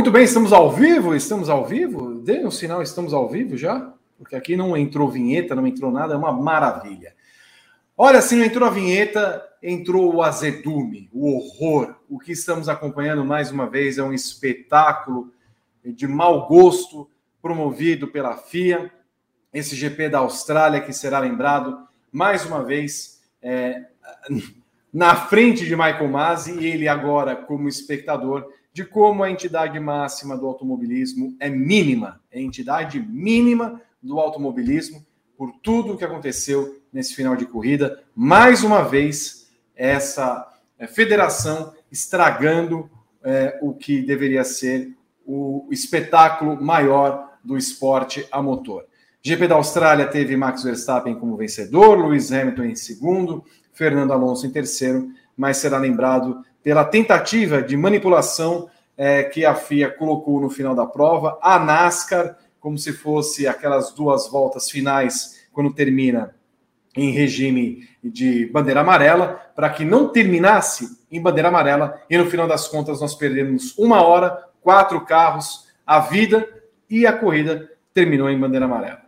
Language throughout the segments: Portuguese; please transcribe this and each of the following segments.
Muito bem, estamos ao vivo? Estamos ao vivo? Dê um sinal, estamos ao vivo já? Porque aqui não entrou vinheta, não entrou nada, é uma maravilha. Olha, se não entrou a vinheta, entrou o azedume, o horror. O que estamos acompanhando mais uma vez é um espetáculo de mau gosto promovido pela FIA. Esse GP da Austrália que será lembrado mais uma vez é, na frente de Michael Masi e ele agora como espectador de como a entidade máxima do automobilismo é mínima, é a entidade mínima do automobilismo por tudo o que aconteceu nesse final de corrida. Mais uma vez, essa é, federação estragando é, o que deveria ser o espetáculo maior do esporte a motor. GP da Austrália teve Max Verstappen como vencedor, Lewis Hamilton em segundo, Fernando Alonso em terceiro, mas será lembrado pela tentativa de manipulação é, que a FIA colocou no final da prova, a NASCAR, como se fosse aquelas duas voltas finais, quando termina em regime de bandeira amarela, para que não terminasse em bandeira amarela, e no final das contas nós perdemos uma hora, quatro carros, a vida e a corrida terminou em bandeira amarela.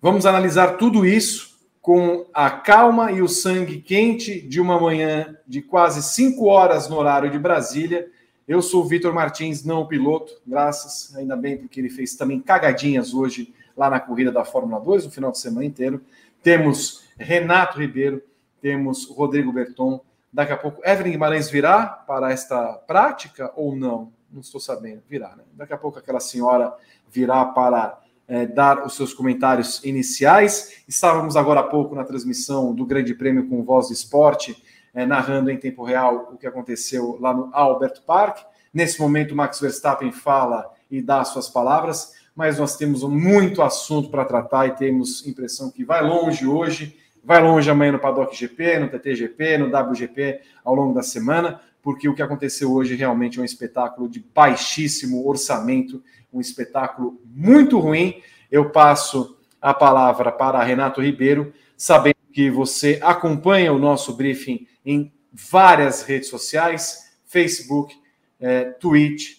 Vamos analisar tudo isso com a calma e o sangue quente de uma manhã de quase cinco horas no horário de Brasília. Eu sou o Vitor Martins, não o piloto, graças, ainda bem, porque ele fez também cagadinhas hoje lá na corrida da Fórmula 2, no final de semana inteiro. Temos Renato Ribeiro, temos Rodrigo Berton. Daqui a pouco, Evelyn Guimarães virá para esta prática ou não? Não estou sabendo. Virá, né? Daqui a pouco aquela senhora virá para é, dar os seus comentários iniciais. Estávamos agora há pouco na transmissão do Grande Prêmio com Voz do Esporte, é, narrando em tempo real o que aconteceu lá no Albert Park. Nesse momento, Max Verstappen fala e dá suas palavras, mas nós temos muito assunto para tratar e temos impressão que vai longe hoje, vai longe amanhã no Paddock GP, no TTGP, no WGP ao longo da semana, porque o que aconteceu hoje realmente é um espetáculo de baixíssimo orçamento um espetáculo muito ruim. Eu passo a palavra para Renato Ribeiro, sabendo que você acompanha o nosso briefing em várias redes sociais: Facebook, é, Twitch,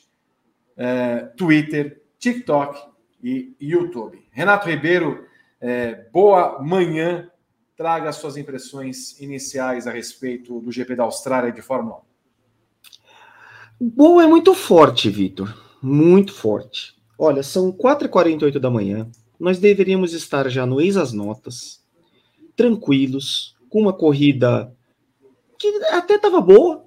é, Twitter, TikTok e YouTube. Renato Ribeiro, é, boa manhã. Traga suas impressões iniciais a respeito do GP da Austrália de Fórmula 1. Boa é muito forte, Vitor muito forte. Olha, são 4h48 da manhã, nós deveríamos estar já no ex as notas, tranquilos, com uma corrida que até estava boa,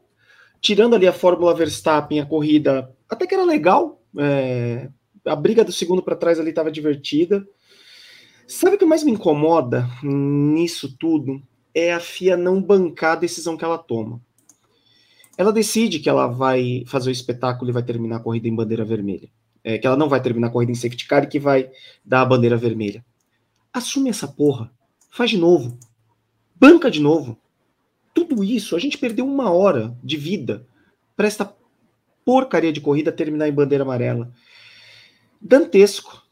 tirando ali a Fórmula Verstappen, a corrida até que era legal, é, a briga do segundo para trás ali estava divertida. Sabe o que mais me incomoda nisso tudo? É a FIA não bancar a decisão que ela toma ela decide que ela vai fazer o espetáculo e vai terminar a corrida em bandeira vermelha. É, que ela não vai terminar a corrida em safety car e que vai dar a bandeira vermelha. Assume essa porra. Faz de novo. Banca de novo. Tudo isso, a gente perdeu uma hora de vida para esta porcaria de corrida terminar em bandeira amarela. Dantesco.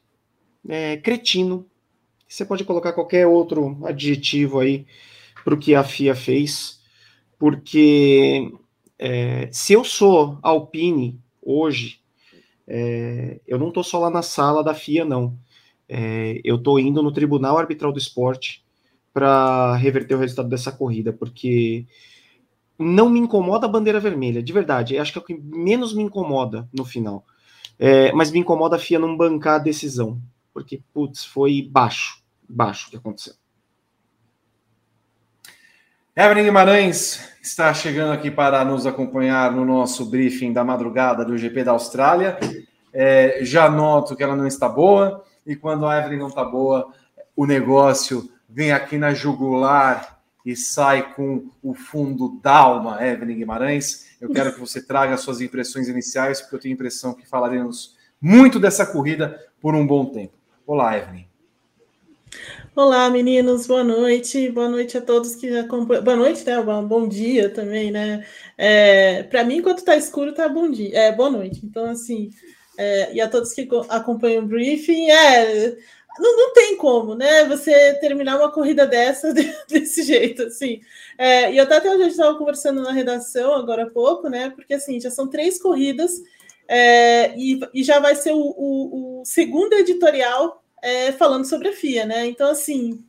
É, cretino. Você pode colocar qualquer outro adjetivo aí para o que a FIA fez, porque é, se eu sou Alpine hoje, é, eu não estou só lá na sala da FIA, não. É, eu estou indo no Tribunal Arbitral do Esporte para reverter o resultado dessa corrida, porque não me incomoda a bandeira vermelha, de verdade. Acho que é o que menos me incomoda no final. É, mas me incomoda a FIA não bancar a decisão, porque, putz, foi baixo, baixo o que aconteceu. Evelyn Guimarães está chegando aqui para nos acompanhar no nosso briefing da madrugada do GP da Austrália. É, já noto que ela não está boa, e quando a Evelyn não está boa, o negócio vem aqui na jugular e sai com o fundo da alma, Evelyn Guimarães. Eu quero que você traga suas impressões iniciais, porque eu tenho a impressão que falaremos muito dessa corrida por um bom tempo. Olá, Evelyn. Olá, meninos, boa noite. Boa noite a todos que acompanham. Boa noite, né? Bom dia também, né? É, Para mim, enquanto tá escuro, tá bom dia. É, boa noite. Então, assim, é, e a todos que acompanham o briefing, é. Não, não tem como, né? Você terminar uma corrida dessa desse jeito, assim. É, e eu até, hoje estava conversando na redação agora há pouco, né? Porque assim, já são três corridas é, e, e, já vai ser o, o, o segundo editorial é, falando sobre a FIA, né? Então, assim,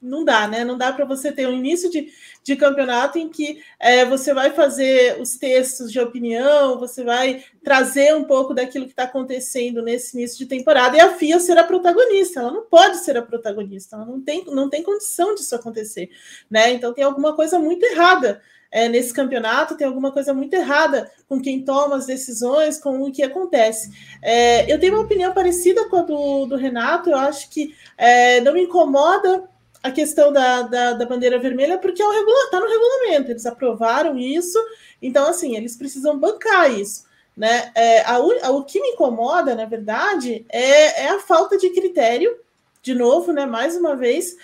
não dá, né? Não dá para você ter um início de, de campeonato em que é, você vai fazer os textos de opinião, você vai trazer um pouco daquilo que está acontecendo nesse início de temporada e a FIA ser a protagonista. Ela não pode ser a protagonista, ela não tem, não tem condição disso acontecer, né? Então tem alguma coisa muito errada. É, nesse campeonato tem alguma coisa muito errada com quem toma as decisões, com o que acontece. É, eu tenho uma opinião parecida com a do, do Renato, eu acho que é, não me incomoda a questão da, da, da bandeira vermelha, porque é está no regulamento, eles aprovaram isso, então, assim, eles precisam bancar isso. Né? É, a, a, o que me incomoda, na verdade, é, é, a falta de critério, de novo, né? Mais uma vez,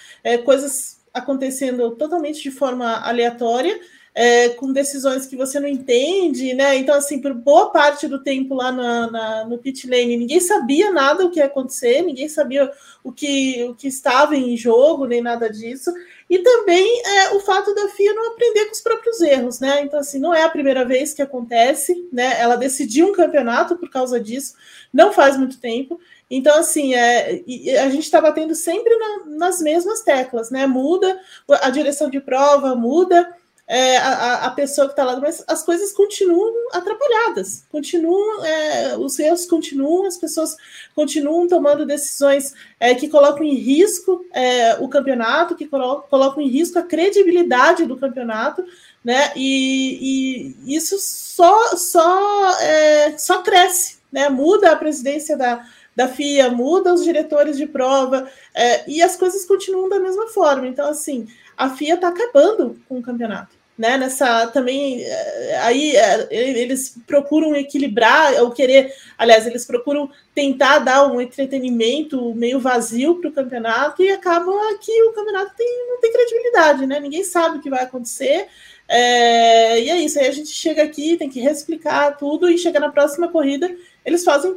coisas acontecendo totalmente de forma aleatória, é, com decisões que você não entende, né? Então, assim, por boa parte do tempo lá na, na, no pit lane, ninguém sabia nada o que ia acontecer, ninguém sabia o que, o que estava em jogo, nem nada disso. E também é, o fato da FIA não aprender com os próprios erros, né? Então, assim, não é a primeira vez que acontece, né? Ela decidiu um campeonato por causa disso, não faz muito tempo. Então, assim, é, a gente está batendo sempre na, nas mesmas teclas, né? Muda a direção de prova, muda é, a, a, pessoa que está lá, mas as coisas continuam atrapalhadas, continuam, é, os erros continuam, as pessoas continuam tomando decisões é, que colocam em risco é, o campeonato, que colocam em risco a credibilidade do campeonato, né? E, e isso só, só, é, só cresce, né? Muda a presidência da, da FIA, muda os diretores de prova, é, e as coisas continuam da mesma forma. Então, assim, a FIA está acabando com o campeonato. Né, nessa também é, aí é, eles procuram equilibrar ou querer, aliás, eles procuram tentar dar um entretenimento meio vazio para o campeonato e acabam que o campeonato tem, não tem credibilidade, né? Ninguém sabe o que vai acontecer. É, e é isso, aí a gente chega aqui, tem que reexplicar tudo e chega na próxima corrida, eles fazem,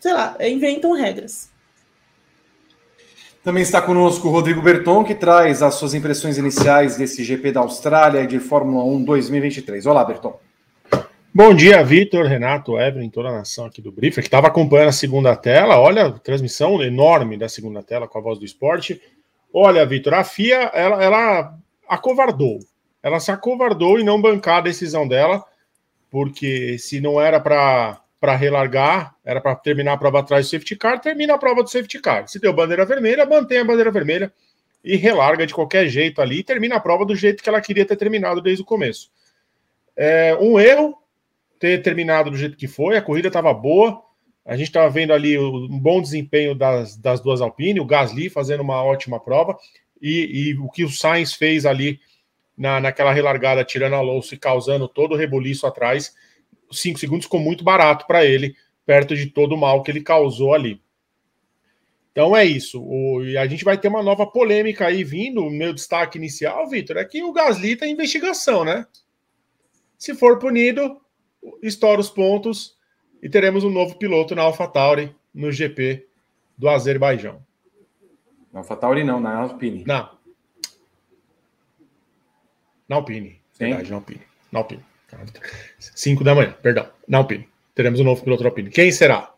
sei lá, inventam regras. Também está conosco o Rodrigo Berton, que traz as suas impressões iniciais desse GP da Austrália de Fórmula 1 2023. Olá, Berton. Bom dia, Vitor, Renato, Evelyn, toda a nação aqui do Briefer, que estava acompanhando a segunda tela. Olha, transmissão enorme da segunda tela com a voz do esporte. Olha, Vitor, a FIA, ela, ela acovardou. Ela se acovardou e não bancar a decisão dela, porque se não era para para relargar, era para terminar a prova atrás do safety car, termina a prova do safety car. Se deu bandeira vermelha, mantém a bandeira vermelha e relarga de qualquer jeito ali e termina a prova do jeito que ela queria ter terminado desde o começo. É um erro ter terminado do jeito que foi, a corrida estava boa, a gente estava vendo ali um bom desempenho das, das duas Alpine, o Gasly fazendo uma ótima prova e, e o que o Sainz fez ali na, naquela relargada, tirando a louça e causando todo o rebuliço atrás cinco segundos ficou muito barato para ele, perto de todo o mal que ele causou ali. Então é isso. O, e a gente vai ter uma nova polêmica aí vindo. O meu destaque inicial, Vitor, é que o Gasly está em investigação, né? Se for punido, estoura os pontos e teremos um novo piloto na AlphaTauri no GP do Azerbaijão. Na AlphaTauri não, na Alpine. Na, na Alpine. Sim. Verdade, na Alpine. Na Alpine. 5 da manhã, perdão. Na Alpine. Teremos um novo piloto da Alpine. Quem será?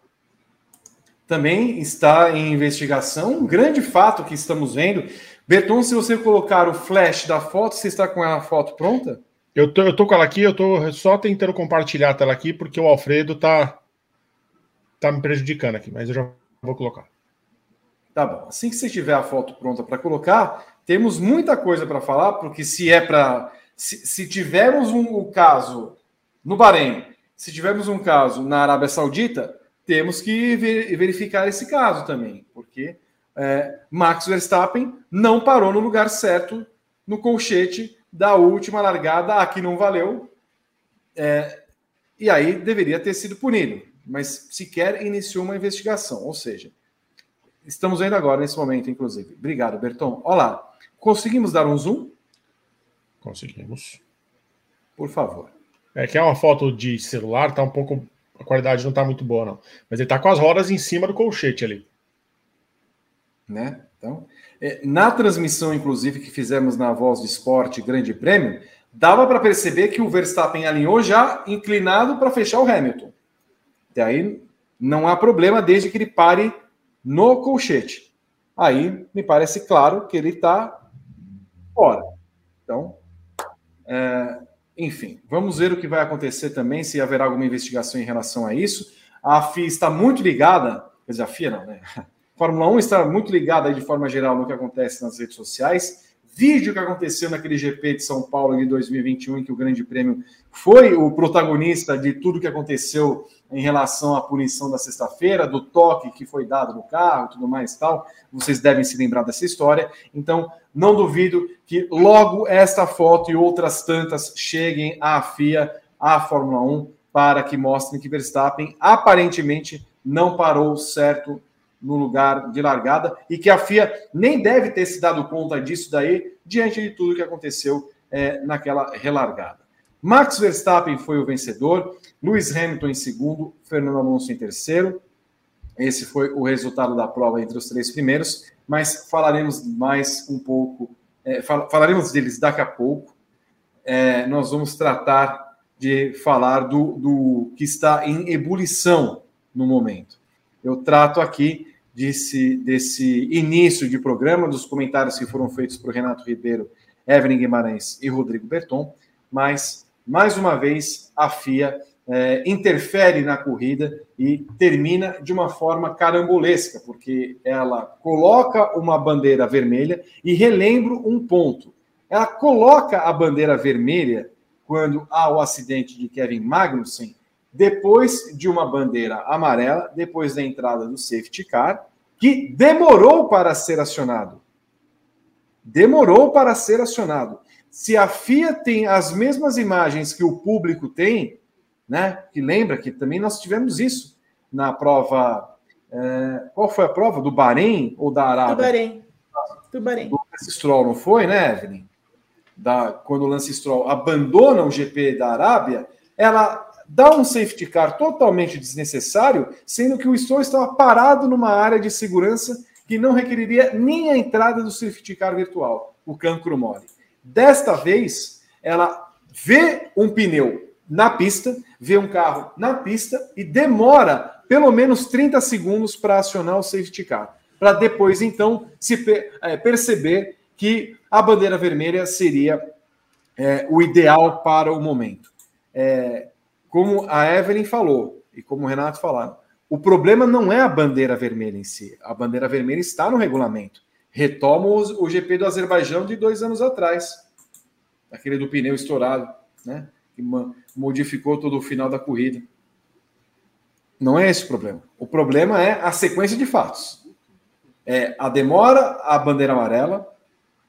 Também está em investigação um grande fato que estamos vendo. Beton, se você colocar o flash da foto, você está com a foto pronta? Eu tô, eu tô com ela aqui, eu tô só tentando compartilhar a tela aqui, porque o Alfredo tá, tá me prejudicando aqui, mas eu já vou colocar. Tá bom. Assim que você tiver a foto pronta para colocar, temos muita coisa para falar, porque se é para se, se tivermos um, caso no Bahrein, se tivermos um caso na Arábia Saudita, temos que ver, verificar esse caso também, porque é, Max Verstappen não parou no lugar certo no colchete da última largada, aqui não valeu, é, e aí deveria ter sido punido, mas sequer iniciou uma investigação, ou seja, estamos vendo agora nesse momento, inclusive. Obrigado, Berton. Olá, conseguimos dar um zoom? Conseguimos. Por favor. É que é uma foto de celular, tá um pouco. A qualidade não tá muito boa, não. Mas ele tá com as rodas em cima do colchete ali. Né? Então, é, na transmissão, inclusive, que fizemos na Voz do Esporte Grande Prêmio, dava para perceber que o Verstappen alinhou já inclinado para fechar o Hamilton. Até aí não há problema desde que ele pare no colchete. Aí me parece claro que ele está fora. Então, é, enfim, vamos ver o que vai acontecer também, se haverá alguma investigação em relação a isso. A FIA está muito ligada, quer dizer, a FIA não, né? Fórmula 1 está muito ligada de forma geral no que acontece nas redes sociais. Vídeo que aconteceu naquele GP de São Paulo de 2021, em que o Grande Prêmio foi o protagonista de tudo que aconteceu em relação à punição da sexta-feira, do toque que foi dado no carro, tudo mais tal. Vocês devem se lembrar dessa história. Então, não duvido que logo esta foto e outras tantas cheguem à FIA, à Fórmula 1, para que mostrem que Verstappen aparentemente não parou certo no lugar de largada e que a FIA nem deve ter se dado conta disso daí diante de tudo que aconteceu é, naquela relargada. Max Verstappen foi o vencedor, Lewis Hamilton em segundo, Fernando Alonso em terceiro. Esse foi o resultado da prova entre os três primeiros, mas falaremos mais um pouco, é, fal falaremos deles daqui a pouco. É, nós vamos tratar de falar do, do que está em ebulição no momento. Eu trato aqui desse, desse início de programa, dos comentários que foram feitos por Renato Ribeiro, Evelyn Guimarães e Rodrigo Berton, mas mais uma vez, a FIA é, interfere na corrida e termina de uma forma carambolesca, porque ela coloca uma bandeira vermelha e relembro um ponto. Ela coloca a bandeira vermelha quando há o acidente de Kevin Magnussen, depois de uma bandeira amarela, depois da entrada do safety car, que demorou para ser acionado. Demorou para ser acionado se a FIA tem as mesmas imagens que o público tem, né? Que lembra que também nós tivemos isso na prova. É, qual foi a prova? Do Bahrein ou da Arábia? Do Bahrein. Do Bahrein. Do Lance Stroll, não foi, né, Evelyn? Da, quando o Lance Stroll abandona o GP da Arábia, ela dá um safety car totalmente desnecessário, sendo que o Stroll estava parado numa área de segurança que não requeriria nem a entrada do safety car virtual, o cancro mole. Desta vez, ela vê um pneu na pista, vê um carro na pista e demora pelo menos 30 segundos para acionar o safety car, para depois então se é, perceber que a bandeira vermelha seria é, o ideal para o momento. É, como a Evelyn falou e como o Renato falaram, o problema não é a bandeira vermelha em si. A bandeira vermelha está no regulamento retoma o GP do Azerbaijão de dois anos atrás, aquele do pneu estourado, né? Que modificou todo o final da corrida. Não é esse o problema. O problema é a sequência de fatos. É a demora, a bandeira amarela,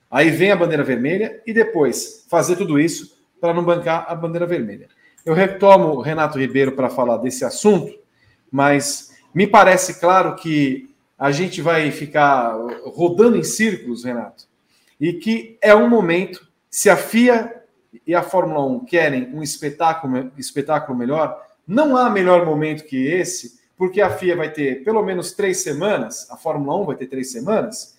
aí vem a bandeira vermelha e depois fazer tudo isso para não bancar a bandeira vermelha. Eu retomo o Renato Ribeiro para falar desse assunto, mas me parece claro que a gente vai ficar rodando em círculos, Renato, e que é um momento, se a FIA e a Fórmula 1 querem um espetáculo, espetáculo melhor, não há melhor momento que esse, porque a FIA vai ter pelo menos três semanas, a Fórmula 1 vai ter três semanas,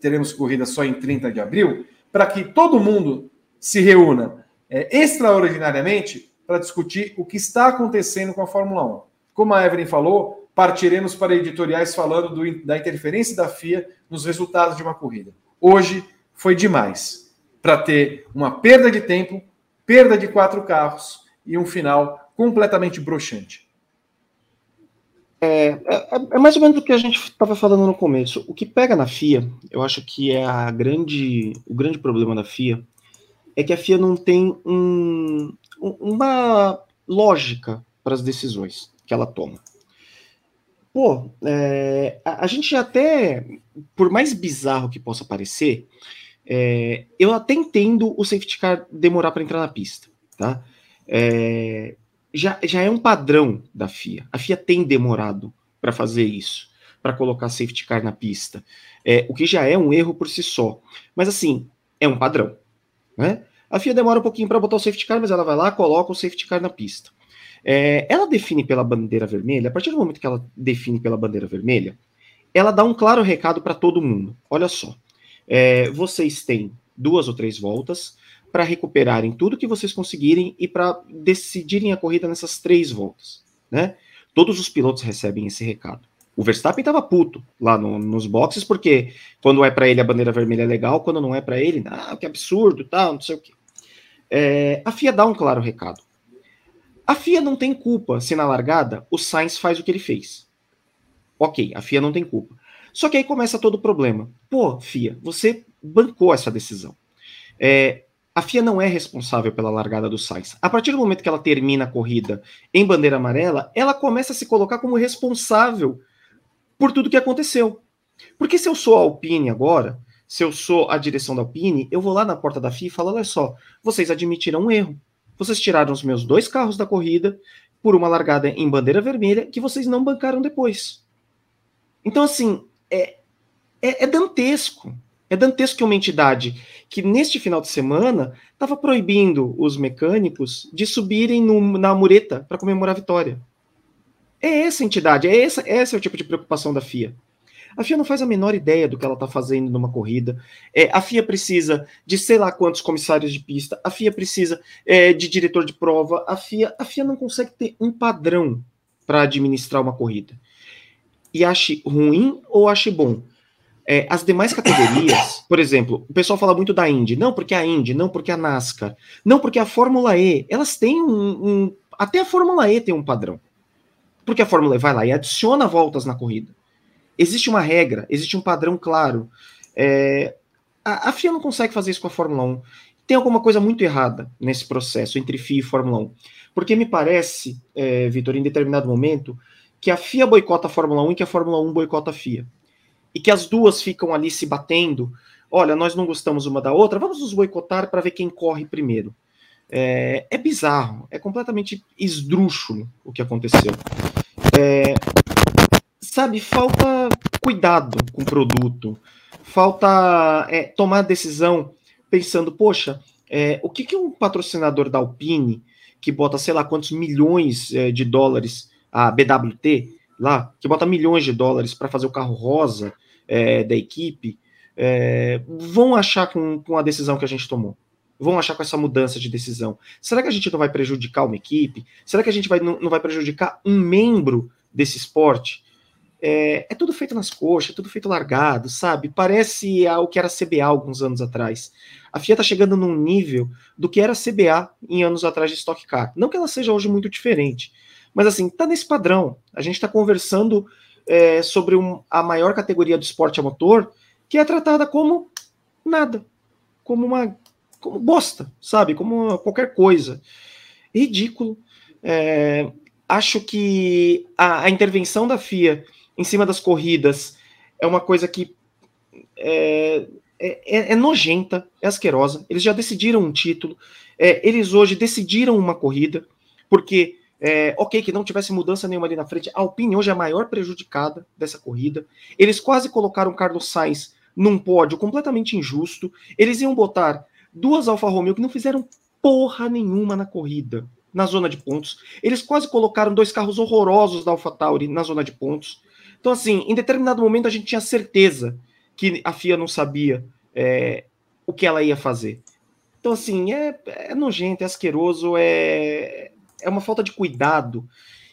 teremos corrida só em 30 de abril, para que todo mundo se reúna é, extraordinariamente para discutir o que está acontecendo com a Fórmula 1. Como a Evelyn falou, partiremos para editoriais falando do, da interferência da FIA nos resultados de uma corrida. Hoje foi demais para ter uma perda de tempo, perda de quatro carros e um final completamente broxante. É, é, é, mais ou menos o que a gente estava falando no começo. O que pega na FIA, eu acho que é a grande, o grande problema da FIA, é que a FIA não tem um, uma lógica para as decisões que ela toma. Pô, é, a, a, gente até, por mais bizarro que possa parecer, é, eu até entendo o safety car demorar para entrar na pista, tá? É, já, já é um padrão da FIA. A FIA tem demorado para fazer isso, para colocar safety car na pista, é, o que já é um erro por si só. Mas assim, é um padrão, né? A FIA demora um pouquinho para botar o safety car, mas ela vai lá, coloca o safety car na pista. É, ela define pela bandeira vermelha, a partir do momento que ela define pela bandeira vermelha, ela dá um claro recado para todo mundo. Olha só, é, vocês têm duas ou três voltas para recuperarem tudo que vocês conseguirem e para decidirem a corrida nessas três voltas, né? Todos os pilotos recebem esse recado. O Verstappen estava puto lá no, nos boxes, porque quando é para ele a bandeira vermelha é legal, quando não é para ele, ah, que absurdo, tal, não sei o quê. É, a FIA dá um claro recado. A FIA não tem culpa se na largada o Sainz faz o que ele fez. Ok, a FIA não tem culpa. Só que aí começa todo o problema. Pô, FIA, você bancou essa decisão. É, a FIA não é responsável pela largada do Sainz. A partir do momento que ela termina a corrida em bandeira amarela, ela começa a se colocar como responsável por tudo que aconteceu. Porque se eu sou a Alpine agora, se eu sou a direção da Alpine, eu vou lá na porta da FIA e falo: olha só, vocês admitiram um erro. Vocês tiraram os meus dois carros da corrida por uma largada em bandeira vermelha que vocês não bancaram depois. Então, assim, é, é, é dantesco. É dantesco que uma entidade que neste final de semana estava proibindo os mecânicos de subirem no, na mureta para comemorar a vitória. É essa entidade, é essa, esse é o tipo de preocupação da FIA. A FIA não faz a menor ideia do que ela está fazendo numa corrida. É, a FIA precisa de sei lá quantos comissários de pista, a FIA precisa é, de diretor de prova, a FIA, a FIA não consegue ter um padrão para administrar uma corrida. E ache ruim ou ache bom? É, as demais categorias, por exemplo, o pessoal fala muito da Indy, não porque a Indy, não porque a NASCAR, não porque a Fórmula E, elas têm um, um até a Fórmula E tem um padrão. Porque a Fórmula E vai lá e adiciona voltas na corrida. Existe uma regra, existe um padrão claro. É, a, a, FIA não consegue fazer isso com a Fórmula 1. Tem alguma coisa muito errada nesse processo entre FIA e Fórmula 1. Porque me parece, é, Vitor, em determinado momento, que a FIA boicota a Fórmula 1 e que a Fórmula 1 boicota a FIA. E que as duas ficam ali se batendo. Olha, nós não gostamos uma da outra, vamos nos boicotar para ver quem corre primeiro. É, é, bizarro, é completamente esdrúxulo o que aconteceu. É, sabe, falta cuidado com o produto, falta é, tomar decisão pensando, poxa, é, o que, que um patrocinador da Alpine, que bota sei lá quantos milhões é, de dólares, a BWT, lá, que bota milhões de dólares para fazer o carro rosa é, da equipe, é, vão achar com, com a decisão que a gente tomou? vão achar com essa mudança de decisão? Será que a gente não vai prejudicar uma equipe? Será que a gente vai, não, não vai prejudicar um membro desse esporte? É, é, tudo feito nas coxas, é tudo feito largado, sabe? Parece o que era CBA alguns anos atrás. A FIA está chegando num nível do que era CBA em anos atrás de Stock Car. Não que ela seja hoje muito diferente, mas assim, tá nesse padrão. A gente está conversando é, sobre um, a maior categoria do esporte a motor, que é tratada como nada, como uma como bosta, sabe? Como qualquer coisa. Ridículo. É, acho que a, a, intervenção da FIA em cima das corridas é uma coisa que é, é, é, é nojenta, é asquerosa. Eles já decidiram um título. É, eles hoje decidiram uma corrida, porque é, ok, que não tivesse mudança nenhuma ali na frente. A Alpine hoje é a maior prejudicada dessa corrida. Eles quase colocaram Carlos Sainz num pódio completamente injusto. Eles iam botar duas Alfa Romeo que não fizeram porra nenhuma na corrida, na zona de pontos. Eles quase colocaram dois carros horrorosos da Alfa Tauri na zona de pontos. Então, assim, em determinado momento a gente tinha certeza que a FIA não sabia é, o que ela ia fazer. Então, assim, é, é nojento, é asqueroso, é, é uma falta de cuidado,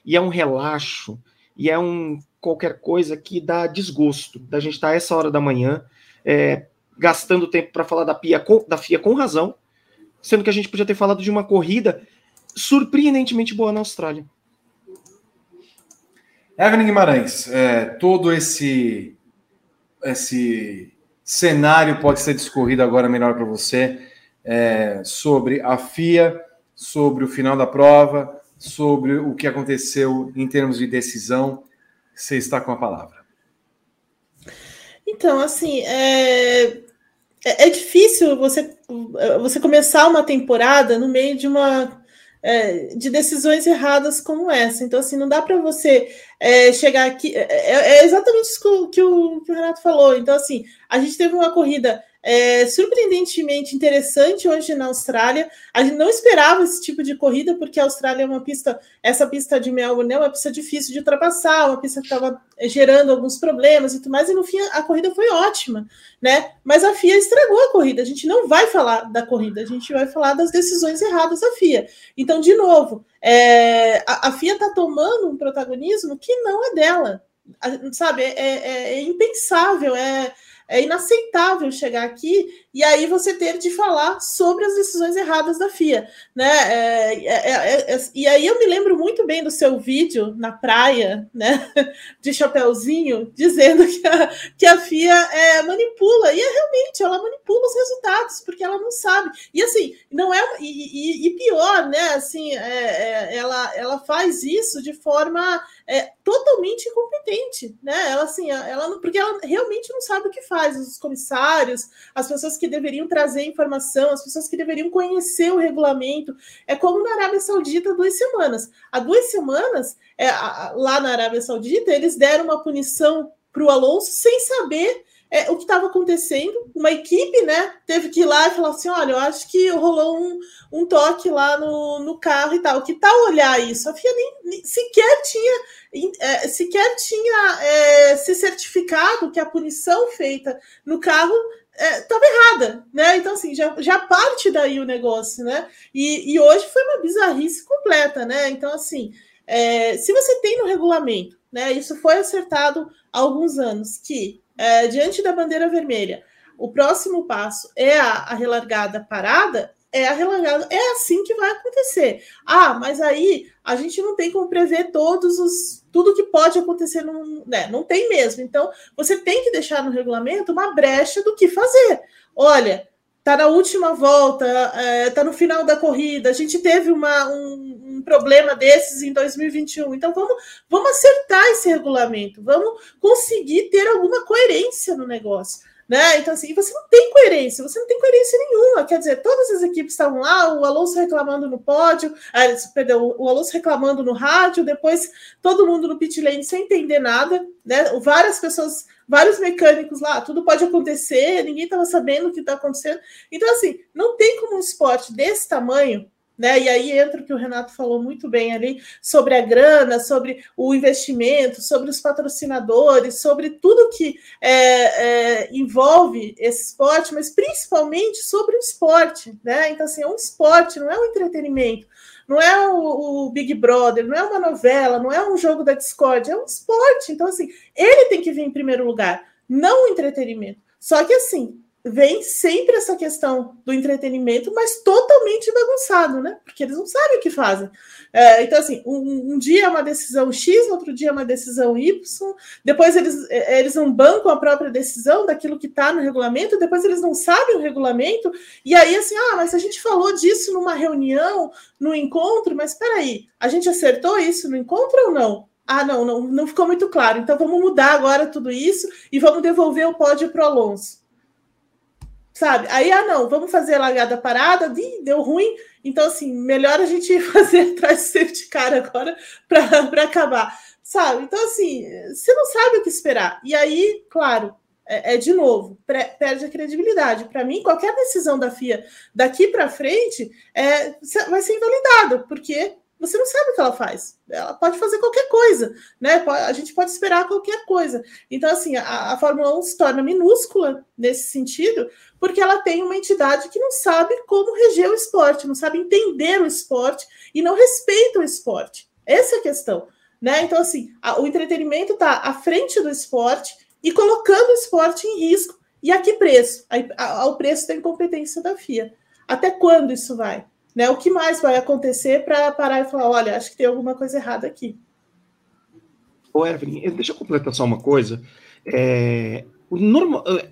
e é um relaxo, e é um qualquer coisa que dá desgosto da gente estar tá essa hora da manhã é, gastando tempo para falar da, Pia com, da FIA com razão, sendo que a gente podia ter falado de uma corrida surpreendentemente boa na Austrália. Evelyn Guimarães, é, todo esse esse cenário pode ser discorrido agora melhor para você é, sobre a FIA, sobre o final da prova, sobre o que aconteceu em termos de decisão. Você está com a palavra. Então, assim, é, é, é, difícil você, você começar uma temporada no meio de uma é, de decisões erradas como essa. Então, assim, não dá para você é, chegar aqui. É, é, é exatamente isso que o, que o, que o, Renato falou. Então, assim, a gente teve uma corrida é, surpreendentemente interessante hoje na Austrália. A gente não esperava esse tipo de corrida, porque a Austrália é uma pista, essa pista de Melbourne é uma pista difícil de ultrapassar, uma pista que estava gerando alguns problemas e tudo mais, e no fim a corrida foi ótima, né? Mas a FIA estragou a corrida. A gente não vai falar da corrida, a gente vai falar das decisões erradas da FIA. Então, de novo, é, a, a FIA está tomando um protagonismo que não é dela. A, sabe, é, é, é impensável, é é inaceitável chegar aqui e aí você ter de falar sobre as decisões erradas da FIA, né? É, é, é, é, e aí eu me lembro muito bem do seu vídeo na praia, né? De chapéuzinho, dizendo que a, que a FIA é, manipula, e é realmente ela manipula os resultados, porque ela não sabe. E assim, não é. E, e, e pior, né? Assim, é, ela, ela faz isso de forma é totalmente incompetente, né? Ela assim, ela porque ela realmente não sabe o que faz. Os comissários, as pessoas que deveriam trazer informação, as pessoas que deveriam conhecer o regulamento. É como na Arábia Saudita duas semanas. Há duas semanas, é, lá na Arábia Saudita, eles deram uma punição para o Alonso sem saber é, o que estava acontecendo. Uma equipe, né, teve que ir lá e falar assim: olha, eu acho que rolou um, um toque lá no, no carro e tal. Que tal olhar isso? A FIA nem, nem sequer tinha, é, sequer tinha é, se certificado que a punição feita no carro estava é, errada, né? Então, assim, já, já parte daí o negócio, né? E, e hoje foi uma bizarrice completa, né? Então, assim, é, se você tem no regulamento, né? Isso foi acertado há alguns anos, que é, diante da bandeira vermelha, o próximo passo é a, a relargada parada, é a relargada, é assim que vai acontecer. Ah, mas aí a gente não tem como prever todos os tudo que pode acontecer, no, né? não tem mesmo. Então, você tem que deixar no regulamento uma brecha do que fazer. Olha, tá na última volta, é, tá no final da corrida, a gente teve uma, um, um, problema desses em 2021. Então, vamos, vamos acertar esse regulamento, vamos conseguir ter alguma coerência no negócio. Né? Então, assim, você não tem coerência, você não tem coerência nenhuma. Quer dizer, todas as equipes estavam lá, o Alonso reclamando no pódio, ah, perdão, o Alonso reclamando no rádio, depois todo mundo no pit lane sem entender nada, né? Várias pessoas, vários mecânicos lá, tudo pode acontecer, ninguém estava sabendo o que está acontecendo. Então, assim, não tem como um esporte desse tamanho né? E aí entra o que o Renato falou muito bem ali sobre a grana, sobre o investimento, sobre os patrocinadores, sobre tudo que é, é, envolve esse esporte, mas principalmente sobre o esporte, né? Então, assim, é um esporte, não é um entretenimento, não é o, o Big Brother, não é uma novela, não é um jogo da Discord, é um esporte. Então, assim, ele tem que vir em primeiro lugar, não o entretenimento. Só que assim, vem sempre essa questão do entretenimento, mas totalmente bagunçado, né? Porque eles não sabem o que fazem. É, então, assim, um, um, dia é uma decisão X, outro dia é uma decisão Y, depois eles, é, eles não bancam a própria decisão daquilo que está no regulamento, depois eles não sabem o regulamento, e aí, assim, ah, mas a gente falou disso numa reunião, no encontro, mas peraí, a gente acertou isso no encontro ou não? Ah, não, não, não ficou muito claro. Então vamos mudar agora tudo isso e vamos devolver o pódio para o Alonso sabe? Aí, ah, não, vamos fazer largada parada, deu ruim, então, assim, melhor a gente fazer atrás do safety car agora para acabar, sabe? Então, assim, você não sabe o que esperar. E aí, claro, é, é de novo, perde a credibilidade. Para mim, qualquer decisão da FIA daqui para frente é, vai ser invalidada, porque você não sabe o que ela faz. Ela pode fazer qualquer coisa, né? A gente pode esperar qualquer coisa. Então, assim, a, a Fórmula 1 se torna minúscula nesse sentido, porque ela tem uma entidade que não sabe como reger o esporte, não sabe entender o esporte e não respeita o esporte. Essa é a questão, né? Então, assim, a, o entretenimento está à frente do esporte e colocando o esporte em risco. E a que preço? Ao preço da incompetência da FIA. Até quando isso vai? Né? O que mais vai acontecer para parar e falar, olha, acho que tem alguma coisa errada aqui. Ô, Evelyn, deixa eu completar só uma coisa. É, normal, é,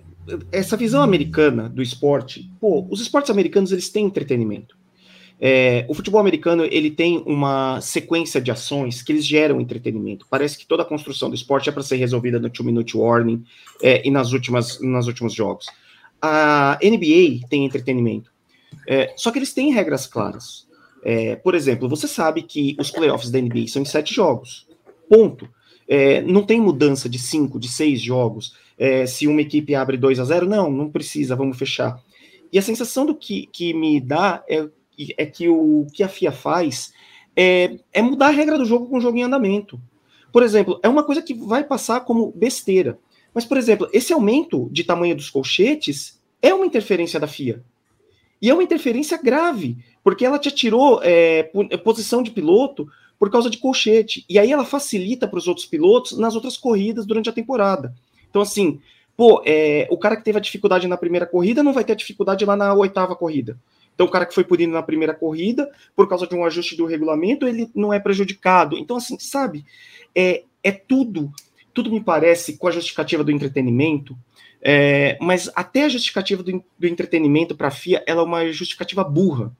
essa visão americana do esporte, pô, os esportes americanos eles têm entretenimento. É, o futebol americano ele tem uma sequência de ações que eles geram entretenimento. Parece que toda a construção do esporte é para ser resolvida no two minute warning é, e nas últimas nas últimos jogos. A NBA tem entretenimento. É, só que eles têm regras claras. É, por exemplo, você sabe que os playoffs da NBA são em sete jogos. Ponto. É, não tem mudança de cinco, de seis jogos. É, se uma equipe abre 2 a 0 não, não precisa, vamos fechar. E a sensação do que, que me dá é, é que o que a FIA faz é, é mudar a regra do jogo com o jogo em andamento. Por exemplo, é uma coisa que vai passar como besteira. Mas, por exemplo, esse aumento de tamanho dos colchetes é uma interferência da FIA. E é uma interferência grave, porque ela te atirou é, é, posição de piloto por causa de colchete. E aí ela facilita para os outros pilotos nas outras corridas durante a temporada. Então, assim, pô, é, o cara que teve a dificuldade na primeira corrida não vai ter a dificuldade lá na oitava corrida. Então, o cara que foi punido na primeira corrida, por causa de um ajuste do regulamento, ele não é prejudicado. Então, assim, sabe, é, é tudo, tudo me parece com a justificativa do entretenimento, é, mas até a justificativa do, do entretenimento para a FIA, é uma justificativa burra,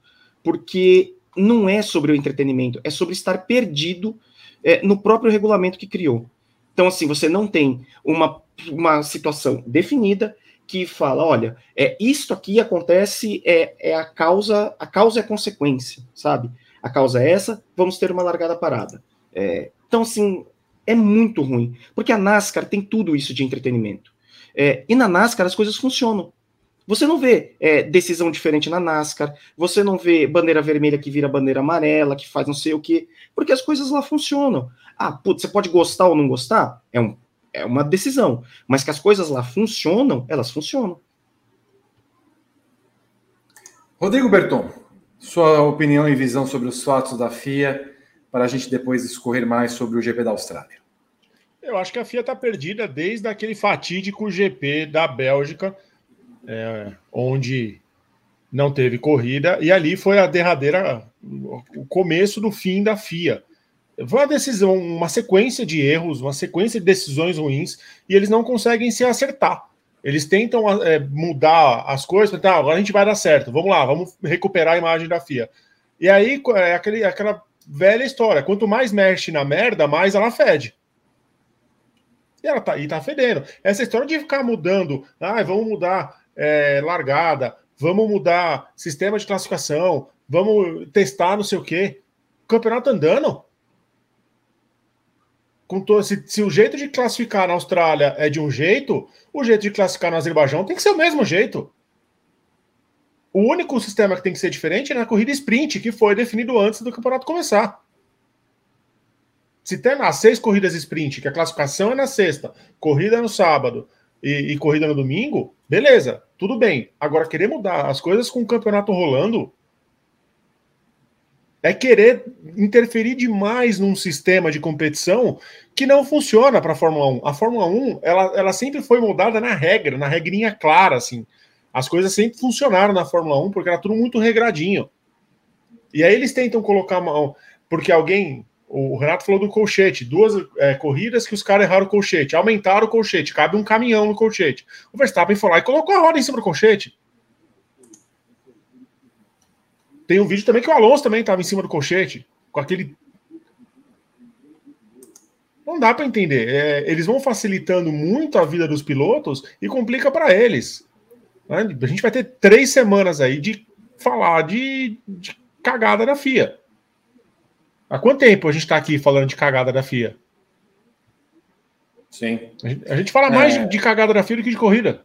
porque não é sobre o entretenimento, é sobre estar perdido é, no próprio regulamento que criou. Então, assim, você não tem uma, uma situação definida que fala, olha, é isto aqui acontece, é, é a causa, a causa é a consequência, sabe? A causa é essa, vamos ter uma largada parada. É, então, assim, é muito ruim, porque a NASCAR tem tudo isso de entretenimento. É, e na NASCAR as coisas funcionam. Você não vê é, decisão diferente na NASCAR, você não vê bandeira vermelha que vira bandeira amarela, que faz não sei o quê, porque as coisas lá funcionam. Ah, putz, você pode gostar ou não gostar? É, um, é uma decisão. Mas que as coisas lá funcionam, elas funcionam. Rodrigo Berton, sua opinião e visão sobre os fatos da FIA, para a gente depois escorrer mais sobre o GP da Austrália. Eu acho que a FIA está perdida desde aquele fatídico GP da Bélgica, é, onde não teve corrida, e ali foi a derradeira, o começo do fim da FIA. Foi uma decisão, uma sequência de erros, uma sequência de decisões ruins, e eles não conseguem se acertar. Eles tentam é, mudar as coisas, tá, agora a gente vai dar certo, vamos lá, vamos recuperar a imagem da FIA. E aí é aquele, aquela velha história: quanto mais mexe na merda, mais ela fede. E ela tá, e tá fedendo. Essa história de ficar mudando, ah, vamos mudar é, largada, vamos mudar sistema de classificação, vamos testar não sei o quê. O campeonato andando. Todo, se, se, o jeito de classificar na Austrália é de um jeito, o jeito de classificar no Azerbaijão tem que ser o mesmo jeito. O único sistema que tem que ser diferente é na corrida sprint, que foi definido antes do campeonato começar. Se tem as seis corridas sprint, que a classificação é na sexta, corrida no sábado e, e, corrida no domingo, beleza, tudo bem. Agora, querer mudar as coisas com o campeonato rolando é querer interferir demais num sistema de competição que não funciona para a Fórmula 1. A Fórmula 1, ela, ela sempre foi moldada na regra, na regrinha clara, assim. As coisas sempre funcionaram na Fórmula 1 porque era tudo muito regradinho. E aí eles tentam colocar mão, porque alguém o Renato falou do colchete, duas é, corridas que os caras erraram o colchete, aumentaram o colchete, cabe um caminhão no colchete. O Verstappen foi lá e colocou a roda em cima do colchete. Tem um vídeo também que o Alonso também estava em cima do colchete, com aquele. Não dá para entender. É, eles vão facilitando muito a vida dos pilotos e complica para eles. Né? A gente vai ter três semanas aí de falar de, de cagada da FIA. Há quanto tempo a gente está aqui falando de cagada da FIA? Sim. A gente, a gente fala mais é... de cagada da FIA do que de corrida.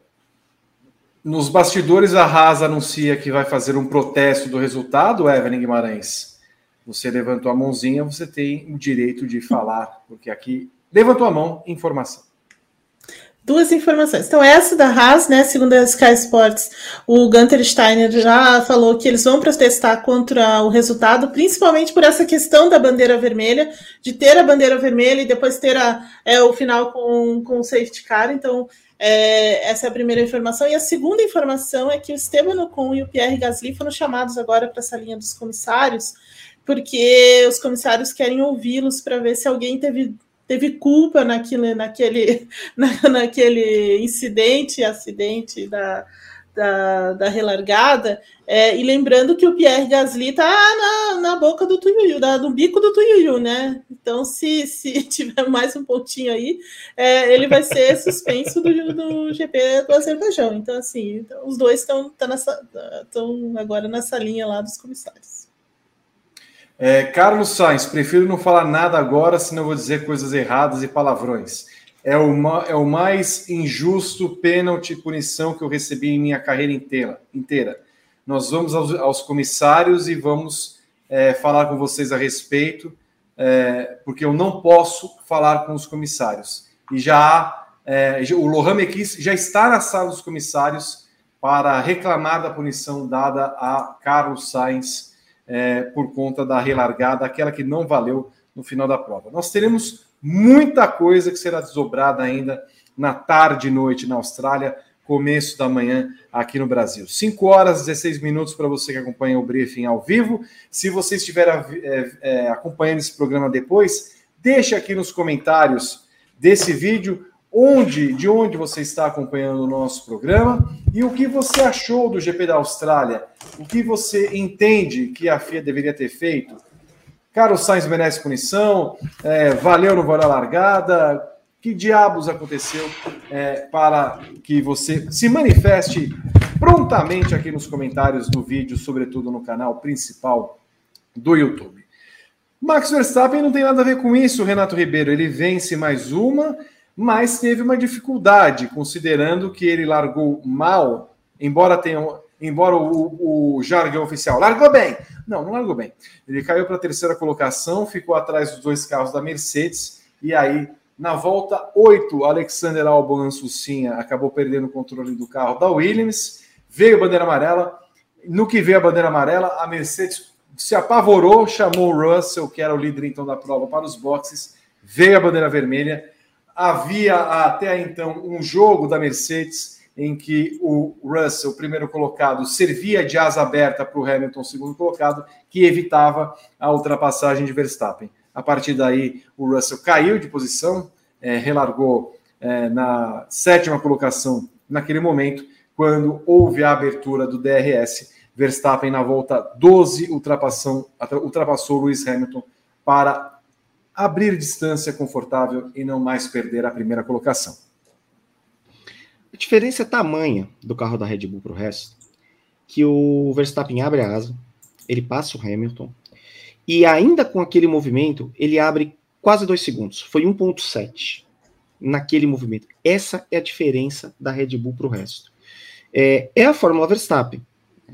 Nos bastidores, a Haas anuncia que vai fazer um protesto do resultado, Evelyn Guimarães. Você levantou a mãozinha, você tem o direito de falar, porque aqui levantou a mão, informação. Duas informações. Então, essa da Haas, né, segundo a Sky Sports, o Gunter Steiner já falou que eles vão protestar contra o resultado, principalmente por essa questão da bandeira vermelha, de ter a bandeira vermelha e depois ter a, é, o final com, com o safety car. Então, é, essa é a primeira informação. E a segunda informação é que o Esteban Ocon e o Pierre Gasly foram chamados agora para essa linha dos comissários, porque os comissários querem ouvi-los para ver se alguém teve teve culpa naquele, naquele, na, naquele incidente, acidente da, da, da relargada, é, e lembrando que o Pierre Gasly está na, na boca do Tuiuiu, no bico do Tuiuiu, né? Então, se, se tiver mais um pontinho aí, é, ele vai ser suspenso do, do GP do Azerbaijão. Então, assim, então, os dois estão tá agora nessa linha lá dos comissários. É, Carlos Sainz, prefiro não falar nada agora, senão vou dizer coisas erradas e palavrões. É o, é o mais injusto pênalti punição que eu recebi em minha carreira inteira. inteira. Nós vamos aos, aos comissários e vamos é, falar com vocês a respeito, é, porque eu não posso falar com os comissários. E já há, é, o Lohan Mekis já está na sala dos comissários para reclamar da punição dada a Carlos Sainz é, por conta da relargada, aquela que não valeu no final da prova. Nós teremos muita coisa que será desdobrada ainda na tarde e noite na Austrália, começo da manhã aqui no Brasil. 5 horas e 16 minutos para você que acompanha o briefing ao vivo. Se você estiver é, é, acompanhando esse programa depois, deixe aqui nos comentários desse vídeo onde, de onde você está acompanhando o nosso programa e o que você achou do GP da Austrália, o que você entende que a FIA deveria ter feito. Carlos Sainz merece punição, é, valeu no valeu a largada, que diabos aconteceu é, para que você se manifeste prontamente aqui nos comentários do vídeo, sobretudo no canal principal do YouTube. Max Verstappen não tem nada a ver com isso, Renato Ribeiro. Ele vence mais uma mas teve uma dificuldade, considerando que ele largou mal, embora tenha, embora o, o jargão oficial largou bem. Não, não largou bem. Ele caiu para a terceira colocação, ficou atrás dos dois carros da Mercedes, e aí, na volta 8, Alexander Albon Ansucinha acabou perdendo o controle do carro da Williams, veio a bandeira amarela. No que veio a bandeira amarela, a Mercedes se apavorou, chamou o Russell, que era o líder então da prova, para os boxes, veio a bandeira vermelha havia até então um jogo da Mercedes em que o Russell, primeiro colocado, servia de asa aberta para o Hamilton, segundo colocado, que evitava a ultrapassagem de Verstappen. A partir daí, o Russell caiu de posição, é, relargou é, na sétima colocação naquele momento, quando houve a abertura do DRS. Verstappen, na volta 12, ultrapassou Lewis Hamilton para abrir distância confortável e não mais perder a primeira colocação. A diferença é tamanha do carro da Red Bull para o resto, que o Verstappen abre a asa, ele passa o Hamilton, e ainda com aquele movimento, ele abre quase dois segundos. Foi 1.7 naquele movimento. Essa é a diferença da Red Bull para o resto. É, é a Fórmula Verstappen.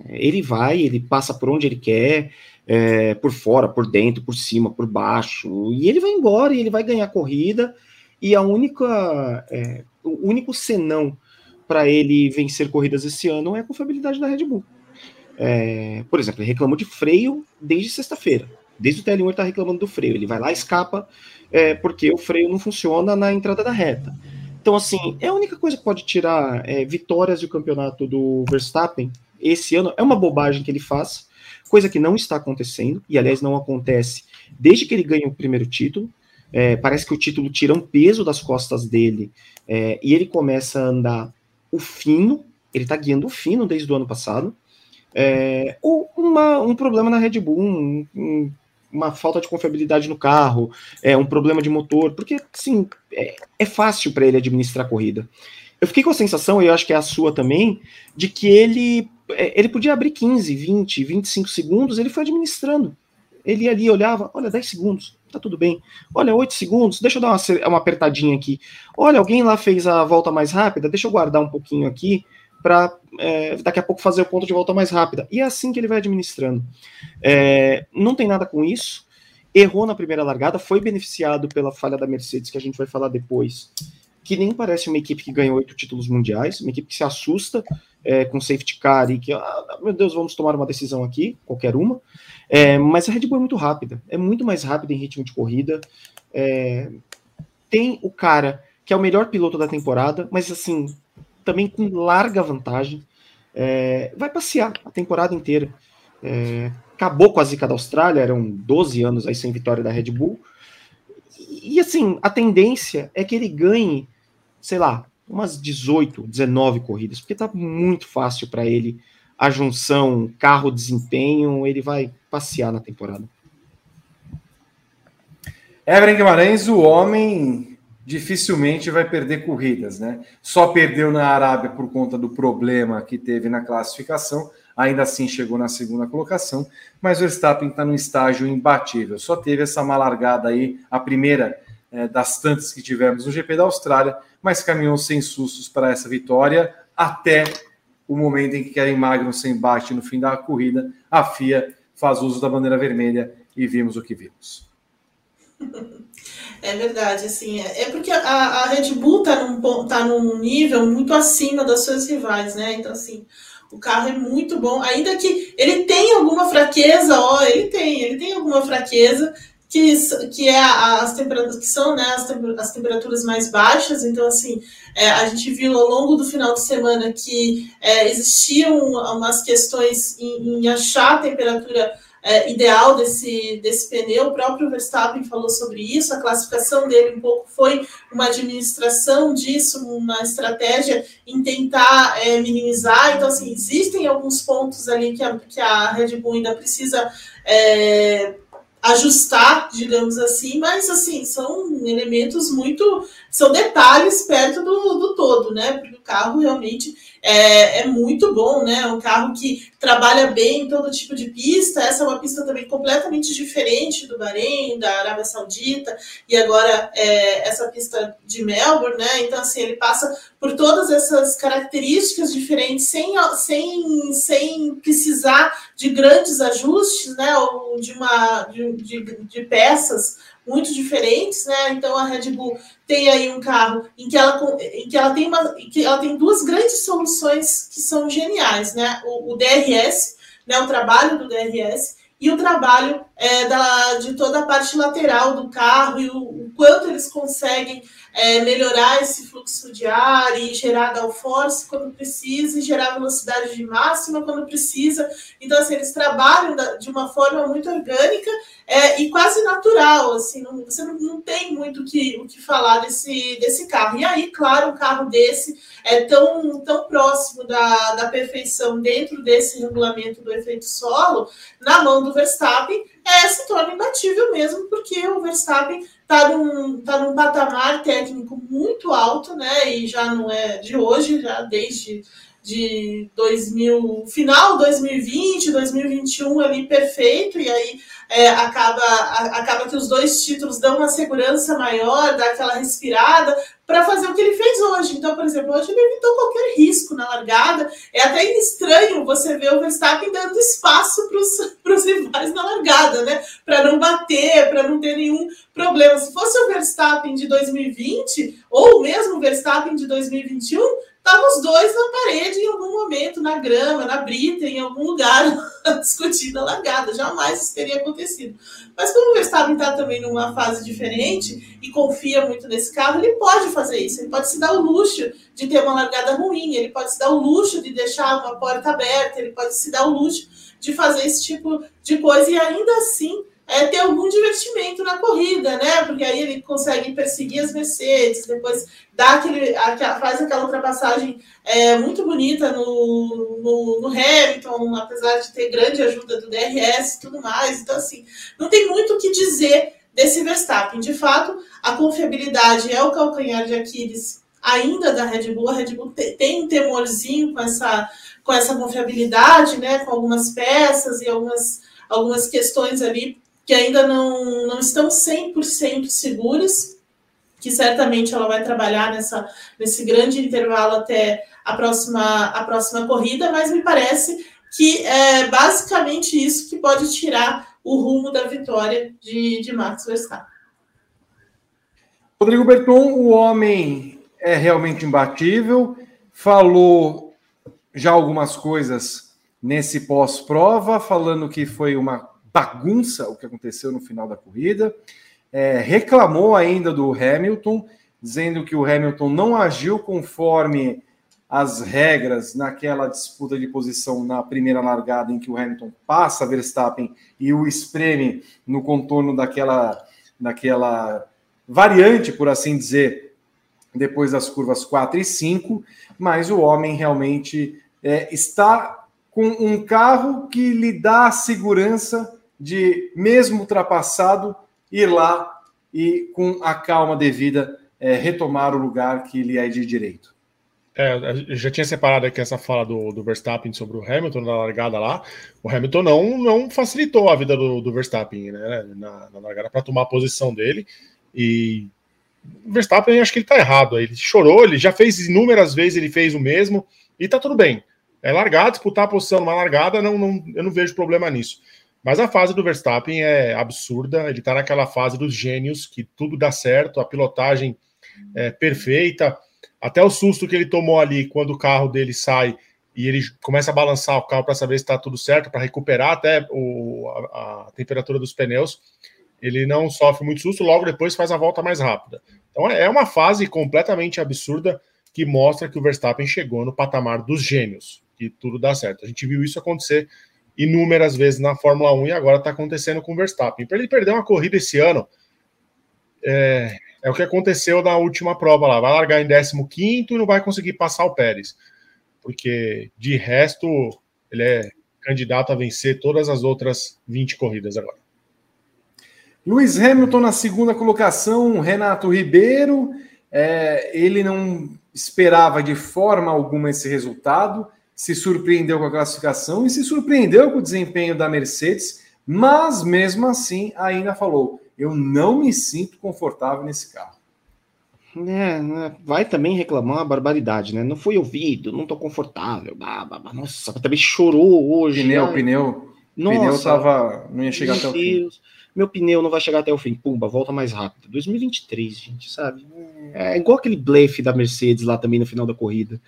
Ele vai, ele passa por onde ele quer, é, por fora, por dentro, por cima, por baixo, e ele vai embora e ele vai ganhar corrida. E a única, é, o único senão para ele vencer corridas esse ano é a confiabilidade da Red Bull. É, por exemplo, ele reclamou de freio desde sexta-feira. Desde o TL1 ele está reclamando do freio. Ele vai lá, escapa, é, porque o freio não funciona na entrada da reta. Então, assim, é a única coisa que pode tirar é, vitórias do campeonato do Verstappen esse ano. É uma bobagem que ele faz, coisa que não está acontecendo, e aliás não acontece desde que ele ganha o primeiro título. É, parece que o título tira um peso das costas dele é, e ele começa a andar o fino, ele está guiando o fino desde o ano passado. É, ou uma, um problema na Red Bull, um, um, uma falta de confiabilidade no carro, é, um problema de motor, porque sim, é, é fácil para ele administrar a corrida. Eu fiquei com a sensação, e eu acho que é a sua também, de que ele é, ele podia abrir 15, 20, 25 segundos, ele foi administrando. Ele ali olhava, olha, 10 segundos, tá tudo bem. Olha, 8 segundos, deixa eu dar uma, uma apertadinha aqui. Olha, alguém lá fez a volta mais rápida, deixa eu guardar um pouquinho aqui para é, daqui a pouco fazer o ponto de volta mais rápida. E é assim que ele vai administrando. É, não tem nada com isso. Errou na primeira largada, foi beneficiado pela falha da Mercedes, que a gente vai falar depois, que nem parece uma equipe que ganhou oito títulos mundiais, uma equipe que se assusta é, com safety car e que, ah, meu Deus, vamos tomar uma decisão aqui, qualquer uma. É, mas a Red Bull é muito rápida, é muito mais rápida em ritmo de corrida. É, tem o cara que é o melhor piloto da temporada, mas assim, também com larga vantagem. É, vai passear a temporada inteira. É, acabou com a zica da Austrália, eram 12 anos aí sem vitória da Red Bull. E, e assim, a tendência é que ele ganhe, sei lá, umas 18, 19 corridas, porque tá muito fácil para ele a junção carro-desempenho, ele vai passear na temporada. Evelyn Guimarães, o homem dificilmente vai perder corridas, né? Só perdeu na Arábia por conta do problema que teve na classificação. ainda assim chegou na segunda colocação, mas o Verstappen está num estágio imbatível. Só teve essa malargada aí, a primeira é, das tantas que tivemos no GP da Austrália, mas caminhou sem sustos para essa vitória até o momento em que Kevin Magnussen bate no fim da corrida, a FIA faz uso da bandeira vermelha e vimos o que vimos. É verdade, assim, é, porque a, a Red Bull está num, tá num nível muito acima das suas rivais, né? Então, assim, o carro é muito bom, ainda que ele tem alguma fraqueza, ó, ele tem, ele tem alguma fraqueza, que, que é as temperaturas que são né, as, as temperaturas mais baixas. Então, assim, é, a gente viu ao longo do final de semana que é, existiam umas questões em, em achar a temperatura é, ideal desse, desse pneu. O próprio Verstappen falou sobre isso. A classificação dele um pouco foi uma administração disso, uma estratégia em tentar é, minimizar. Então, assim, existem alguns pontos ali que a, que a Red Bull ainda precisa é, ajustar, digamos assim, mas assim, são elementos muito. são detalhes perto do, do todo, né? Porque o carro realmente é, é muito bom, né? É um carro que trabalha bem em todo tipo de pista. Essa é uma pista também completamente diferente do Bahrein, da Arábia Saudita, e agora é, essa pista de Melbourne, né? Então, assim, ele passa por todas essas características diferentes, sem, sem, sem precisar de grandes ajustes, né? Ou de, uma, de, de, de peças muito diferentes, né? Então a Red Bull tem aí um carro em que ela, em que ela tem uma, que ela tem duas grandes soluções que são geniais, né? O, o DRS, né? O trabalho do DRS e o trabalho é, da, de toda a parte lateral do carro e o, o quanto eles conseguem é, melhorar esse fluxo de ar e gerar downforce quando precisa e gerar velocidade de máxima quando precisa. Então, assim, eles trabalham da, de uma forma muito orgânica é, e quase natural, assim, não, você não, não tem muito que, o que falar desse, desse carro. E aí, claro, um carro desse é tão, tão próximo da, da perfeição dentro desse regulamento do efeito solo, na mão do Verstappen, é, se torna imbatível mesmo, porque o Verstappen está num, tá num patamar técnico muito alto, né? E já não é de hoje, já desde de 2000, final 2020, 2021 ali perfeito, e aí é, acaba, a, acaba que os dois títulos dão uma segurança maior, dá aquela respirada para fazer o que ele fez hoje. Então, por exemplo, hoje ele evitou qualquer risco na largada. É até estranho você ver o Verstappen dando espaço para os rivais na largada, né? Para não bater, para não ter nenhum problema. Se fosse o Verstappen de 2020, ou mesmo o Verstappen de 2021, estavam os dois na parede em algum momento, na grama, na brita, em algum lugar, discutindo a largada. Jamais isso teria acontecido. Mas como o Verstappen está também numa fase diferente e confia muito nesse carro, ele pode fazer isso. Ele pode se dar o luxo de ter uma largada ruim, ele pode se dar o luxo de deixar uma porta aberta, ele pode se dar o luxo de fazer esse tipo de coisa e ainda assim é, ter algum divertimento na corrida, né? Porque aí ele consegue perseguir as Mercedes, depois dá aquele, faz aquela ultrapassagem é, muito bonita no, no, no, Hamilton, apesar de ter grande ajuda do DRS e tudo mais. Então, assim, não tem muito o que dizer desse Verstappen. De fato, a confiabilidade é o calcanhar de Aquiles ainda da Red Bull. A Red Bull tem um temorzinho com essa, com essa confiabilidade, né? Com algumas peças e algumas, algumas questões ali que ainda não, não estão 100% seguras, que certamente ela vai trabalhar nessa, nesse grande intervalo até a próxima, a próxima corrida, mas me parece que é basicamente isso que pode tirar o rumo da vitória de, de Max Verstappen. Rodrigo Berton, o homem é realmente imbatível, falou já algumas coisas nesse pós-prova, falando que foi uma bagunça o que aconteceu no final da corrida. É, reclamou ainda do Hamilton, dizendo que o Hamilton não agiu conforme as regras naquela disputa de posição na primeira largada, em que o Hamilton passa Verstappen e o espreme no contorno daquela, daquela variante, por assim dizer, depois das curvas 4 e 5, mas o homem realmente é, está com um carro que lhe dá segurança de, mesmo ultrapassado, ir lá e, com a calma devida, é, retomar o lugar que lhe é de direito. É, eu já tinha separado aqui essa fala do, do Verstappen sobre o Hamilton na largada lá. O Hamilton não, não facilitou a vida do, do Verstappen né, na, na largada para tomar a posição dele. E o Verstappen, acho que ele está errado. Ele chorou, ele já fez inúmeras vezes, ele fez o mesmo e tá tudo bem. É largar, disputar a posição numa largada, não, não, eu não vejo problema nisso. Mas a fase do Verstappen é absurda. Ele está naquela fase dos gênios que tudo dá certo, a pilotagem é perfeita até o susto que ele tomou ali quando o carro dele sai e ele começa a balançar o carro para saber se está tudo certo, para recuperar até o, a, a, temperatura dos pneus, ele não sofre muito susto, logo depois faz a volta mais rápida. Então é uma fase completamente absurda que mostra que o Verstappen chegou no patamar dos gênios, que tudo dá certo. A gente viu isso acontecer inúmeras vezes na Fórmula 1 e agora está acontecendo com o Verstappen. Para ele perder uma corrida esse ano, é, é o que aconteceu na última prova lá. Vai largar em 15 e não vai conseguir passar o Pérez. Porque, de resto, ele é candidato a vencer todas as outras 20 corridas agora. Luiz Hamilton na segunda colocação, Renato Ribeiro. É, ele não esperava de forma alguma esse resultado, se surpreendeu com a classificação e se surpreendeu com o desempenho da Mercedes, mas mesmo assim ainda falou: eu não me sinto confortável nesse carro. É, né, vai também reclamar uma barbaridade, né? Não fui ouvido, não tô confortável. Bah, bah, bah. Nossa, também chorou hoje. Pneu, ai. pneu. Nossa, pneu tava. Não ia chegar até o Deus, fim. Meu pneu não vai chegar até o fim. Pumba, volta mais rápido. 2023, gente, sabe? É igual aquele blefe da Mercedes lá também no final da corrida.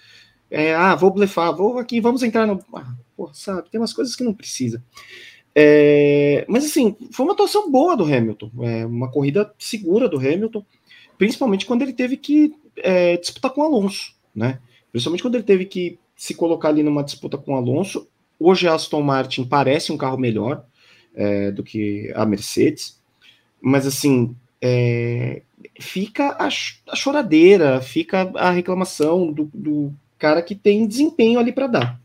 É, ah, vou blefar, vou aqui, vamos entrar no. Ah, porra, sabe? Tem umas coisas que não precisa. É, mas assim, foi uma atuação boa do Hamilton, é, uma corrida segura do Hamilton, principalmente quando ele teve que é, disputar com o Alonso, né? Principalmente quando ele teve que se colocar ali numa disputa com o Alonso. Hoje a Aston Martin parece um carro melhor é, do que a Mercedes, mas assim é, fica a, choradeira, fica a reclamação do, do cara que tem desempenho ali para dar.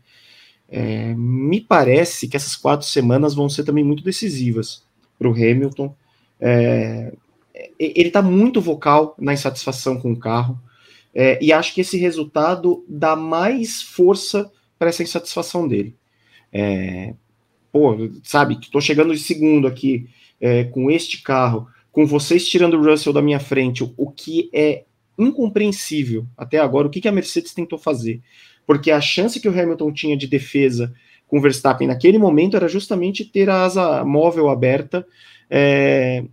É, me parece que essas quatro semanas vão ser também muito decisivas para o Hamilton. É, ele está muito vocal na insatisfação com o carro, é, e acho que esse resultado dá mais força para essa insatisfação dele. É, pô, sabe, estou chegando de segundo aqui é, com este carro, com vocês tirando o Russell da minha frente, o que é incompreensível até agora, o que, que a Mercedes tentou fazer porque a chance que o Hamilton tinha de defesa com o Verstappen naquele momento era justamente ter a asa móvel aberta é,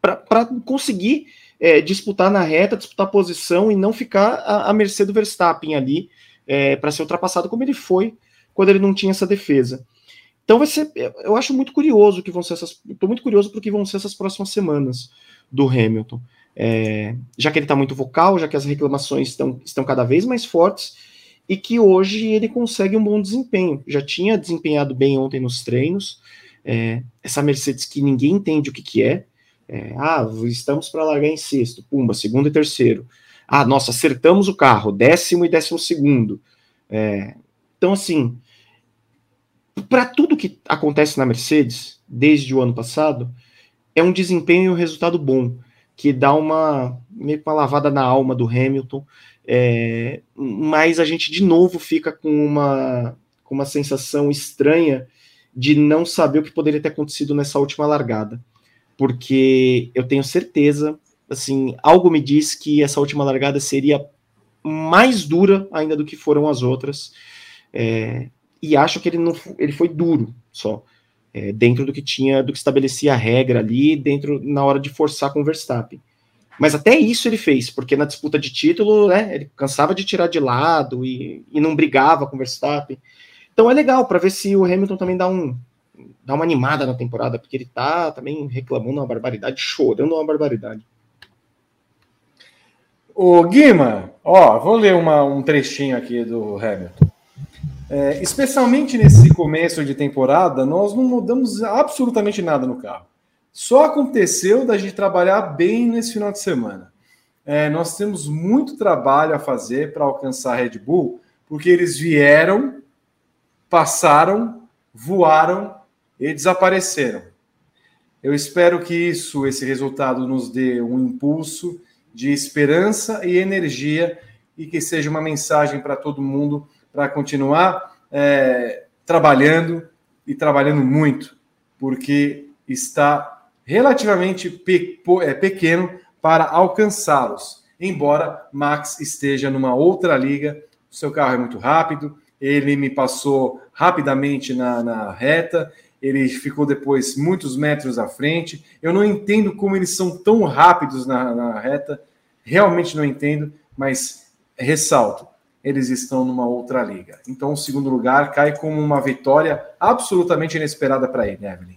para conseguir é, disputar na reta, disputar posição e não ficar à, mercê do Verstappen ali é, para ser ultrapassado como ele foi quando ele não tinha essa defesa. Então vai ser, eu acho muito curioso que vão ser essas, estou muito curioso porque vão ser essas próximas semanas do Hamilton, é, já que ele está muito vocal, já que as reclamações estão, estão cada vez mais fortes e que hoje ele consegue um bom desempenho. Já tinha desempenhado bem ontem nos treinos. É, essa Mercedes que ninguém entende o que, que é. é ah, estamos para largar em sexto, pumba, segundo e terceiro. Ah, nossa, acertamos o carro, décimo e décimo segundo. É, então, assim, para tudo que acontece na Mercedes desde o ano passado, é um desempenho e um resultado bom, que dá uma meio uma lavada na alma do Hamilton. É, mas a gente de novo fica com uma, com uma sensação estranha de não saber o que poderia ter acontecido nessa última largada. Porque eu tenho certeza, assim, algo me diz que essa última largada seria mais dura ainda do que foram as outras. É, e acho que ele não ele foi duro só. É, dentro do que tinha, do que estabelecia a regra ali, dentro na hora de forçar com o Verstappen. Mas até isso ele fez, porque na disputa de título, né, ele cansava de tirar de lado e, e não brigava com o Verstappen. Então é legal para ver se o Hamilton também dá um dá uma animada na temporada, porque ele tá também reclamando uma barbaridade, chorando uma barbaridade. O Guima, ó, vou ler uma, um trechinho aqui do Hamilton. É, especialmente nesse começo de temporada, nós não mudamos absolutamente nada no carro. Só aconteceu da gente trabalhar bem nesse final de semana. É, nós temos muito trabalho a fazer para alcançar a Red Bull, porque eles vieram, passaram, voaram e desapareceram. Eu espero que isso, esse resultado, nos dê um impulso de esperança e energia e que seja uma mensagem para todo mundo para continuar é, trabalhando e trabalhando muito, porque está relativamente pe é, pequeno para alcançá-los. Embora Max esteja numa outra liga, o seu carro é muito rápido, ele me passou rapidamente na, na reta, ele ficou depois muitos metros à frente. Eu não entendo como eles são tão rápidos na, na reta, realmente não entendo, mas ressalto, eles estão numa outra liga. Então, o segundo lugar cai como uma vitória absolutamente inesperada para ele, Evelyn.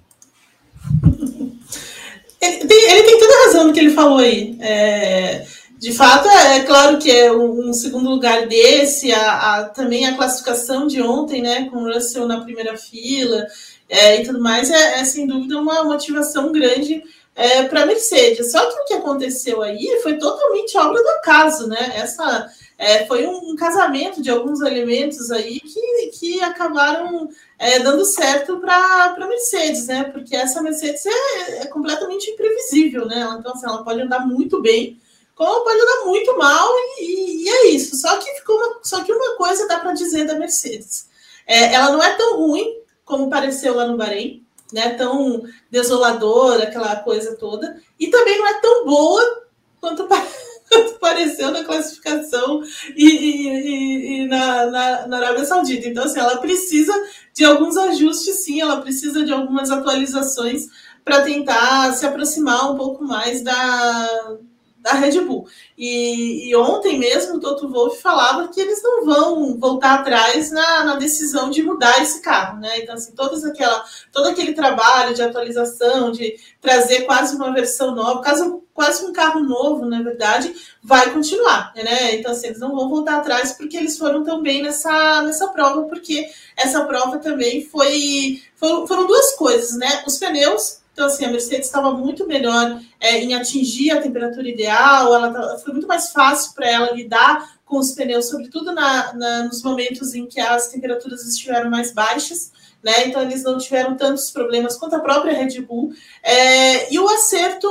Ele tem, toda a razão no que ele falou aí. É, de fato, é, é, claro que é um, um segundo lugar desse, a, a, também a classificação de ontem, né, com o Russell na primeira fila é, e tudo mais, é, é, sem dúvida uma motivação grande é, para a Mercedes. Só que o que aconteceu aí foi totalmente obra do acaso, né? Essa é, foi um, um, casamento de alguns elementos aí que, que acabaram é, dando certo para a Mercedes, né? Porque essa Mercedes é, é completamente imprevisível, né? Então, assim, ela pode andar muito bem como pode dar muito mal e, e, é isso. Só que ficou uma, só que uma coisa dá para dizer da Mercedes. É, ela não é tão ruim como pareceu lá no Bahrein, né? Tão desoladora, aquela coisa toda, e também não é tão boa quanto, quanto pareceu na classificação e, e, e na, na, na, Arábia Saudita. Então, assim, ela precisa de alguns ajustes, sim, ela precisa de algumas atualizações para tentar se aproximar um pouco mais da, da Red Bull. E, e, ontem mesmo o Toto Wolff falava que eles não vão voltar atrás na, na, decisão de mudar esse carro, né? Então, assim, todas aquela, todo aquele trabalho de atualização, de trazer quase uma versão nova, quase, quase um carro novo, na verdade, vai continuar, né? Então, assim, eles não vão voltar atrás porque eles foram tão bem nessa, nessa prova, porque essa prova também foi. Foram, foram duas coisas, né? Os pneus então, assim, a Mercedes estava muito melhor é, em atingir a temperatura ideal, ela tá, foi muito mais fácil para ela lidar com os pneus, sobretudo na, na, nos momentos em que as temperaturas estiveram mais baixas. Né? Então eles não tiveram tantos problemas quanto a própria Red Bull. É, e o acerto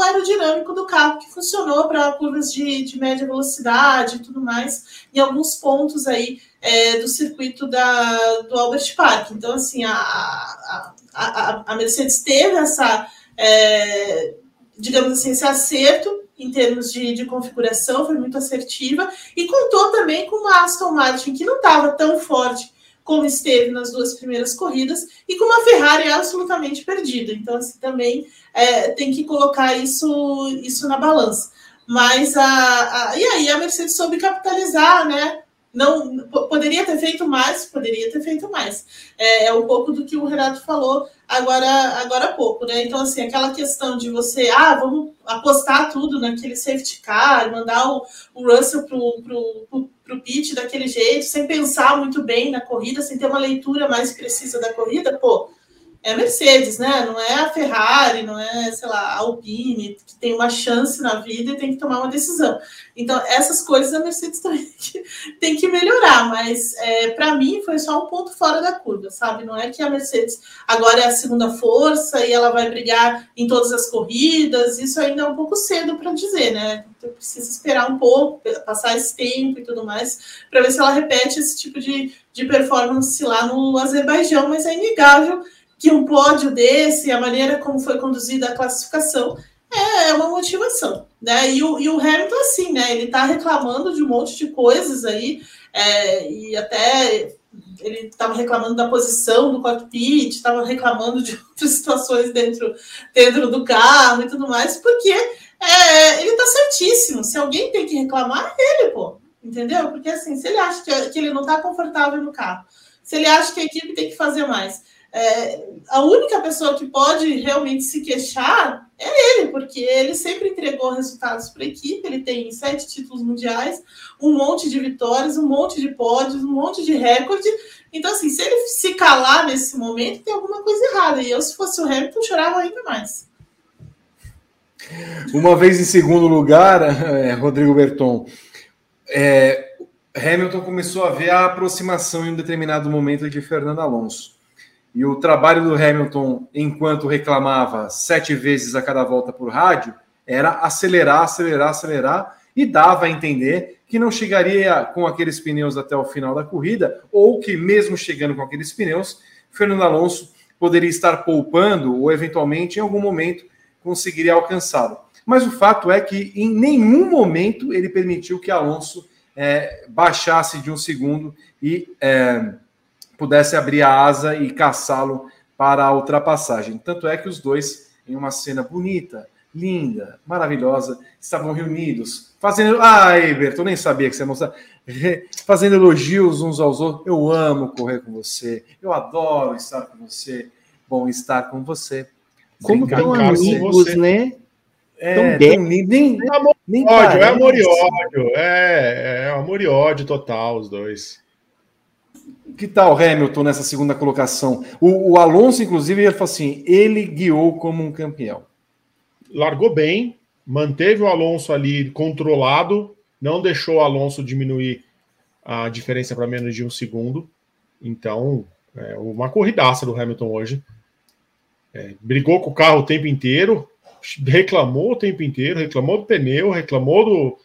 aerodinâmico do carro, que funcionou para curvas de, de, média velocidade e tudo mais, em alguns pontos aí é, do circuito da, do Albert Park. Então, assim, a, a, a, a Mercedes teve essa, é, digamos assim, esse acerto em termos de, de, configuração, foi muito assertiva, e contou também com uma Aston Martin que não estava tão forte como esteve nas duas primeiras corridas, e com uma Ferrari absolutamente perdida. Então, assim, também é, tem que colocar isso, isso na balança. Mas a, a, e aí a Mercedes soube capitalizar, né? Não poderia ter feito mais, poderia ter feito mais. É, é, um pouco do que o Renato falou agora, agora há pouco, né? Então, assim, aquela questão de você, ah, vamos apostar tudo naquele safety car, mandar o, o Russell pro, pro, pro, pro pit daquele jeito, sem pensar muito bem na corrida, sem ter uma leitura mais precisa da corrida, pô, é a Mercedes, né? Não é a Ferrari, não é, sei lá, a Alpine, que tem uma chance na vida e tem que tomar uma decisão. Então, essas coisas a Mercedes também tem que melhorar, mas é, para mim foi só um ponto fora da curva, sabe? Não é que a Mercedes agora é a segunda força e ela vai brigar em todas as corridas, isso ainda é um pouco cedo para dizer, né? Então, precisa esperar um pouco, passar esse tempo e tudo mais, para ver se ela repete esse tipo de, de performance lá no Azerbaijão, mas é inegável que um pódio desse, a maneira como foi conduzida a classificação, é, é uma motivação. Né? E, o, e o Hamilton, assim, né? Ele está reclamando de um monte de coisas aí, é, e até ele estava reclamando da posição do cockpit, estava reclamando de outras situações dentro, dentro do carro e tudo mais, porque é, ele está certíssimo. Se alguém tem que reclamar, é ele, pô. Entendeu? Porque assim, se ele acha que, que ele não está confortável no carro, se ele acha que a equipe tem que fazer mais, é, a única pessoa que pode realmente se queixar é ele, porque ele sempre entregou resultados para a equipe. Ele tem sete títulos mundiais, um monte de vitórias, um monte de pódios, um monte de recorde. Então, assim, se ele se calar nesse momento, tem alguma coisa errada. E eu, se fosse o Hamilton, chorava ainda mais. Uma vez em segundo lugar, é, Rodrigo Berton, é, Hamilton começou a ver a aproximação em um determinado momento de Fernando Alonso. E o trabalho do Hamilton, enquanto reclamava sete vezes a cada volta por rádio, era acelerar, acelerar, acelerar e dava a entender que não chegaria com aqueles pneus até o final da corrida, ou que, mesmo chegando com aqueles pneus, Fernando Alonso poderia estar poupando ou, eventualmente, em algum momento, conseguiria alcançá-lo. Mas o fato é que, em nenhum momento, ele permitiu que Alonso é, baixasse de um segundo e é, pudesse abrir a asa e caçá-lo para a ultrapassagem. Tanto é que os dois, em uma cena bonita, linda, maravilhosa, estavam reunidos, fazendo. Ah, Everton, nem sabia que você ia mostrar. Fazendo elogios uns aos outros. Eu amo correr com você, eu adoro estar com você. Bom estar com você. Como tão amigos, né? É, tão bem. Nem, é amor, nem ódio, é amor e ódio. É, é amor e ódio total, os dois. Que tal Hamilton nessa segunda colocação? O, o Alonso, inclusive, ele falou assim: ele guiou como um campeão. Largou bem, manteve o Alonso ali controlado, não deixou o Alonso diminuir a diferença para menos de um segundo. Então, é uma corridaça do Hamilton hoje. É, brigou com o carro o tempo inteiro, reclamou o tempo inteiro, reclamou do pneu, reclamou do,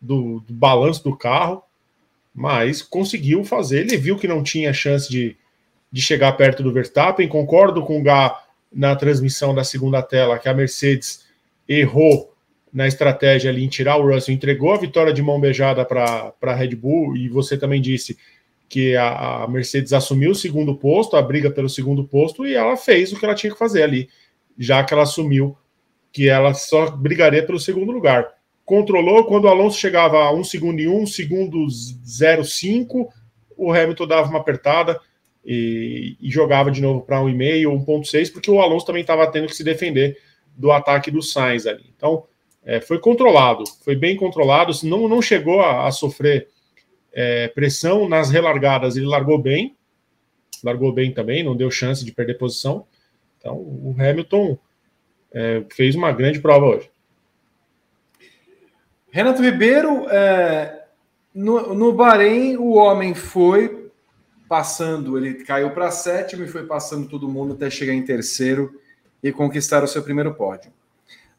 do, do balanço do carro mas conseguiu fazer. Ele viu que não tinha chance de, de chegar perto do Verstappen. Concordo com o Gá na transmissão da segunda tela que a Mercedes errou na estratégia ali em tirar o Russell, entregou a vitória de mão beijada para a Red Bull, e você também disse que a, a, Mercedes assumiu o segundo posto, a briga pelo segundo posto, e ela fez o que ela tinha que fazer ali, já que ela assumiu que ela só brigaria pelo segundo lugar controlou. Quando o Alonso chegava a 1 segundo e 1 segundo 0,5, o Hamilton dava uma apertada e, e jogava de novo para 1,5 ou 1,6, porque o Alonso também estava tendo que se defender do ataque do Sainz ali. Então, é, foi controlado, foi bem controlado, não, não chegou a, a sofrer é, pressão nas relargadas, ele largou bem, largou bem também, não deu chance de perder posição. Então, o Hamilton é, fez uma grande prova hoje. Renato Ribeiro, é, no, no Bahrein, o homem foi passando, ele caiu para sétimo e foi passando todo mundo até chegar em terceiro e conquistar o seu primeiro pódio.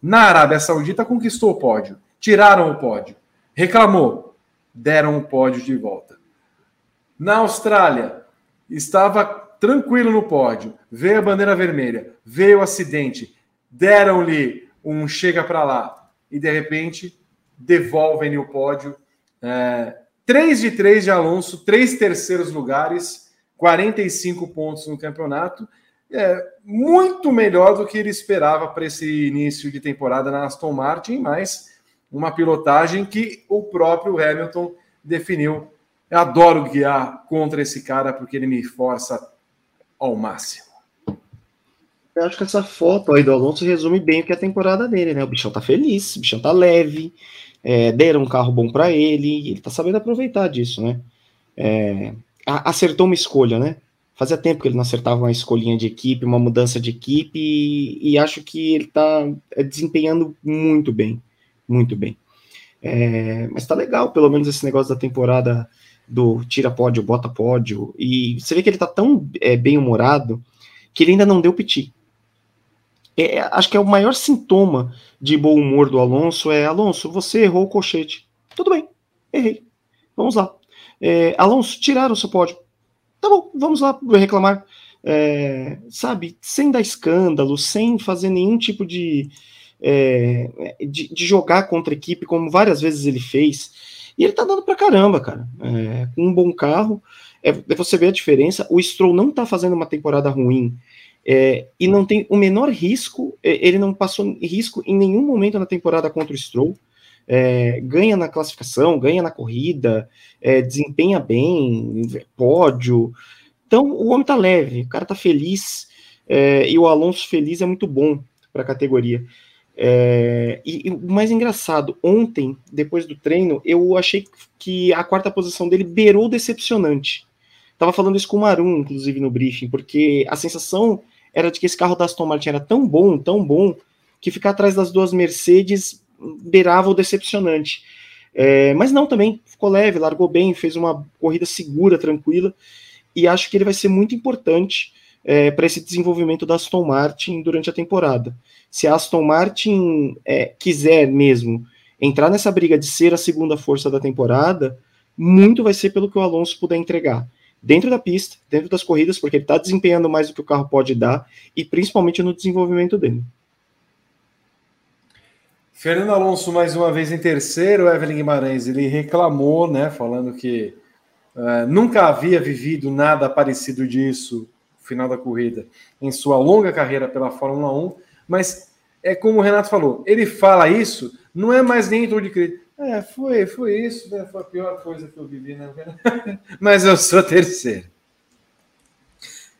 Na Arábia Saudita, conquistou o pódio, tiraram o pódio, reclamou, deram o pódio de volta. Na Austrália, estava tranquilo no pódio, veio a bandeira vermelha, veio o acidente, deram-lhe um chega para lá. E de repente devolvem o pódio. É, 3 de 3 de Alonso, três terceiros lugares, 45 pontos no campeonato. É muito melhor do que ele esperava para esse início de temporada na Aston Martin, mas uma pilotagem que o próprio Hamilton definiu. Eu adoro guiar contra esse cara porque ele me força ao máximo. Eu acho que essa foto aí do Alonso resume bem o que é a temporada dele, né? O bichão tá feliz, o bichão tá leve, é, deram um carro bom para ele, ele tá sabendo aproveitar disso, né? É, acertou uma escolha, né? Fazia tempo que ele não acertava uma escolhinha de equipe, uma mudança de equipe, e, e acho que ele tá é, desempenhando muito bem, muito bem. É, mas tá legal, pelo menos esse negócio da temporada do tira pódio, bota pódio, e você vê que ele tá tão é, bem humorado que ele ainda não deu piti. É, acho que é o maior sintoma de bom humor do Alonso é Alonso, você errou o colchete. Tudo bem, errei. Vamos lá. É, Alonso, tiraram o seu pódio. Tá bom, vamos lá reclamar. É, sabe, sem dar escândalo, sem fazer nenhum tipo de, é, de, de, jogar contra a equipe, como várias vezes ele fez. E ele tá dando pra caramba, cara. É, com um bom carro, é, você vê a diferença. O Stroll não tá fazendo uma temporada ruim. É, e não tem o menor risco, é, ele não passou risco em nenhum momento na temporada contra o Stroll. É, ganha na classificação, ganha na corrida, é, desempenha bem, pódio. Então o homem tá leve, o cara tá feliz, é, e o Alonso feliz é muito bom para a categoria. É, e, e, o mais engraçado, ontem, depois do treino, eu achei que a quarta posição dele beirou decepcionante. Tava falando isso com o Marum, inclusive, no briefing, porque a sensação era de que esse carro da Aston Martin era tão bom, tão bom, que ficar atrás das duas Mercedes beirava o decepcionante. É, mas não também, ficou leve, largou bem, fez uma corrida segura, tranquila, e acho que ele vai ser muito importante é, para esse desenvolvimento da Aston Martin durante a temporada. Se a Aston Martin é, quiser mesmo entrar nessa briga de ser a segunda força da temporada, muito vai ser pelo que o Alonso puder entregar. Dentro da pista, dentro das corridas, porque ele está desempenhando mais do que o carro pode dar, e principalmente no desenvolvimento dele. Fernando Alonso, mais uma vez em terceiro, Evelyn Guimarães, ele reclamou, né, falando que uh, nunca havia vivido nada parecido disso, no final da corrida, em sua longa carreira pela Fórmula 1, mas é como o Renato falou, ele fala isso, não é mais nem de crítica. É, foi, foi isso, né? foi a pior coisa que eu vivi, né? mas eu sou terceiro.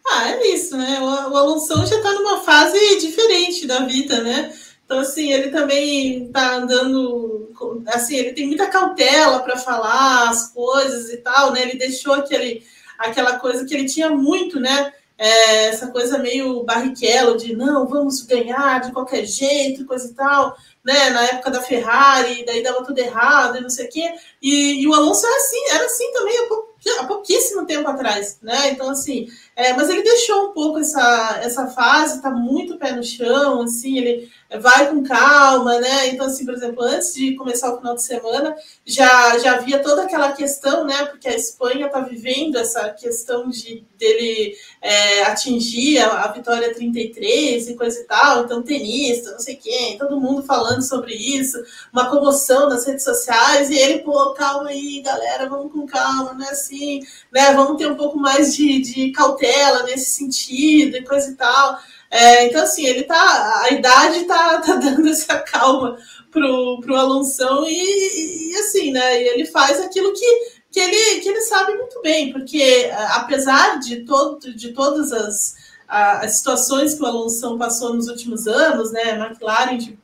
Ah, é isso, né? O, Alonso já está numa fase diferente da vida, né? Então, assim, ele também tá andando. Assim, ele tem muita cautela para falar as coisas e tal, né? Ele deixou aquele, aquela coisa que ele tinha muito, né? É, essa coisa meio barriquelo de não, vamos ganhar de qualquer jeito, coisa e tal, né? Na época da Ferrari, daí dava tudo errado e não sei o quê. E, e o Alonso era assim, era assim também há pouquíssimo tempo atrás, né? Então, assim, é, mas ele deixou um pouco essa, essa fase, tá muito pé no chão, assim, ele vai com calma, né? Então, assim, por exemplo, antes de começar o final de semana, já, já havia toda aquela questão, né? Porque a Espanha está vivendo essa questão de dele é, atingir a, a, vitória 33 e coisa e tal, então tenista, não sei quem, todo mundo falando sobre isso, uma comoção nas redes sociais, e ele, pô, calma aí, galera, vamos com calma, né? Assim, né? Vamos ter um pouco mais de, de cautela nesse sentido e coisa e tal. É, então, assim, ele tá. A idade tá, tá dando essa calma pro, pro Alonso e, e, assim, né? Ele faz aquilo que, que, ele, que ele sabe muito bem, porque apesar de, todo, de todas as, as situações que o Alonso passou nos últimos anos, né? McLaren de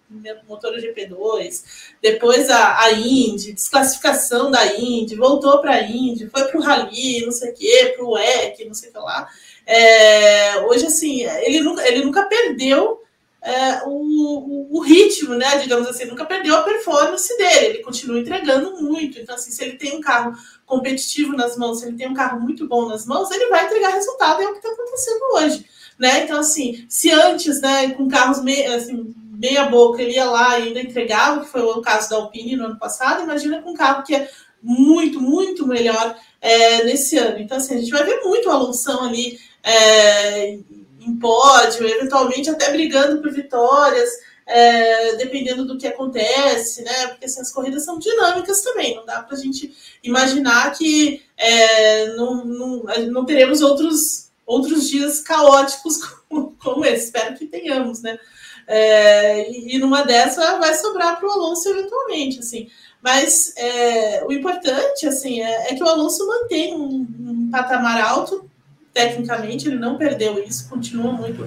motor GP2, depois a, a Indy, desclassificação da Indy, voltou para a Indy, foi para o Rally, não sei o quê, para o WEC, não sei o que lá. É, hoje, assim, ele nunca, ele nunca perdeu é, o, o, ritmo, né? Digamos assim, nunca perdeu a performance dele, ele continua entregando muito. Então, assim, se ele tem um carro competitivo nas mãos, se ele tem um carro muito bom nas mãos, ele vai entregar resultado, é o que está acontecendo hoje. Né? Então, assim, se antes, né, com carros meio, assim, meia boca, ele ia lá e ainda entregava, que foi o caso da Alpine no ano passado, imagina com um carro que é muito, muito melhor é, nesse ano. Então, assim, a gente vai ver muito o Alonso ali é, em pódio, eventualmente até brigando por vitórias, é, dependendo do que acontece, né? Porque assim, as corridas são dinâmicas também, não dá para a gente imaginar que é, não, não, não teremos outros, outros dias caóticos como, como esse. Espero que tenhamos, né? É, e, numa dessa vai sobrar para o Alonso eventualmente, assim. Mas é, o importante, assim, é, é, que o Alonso mantém um, um patamar alto tecnicamente ele não perdeu isso, continua muito,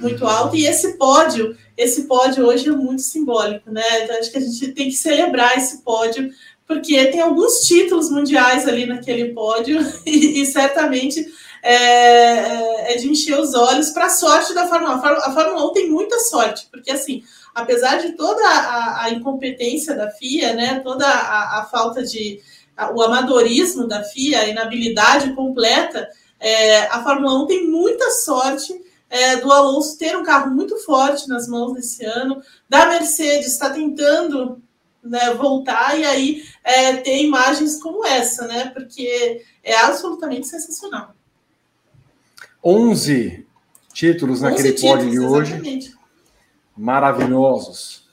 muito alto. E esse pódio, esse pódio hoje é muito simbólico, né? Então acho que a gente tem que celebrar esse pódio, porque tem alguns títulos mundiais ali naquele pódio, e, e certamente é, é, de encher os olhos para a sorte da Fórmula 1. A Fórmula 1 tem muita sorte, porque assim. Apesar de toda a, a incompetência da FIA, né, toda a, a falta de o amadorismo da FIA, a inabilidade completa, é, a Fórmula 1 tem muita sorte é, do Alonso ter um carro muito forte nas mãos desse ano, da Mercedes está tentando né, voltar e aí é, ter imagens como essa, né? Porque é absolutamente sensacional. 11 títulos 11 naquele títulos, pódio de hoje. Exatamente. Maravilhosos.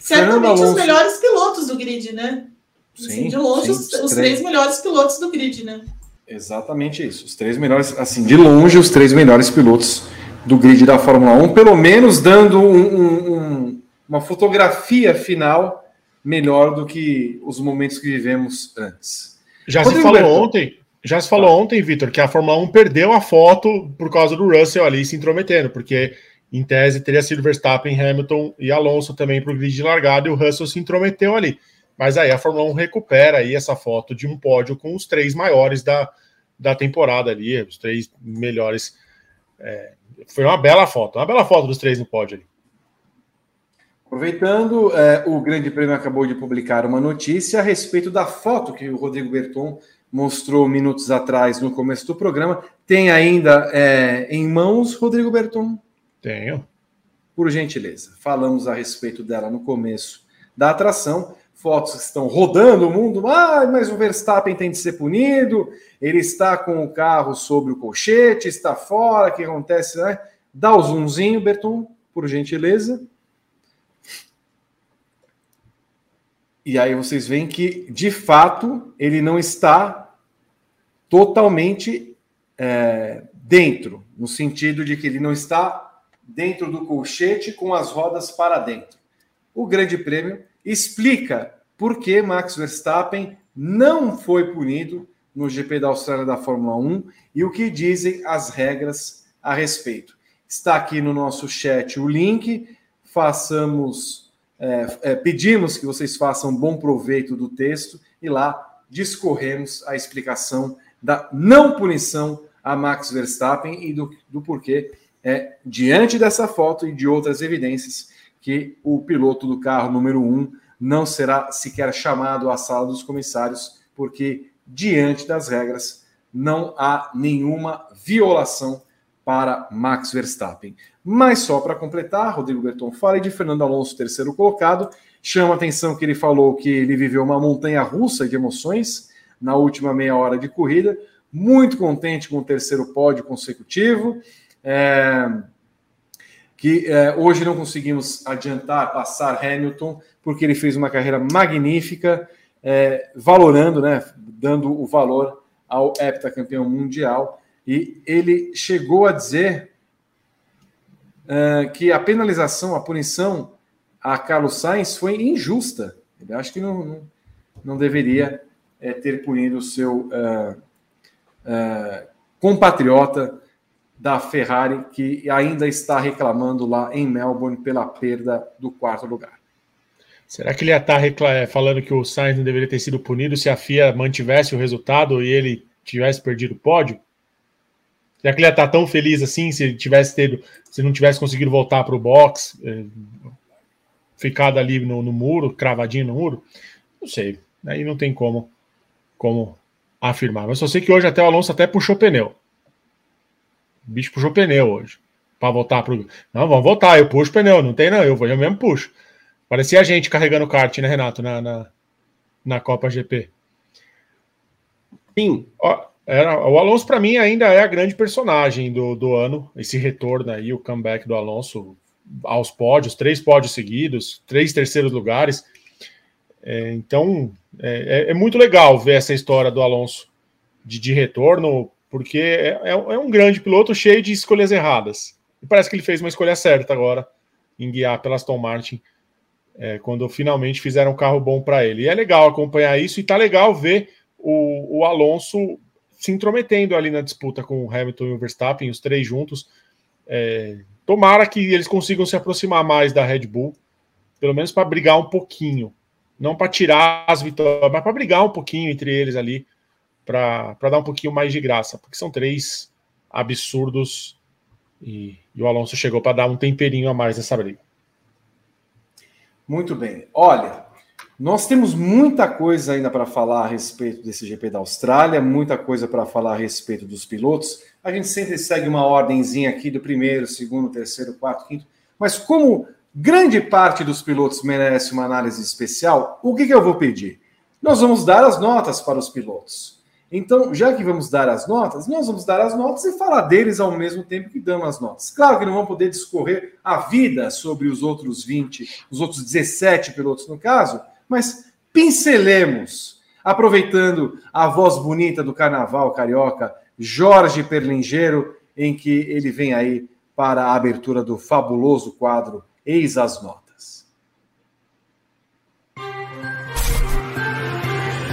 Certamente os melhores pilotos do grid, né? Sim, assim, de longe, sim, os, os três melhores pilotos do grid, né? Exatamente isso. Os três melhores, assim, de longe, os três melhores pilotos do grid da Fórmula 1, pelo menos dando um, um, uma fotografia final melhor do que os momentos que vivemos antes. Já Rodrigo se falou ontem, já se falou ah. ontem, Vitor, que a Fórmula 1 perdeu a foto por causa do Russell ali se intrometendo, porque em tese teria sido Verstappen, Hamilton e Alonso também para o grid de largada e o Russell se intrometeu ali. Mas aí a Fórmula 1 recupera aí essa foto de um pódio com os três maiores da, da temporada ali, os três melhores. É, foi uma bela foto, uma bela foto dos três no pódio ali. Aproveitando, é, o Grande Prêmio acabou de publicar uma notícia a respeito da foto que o Rodrigo Berton mostrou minutos atrás no começo do programa. Tem ainda é, em mãos, Rodrigo Berton? Tenho. Por gentileza, falamos a respeito dela no começo da atração. Fotos que estão rodando o mundo. Ah, mas o Verstappen tem de ser punido. Ele está com o carro sobre o colchete, está fora. O que acontece? Né? Dá o zoomzinho, Berton, por gentileza. E aí vocês veem que, de fato, ele não está totalmente é, dentro, no sentido de que ele não está dentro do colchete com as rodas para dentro. O Grande Prêmio explica por que Max Verstappen não foi punido no GP da Austrália da Fórmula 1 e o que dizem as regras a respeito. Está aqui no nosso chat o link, façamos é, é, pedimos que vocês façam bom proveito do texto e lá discorremos a explicação da não punição a Max Verstappen e do, do porquê, é, diante dessa foto e de outras evidências, que o piloto do carro número um não será sequer chamado à sala dos comissários, porque, diante das regras, não há nenhuma violação para Max Verstappen. Mas só para completar, Rodrigo Berton fala de Fernando Alonso, terceiro colocado. Chama a atenção que ele falou que ele viveu uma montanha russa de emoções na última meia hora de corrida. Muito contente com o terceiro pódio consecutivo. É, que é, hoje não conseguimos adiantar, passar Hamilton, porque ele fez uma carreira magnífica, é, valorando, né, dando o valor ao heptacampeão mundial e ele chegou a dizer uh, que a penalização, a punição a Carlos Sainz foi injusta. Ele acha que não, não, deveria é, ter punido o seu compatriota da Ferrari, que ainda está reclamando lá em Melbourne pela perda do quarto lugar. Será que ele ia estar falando que o Sainz não deveria ter sido punido se a FIA mantivesse o resultado e ele tivesse perdido o pódio? Será que ele ia estar tão feliz assim se ele tivesse tido, se não tivesse conseguido voltar para o box, é, ficado ali no, no, muro, cravadinho no muro? Não sei. Aí não tem como, como afirmar. Mas só sei que hoje até o Alonso até puxou pneu. O bicho puxou pneu hoje. Para voltar para o. Não, vamos voltar. Eu puxo pneu. Não tem, não. Eu, vou, eu mesmo puxo. Parecia a gente carregando kart, né, Renato? Na, na, na Copa GP. Sim. Ó, era, o Alonso, para mim, ainda é a grande personagem do, do ano. Esse retorno aí, o comeback do Alonso aos pódios, três pódios seguidos, três terceiros lugares. É, então, é, é, é, muito legal ver essa história do Alonso de, de retorno, porque é, é, é um grande piloto cheio de escolhas erradas. E parece que ele fez uma escolha certa agora em guiar pela Aston Martin, é, quando finalmente fizeram um carro bom para ele. E é legal acompanhar isso e tá legal ver o, o Alonso se intrometendo ali na disputa com o Hamilton e o Verstappen, os três juntos. É, tomara que eles consigam se aproximar mais da Red Bull, pelo menos para brigar um pouquinho. Não para tirar as vitórias, mas para brigar um pouquinho entre eles ali, para dar um pouquinho mais de graça, porque são três absurdos e, e o Alonso chegou para dar um temperinho a mais nessa briga. Muito bem. Olha, nós temos muita coisa ainda para falar a respeito desse GP da Austrália, muita coisa para falar a respeito dos pilotos. A gente sempre segue uma ordemzinha aqui do primeiro, segundo, terceiro, quarto, quinto. Mas como grande parte dos pilotos merece uma análise especial, o que, que eu vou pedir? Nós vamos dar as notas para os pilotos. Então, já que vamos dar as notas, nós vamos dar as notas e falar deles ao mesmo tempo que damos as notas. Claro que não vamos poder discorrer a vida sobre os outros 20, os outros 17 pilotos no caso, mas pincelemos, aproveitando a voz bonita do carnaval carioca, Jorge Perlingeiro, em que ele vem aí para a abertura do fabuloso quadro Eis as Notas.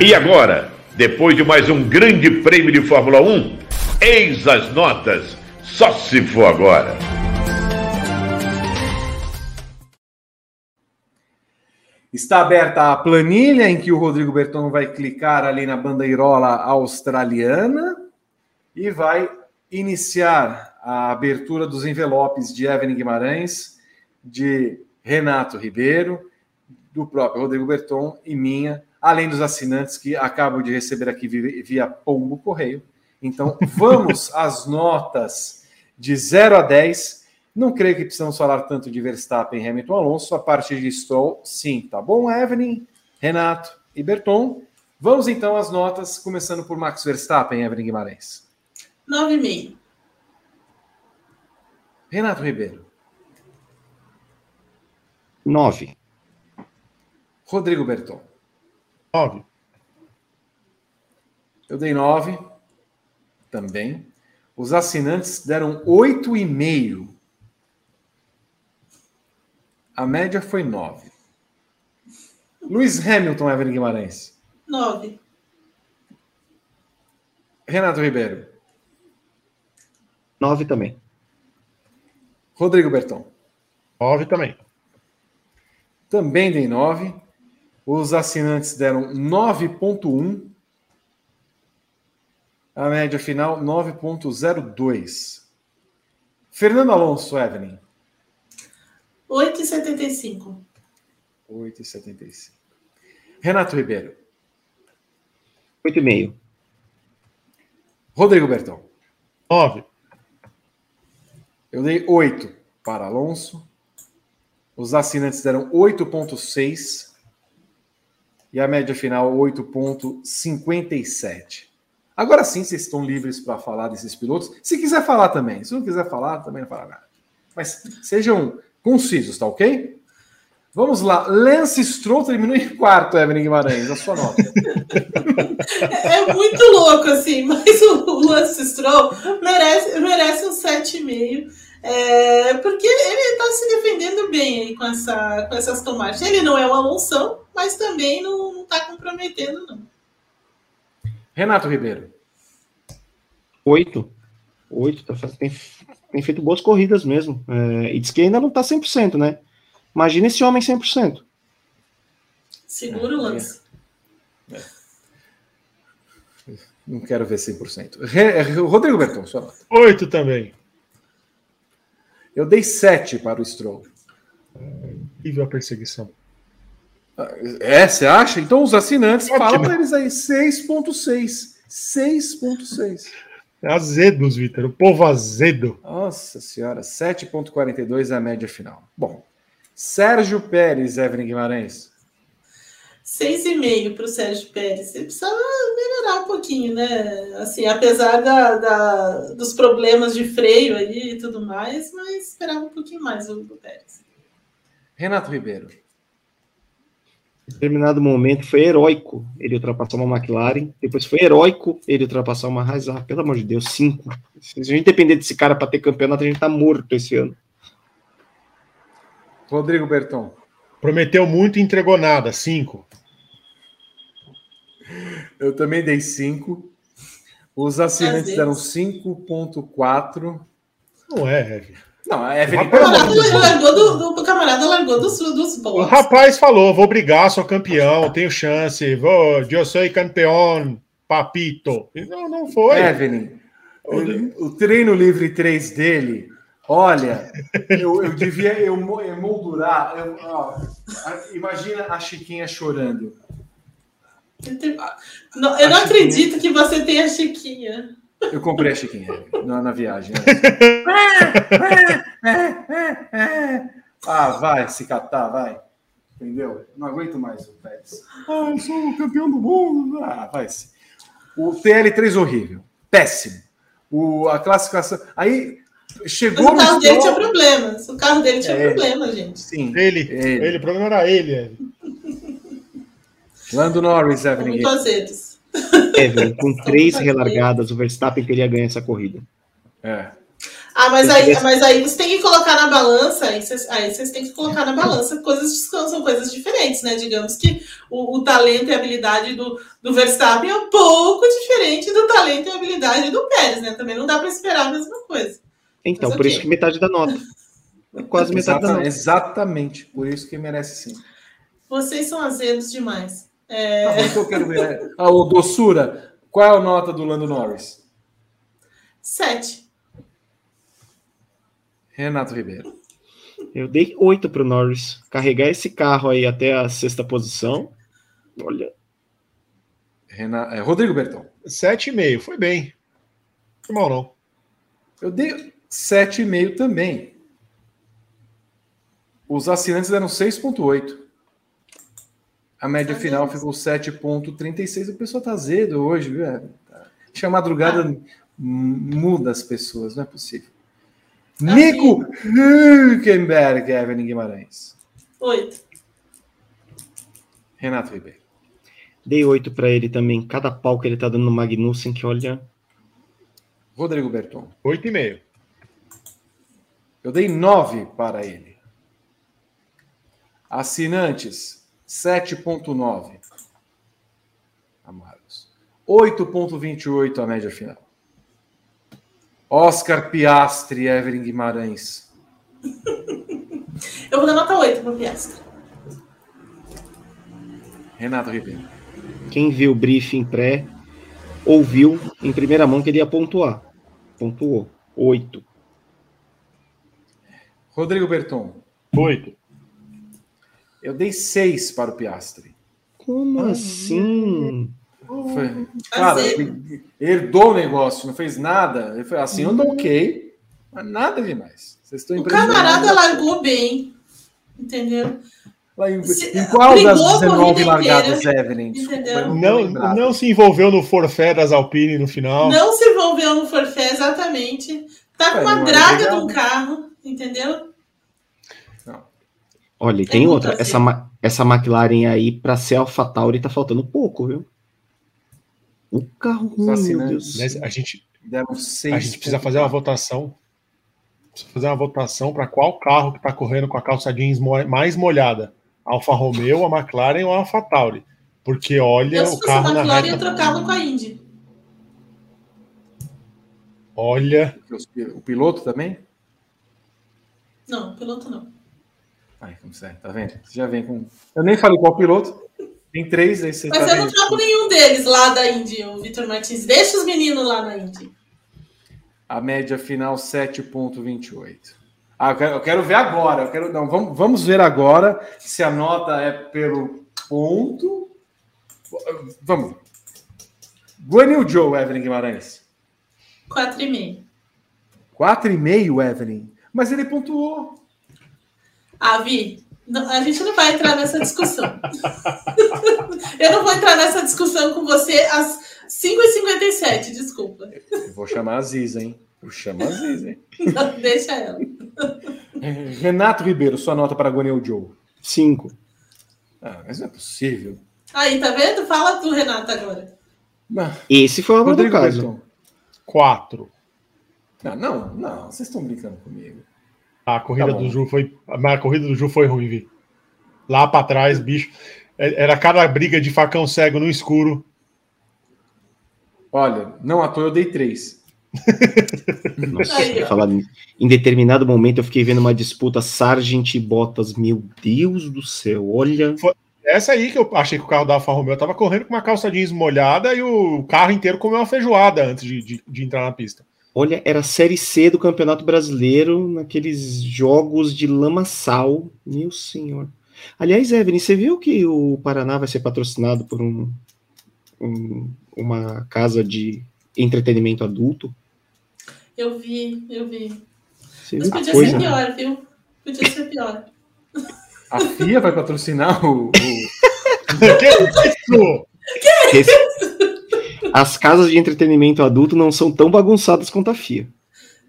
E agora, depois de mais um grande prêmio de Fórmula 1, eis as notas, só se for agora. Está aberta a planilha em que o Rodrigo Berton vai clicar ali na bandeirola australiana e vai iniciar a abertura dos envelopes de Evelyn Guimarães, de Renato Ribeiro, do próprio Rodrigo Berton e minha, além dos assinantes que acabo de receber aqui via Pombo Correio. Então, vamos às notas de 0 a 10 Não creio que precisamos falar tanto de Verstappen, Hamilton, Alonso. A partir de Stroll, sim, tá bom, Evelyn, Renato e Berton. Vamos então às notas, começando por Max Verstappen, Evelyn Guimarães. 9,5. Renato Ribeiro. 9. Rodrigo Berton. 9. Eu dei 9 também. Os assinantes deram 8,5. A média foi 9. Luiz Hamilton, Evelyn Guimarães. 9. Renato Ribeiro. 9 também. Rodrigo Berton. 9 também. Também dei 9. Os assinantes deram 9,1. A média final, 9,02. Fernando Alonso, Evelyn. 8,75. 8,75. Renato Ribeiro. 8,5. Rodrigo Bertão. 9. Eu dei 8 para Alonso. Os assinantes deram 8,6. E a média final, 8,57. Agora sim, vocês estão livres para falar desses pilotos. Se quiser falar também. Se não quiser falar, também não fala nada. Mas sejam concisos, tá ok? Vamos lá. Lance Stroll terminou em quarto, Evelyn Guimarães. A sua nota. É muito louco, assim, mas o Lance Stroll merece, merece um 7,5. É, porque ele está se defendendo bem aí com, essa, com essas tomates. Ele não é uma monção, mas também não está comprometendo, não. Renato Ribeiro. 8. 8. Tá, tem, tem feito boas corridas mesmo. É, e diz que ainda não está 100%, né? Imagina esse homem 100%. Segura o lance. É. Não quero ver 100%. Re, Rodrigo Berton, sua nota. 8 também. Eu dei 7 para o Stroll. Incrível a perseguição. É, você acha? Então os assinantes Ótimo. falam para eles aí 6.6. 6.6. Azedos, Vitor. O povo azedo. Nossa senhora, 7.42 é a média final. Bom, Sérgio Pérez, Evelyn Guimarães. 6,5 para o Sérgio Pérez. Você precisa melhorar um pouquinho, né? Assim, apesar da, da, dos problemas de freio aí e tudo mais, mas esperava um pouquinho mais o, o Pérez. Renato Ribeiro. Em determinado momento foi heróico ele ultrapassar uma McLaren, depois foi heróico ele ultrapassar uma Haas. Ah, pelo amor de Deus, cinco. Se a gente depender desse cara para ter campeonato, a gente tá morto esse ano. Rodrigo Berton. Prometeu muito e entregou nada, cinco. Eu também dei cinco. Os assinantes deram 5.4. Não é, Heavy. Não, a Evelyn. O camarada largou, do, do, o camarada largou dos, dos pontos. O rapaz falou: vou brigar, sou campeão, tenho chance, vou, eu sou campeão, papito. Não, não foi. Evelyn, o, o treino livre 3 dele, olha, eu, eu devia eu, eu moldurar. Eu, ó, imagina a Chiquinha chorando. Não, eu a não Chiquinha... acredito que você tenha a Chiquinha. Eu comprei a Chiquinha na, na viagem. Ah, vai se catar, vai. Entendeu? Não aguento mais o Pérez. Ah, eu sou o campeão do mundo. Ah, vai se. O TL3 horrível. Péssimo. O, a classificação. Aí chegou. Mas o carro dele tinha problemas. O carro dele tinha é, problemas, gente. Sim. Ele, ele. ele. O problema era ele. Lando Norris, Evelyn. Muito azedos. Evelyn, com três relargadas, o Verstappen teria ganho essa corrida. É. Ah, mas aí, mas aí você tem que colocar na balança, aí vocês, aí vocês têm que colocar na balança coisas são coisas diferentes, né? Digamos que o, o, talento e a habilidade do, do Verstappen é um pouco diferente do talento e a habilidade do Pérez, né? Também não dá para esperar a mesma coisa. Então, mas, por okay. isso que metade da nota. Quase metade da nota. Exatamente, por isso que merece sim. Vocês são azedos demais. É... Ah, eu quero ver. O doçura. Qual é a nota do Lando Norris? Sete. Renato Ribeiro. Eu dei oito para o Norris. Carregar esse carro aí até a sexta posição. Olha. Renato, é, Rodrigo Bertão. Sete e meio. Foi bem. Foi mal, não. Eu dei sete e meio também. Os assinantes deram 6,8. A média final ficou 7,36. O pessoal tá azedo hoje, viu? É, tá. Acho que a madrugada Ah. m- muda as pessoas, não é possível. Tá Nico Hülkenberg, Evelyn Guimarães. Oito. Renato Ribeiro. Dei oito pra ele também. Cada pau que ele tá dando no Magnussen, que olha. Rodrigo Berton. Oito e meio. Eu dei 9 para ele. Assinantes, 7,9. Amados. 8,28 a média final. Oscar Piastri, Evelyn Guimarães. Eu vou dar nota 8 pro Piastra. Renato Ribeiro. Quem viu o briefing pré ouviu em primeira mão que ele ia pontuar. Pontuou. Oito. Rodrigo Berton. Oito. Eu dei 6 para o Piastri. Como assim? Foi- Cara, Azedo. ele herdou o negócio, não fez nada. Ele foi assim, eu dou ok, mas nada demais. Vocês estão O camarada largou bem. Entendeu? Em, Se- em qual das brigou a 19 corrida largadas, Evelyn? Desculpa, Não, não se envolveu no forfé das Alpine no final. Não se envolveu no forfé, exatamente. Tá com É, é draga de um carro, entendeu? Olha, e Tem tem muita outra. Essa, Ma- essa McLaren aí, pra ser AlphaTauri, tá faltando pouco, viu? O carro ruim, meu assinantes. Deus. A gente, a gente precisa fazer uma votação. Precisa fazer uma votação para qual carro que está correndo com a calça jeans mais molhada. Alfa Romeo, a McLaren ou a Alfa Tauri. Porque olha Eu, o carro a na McLaren, eu reta. trocava com a Indy. Olha, O piloto também? Não, piloto não. Ai, como você tá vendo? Você já vem com. Eu nem falei qual piloto. Tem três, aí você Mas tá eu não troco nenhum deles lá da Indy, o Vitor Martins. Deixa os meninos lá na Indy. A média final 7,28. Ah, eu quero, eu quero ver agora. Eu quero, não, vamos, vamos ver agora se a nota é pelo ponto. Vamos. Guanil Joe, Evelyn Guimarães. 4,5. 4,5, Evelyn. Mas ele pontuou. Ah, Vi, não- a gente não vai entrar nessa discussão. eu não vou entrar nessa discussão com você às 5h57, desculpa. Eu vou chamar a Ziza, hein? Eu chamo a Ziza, hein? Não, deixa ela. Renato Ribeiro, sua nota para Guanil Joe. Cinco. Ah, mas não é possível. Aí, tá vendo? Fala tu, Renato, agora. Não. Esse foi o Rodrigo caso. Berton. quatro. Não, não, não, vocês estão brincando comigo. A corrida Tá do Ju foi. A corrida do Ju foi ruim, Vi. Lá para trás, bicho. é- Era cada briga de facão cego no escuro. Olha, não à toa eu dei três. Nossa, Aí, falar, em determinado momento eu fiquei vendo uma disputa Sargent e Bottas. Meu Deus do céu, olha. Essa aí que eu achei que o carro da Alfa Romeo tava correndo com uma calça jeans molhada e o carro inteiro comeu uma feijoada antes de, de- de entrar na pista. Olha, era a Série C do Campeonato Brasileiro, naqueles jogos de lamaçal. Meu senhor. Aliás, Evelyn, você viu que o Paraná vai ser patrocinado por um, um- uma casa de entretenimento adulto? Eu vi, eu vi. Você Mas viu que podia coisa? ser pior, viu? Podia ser pior. A FIA vai patrocinar o. o- que isso? Esse- As casas de entretenimento adulto não são tão bagunçadas quanto a FIA.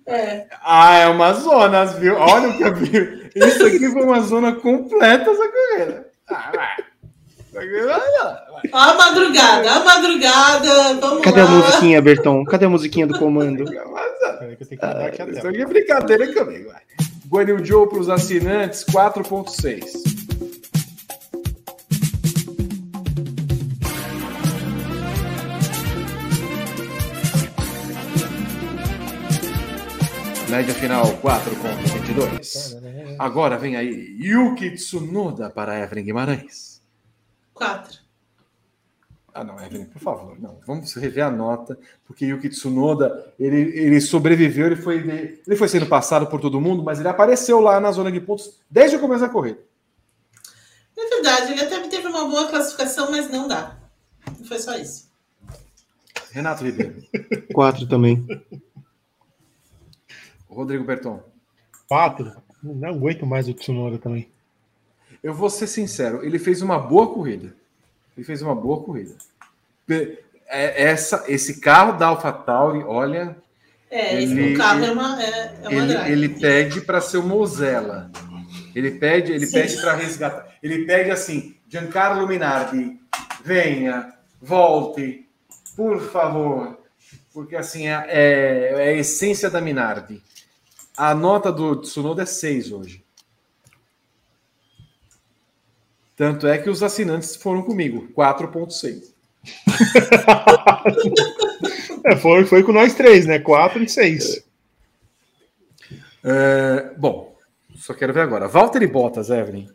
É. Ah, é uma zona, viu? Olha o que eu vi. Isso aqui foi uma zona completa essa corrida. Ah, vai. A madrugada, a madrugada. Vamos Cadê lá. a musiquinha, Berton? Cadê a musiquinha do comando? Isso aqui é brincadeira comigo. vai. Guanil Joe para os assinantes, 4,6. Média final 4,22. Agora vem aí Yuki Tsunoda para Evelyn Guimarães. Quatro. Ah, não, Evelyn, por favor, não. Vamos rever a nota, porque Yuki Tsunoda, ele, ele sobreviveu, ele foi, ele foi sendo passado por todo mundo, mas ele apareceu lá na zona de pontos desde o começo da corrida. É verdade, ele até teve uma boa classificação, mas não dá. Não foi só isso. Renato Ribeiro, Quatro também. Rodrigo Berton, Quatro. Não aguento mais o Tsunoda também. eu vou ser sincero, ele fez uma boa corrida. Ele fez uma boa corrida. É, essa, esse carro da AlphaTauri, olha. É, ele, carro é uma, é, é uma ele, ele pede para ser o Mozella. Ele pede, ele Sim. pede para resgatar. Ele pede assim, Giancarlo Minardi, venha, volte, por favor. Porque assim, é, é, é a essência da Minardi. A nota do Tsunoda é 6 hoje. Tanto é que os assinantes foram comigo, 4.6. é, foi, foi com nós três, né? 4 e 6. É, bom, só quero ver agora. Valtteri Bottas, Evelyn.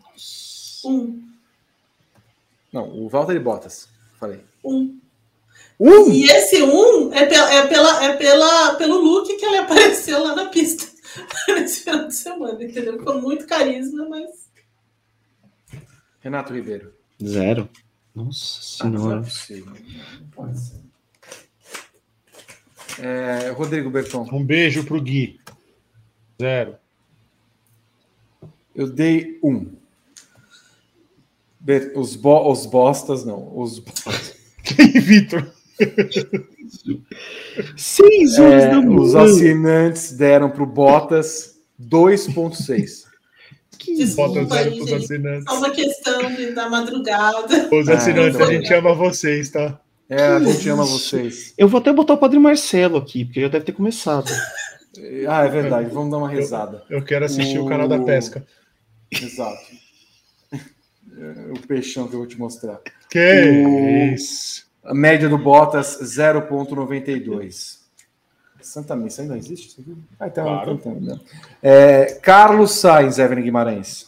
Um. Não, o Valtteri Bottas. Falei. Um. Um? E esse um é, pela, é, pela, é pela, pelo look que ele apareceu lá na pista nesse final de semana, entendeu? Com muito carisma, mas Renato Ribeiro. Zero. Nossa senhora. Ah, é, Rodrigo Berton. Um beijo pro Gui. Zero. Eu dei um. Os, bo os bostas, não. Os Quem, Vitor? Seis é, Os assinantes deram para o Bottas 2,6. Que Desculpa aí, gente. Assinantes. Só uma questão de, da madrugada. Os assinantes, ah, a gente ama vocês, tá? É, a gente ama vocês. Eu vou até botar o Padre Marcelo aqui, porque já deve ter começado. Ah, é verdade. Vamos dar uma risada. Eu, eu quero assistir o... o... canal da pesca. Exato. o peixão que eu vou te mostrar. Que o... isso? A média do Bottas 0,92. Santa Missa ainda existe isso aqui? Ah, então, claro. então, então né? é, Carlos Sainz, Evelyn Guimarães.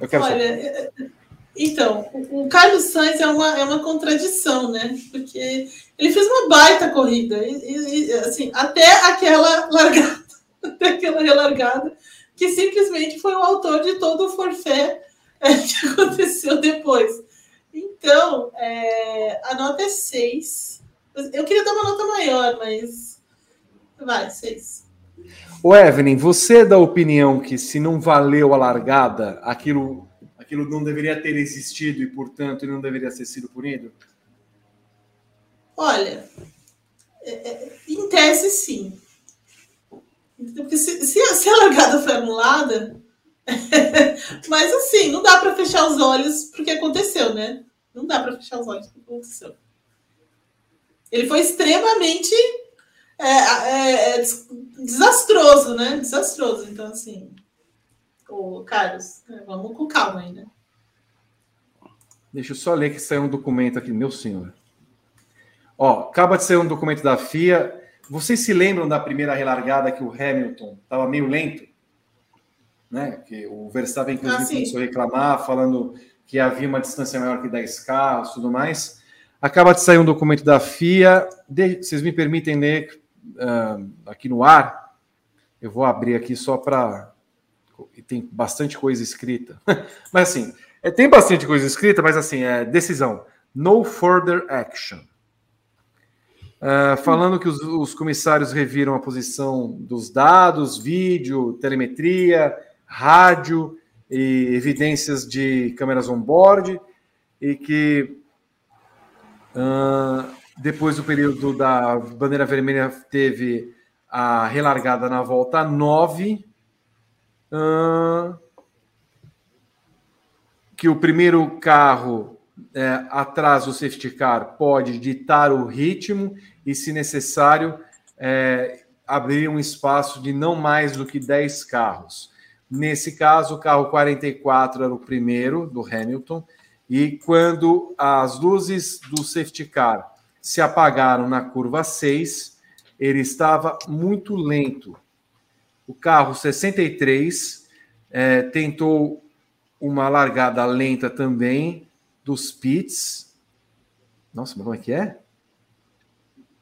Eu quero Olha, saber. É, então, o Carlos Sainz é uma, é uma contradição, né? Porque ele fez uma baita corrida. E, e, assim, até aquela largada, até aquela relargada, que simplesmente foi o autor de todo o forfé é, que aconteceu depois. Então, é, a nota é 6. Eu queria dar uma nota maior, mas Vai, seis. O Evelyn, você é da opinião que se não valeu a largada, aquilo, aquilo não deveria ter existido e, portanto, não deveria ter sido punido? Olha, é, é, em tese, sim. Porque se, se, se a largada foi anulada, mas assim, não dá para fechar os olhos porque aconteceu, né? Não dá para fechar os olhos porque aconteceu. Ele foi extremamente é, é, é desastroso, né? Desastroso. Então, assim, o Carlos, né? vamos com calma aí, né? Deixa eu só ler que saiu um documento aqui, meu senhor. Ó, acaba de sair um documento da FIA. Vocês se lembram da primeira relargada que o Hamilton estava meio lento? Né? Que o Verstappen, inclusive, ah, começou a reclamar, falando que havia uma distância maior que 10 carros tudo mais. Acaba de sair um documento da FIA. De... Vocês me permitem ler uh, aqui no ar, eu vou abrir aqui só para. Tem bastante coisa escrita. mas assim, é, tem bastante coisa escrita, mas assim, é decisão. No further action. Uh, falando que os, os, comissários reviram a posição dos dados, vídeo, telemetria, rádio e evidências de câmeras on-board e que uh, depois do período da bandeira vermelha, teve a relargada na volta 9. Uh, que o primeiro carro é, atrás do safety car pode ditar o ritmo e, se necessário, é, abrir um espaço de não mais do que 10 carros. Nesse caso, o carro 44 era o primeiro do Hamilton, e quando as luzes do safety car se apagaram na curva 6. Ele estava muito lento. O carro 63 é, tentou uma largada lenta também dos pits. Nossa, mas como é que é?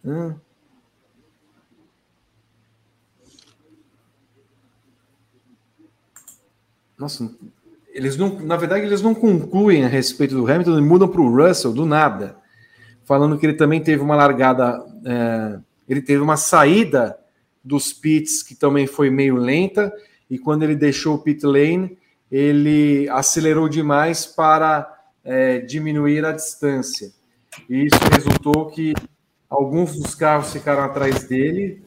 Hum. Nossa, eles não, na verdade, eles não concluem a respeito do Hamilton e mudam para o Russell do nada falando que ele também teve uma largada, é, ele teve uma saída dos pits que também foi meio lenta, e quando ele deixou o pit lane, ele acelerou demais para é, diminuir a distância. E isso resultou que alguns dos carros ficaram atrás dele,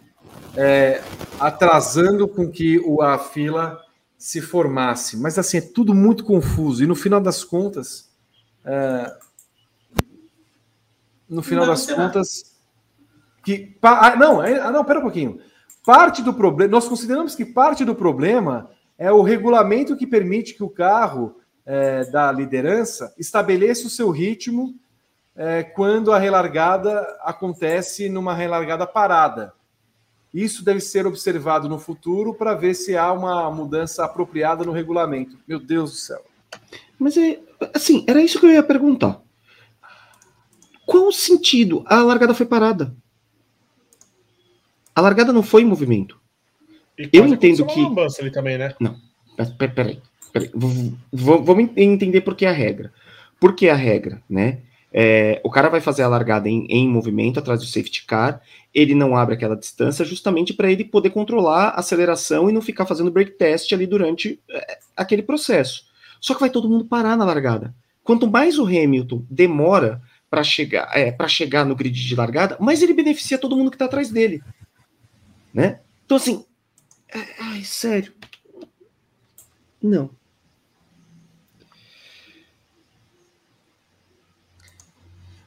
é, atrasando com que a fila se formasse. Mas assim, é tudo muito confuso. E no final das contas, é, no final não, das contas, que ah, não, é, ah, não, pera um pouquinho. Parte do problema, nós consideramos que parte do problema é o regulamento que permite que o carro é, da liderança estabeleça o seu ritmo é, quando a relargada acontece numa relargada parada. Isso deve ser observado no futuro para ver se há uma mudança apropriada no regulamento. Meu Deus do céu. Mas é assim, era isso que eu ia perguntar. Qual o sentido? A largada foi parada. A largada não foi em movimento. Eu entendo que. ali também, né? Não. Peraí. peraí, peraí. Vamos entender por que a regra. Por que a regra, né? É, o cara vai fazer a largada em, em, movimento atrás do safety car, ele não abre aquela distância justamente para ele poder controlar a aceleração e não ficar fazendo break test ali durante é, aquele processo. Só que vai todo mundo parar na largada. Quanto mais o Hamilton demora para chegar, é, chegar no grid de largada, mais ele beneficia todo mundo que está atrás dele, né? Então assim, é, ai, sério, não.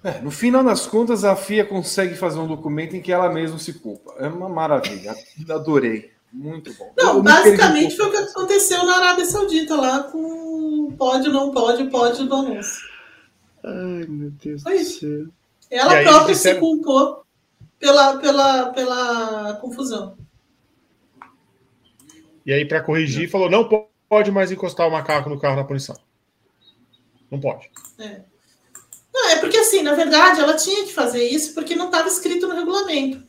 É, no final das contas, a FIA consegue fazer um documento em que ela mesma se culpa. É uma maravilha. Adorei. Muito bom. Não, basicamente foi o que aconteceu na Arábia Saudita, lá com pode, não pode, pode do anúncio. Ai, meu Deus foi do céu. Ela própria se culpou pela, pela, pela confusão. E aí, para corrigir, falou: não pode mais encostar o macaco no carro na punição. Não pode. É. Não, é porque assim, na verdade, ela tinha que fazer isso porque não estava escrito no regulamento.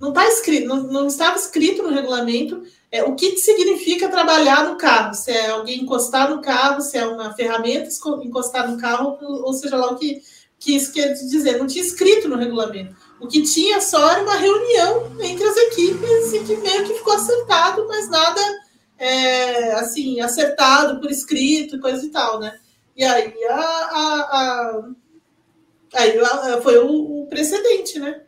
Não está escrito, não, não, estava escrito no regulamento é, o que significa trabalhar no carro, se é alguém encostar no carro, se é uma ferramenta encostar no carro, ou seja lá o que, que isso quer dizer. Não tinha escrito no regulamento. O que tinha só era uma reunião entre as equipes e que meio que ficou acertado, mas nada é, assim, acertado por escrito coisa e tal, né? E aí a, a, a Aí foi o, o precedente, né?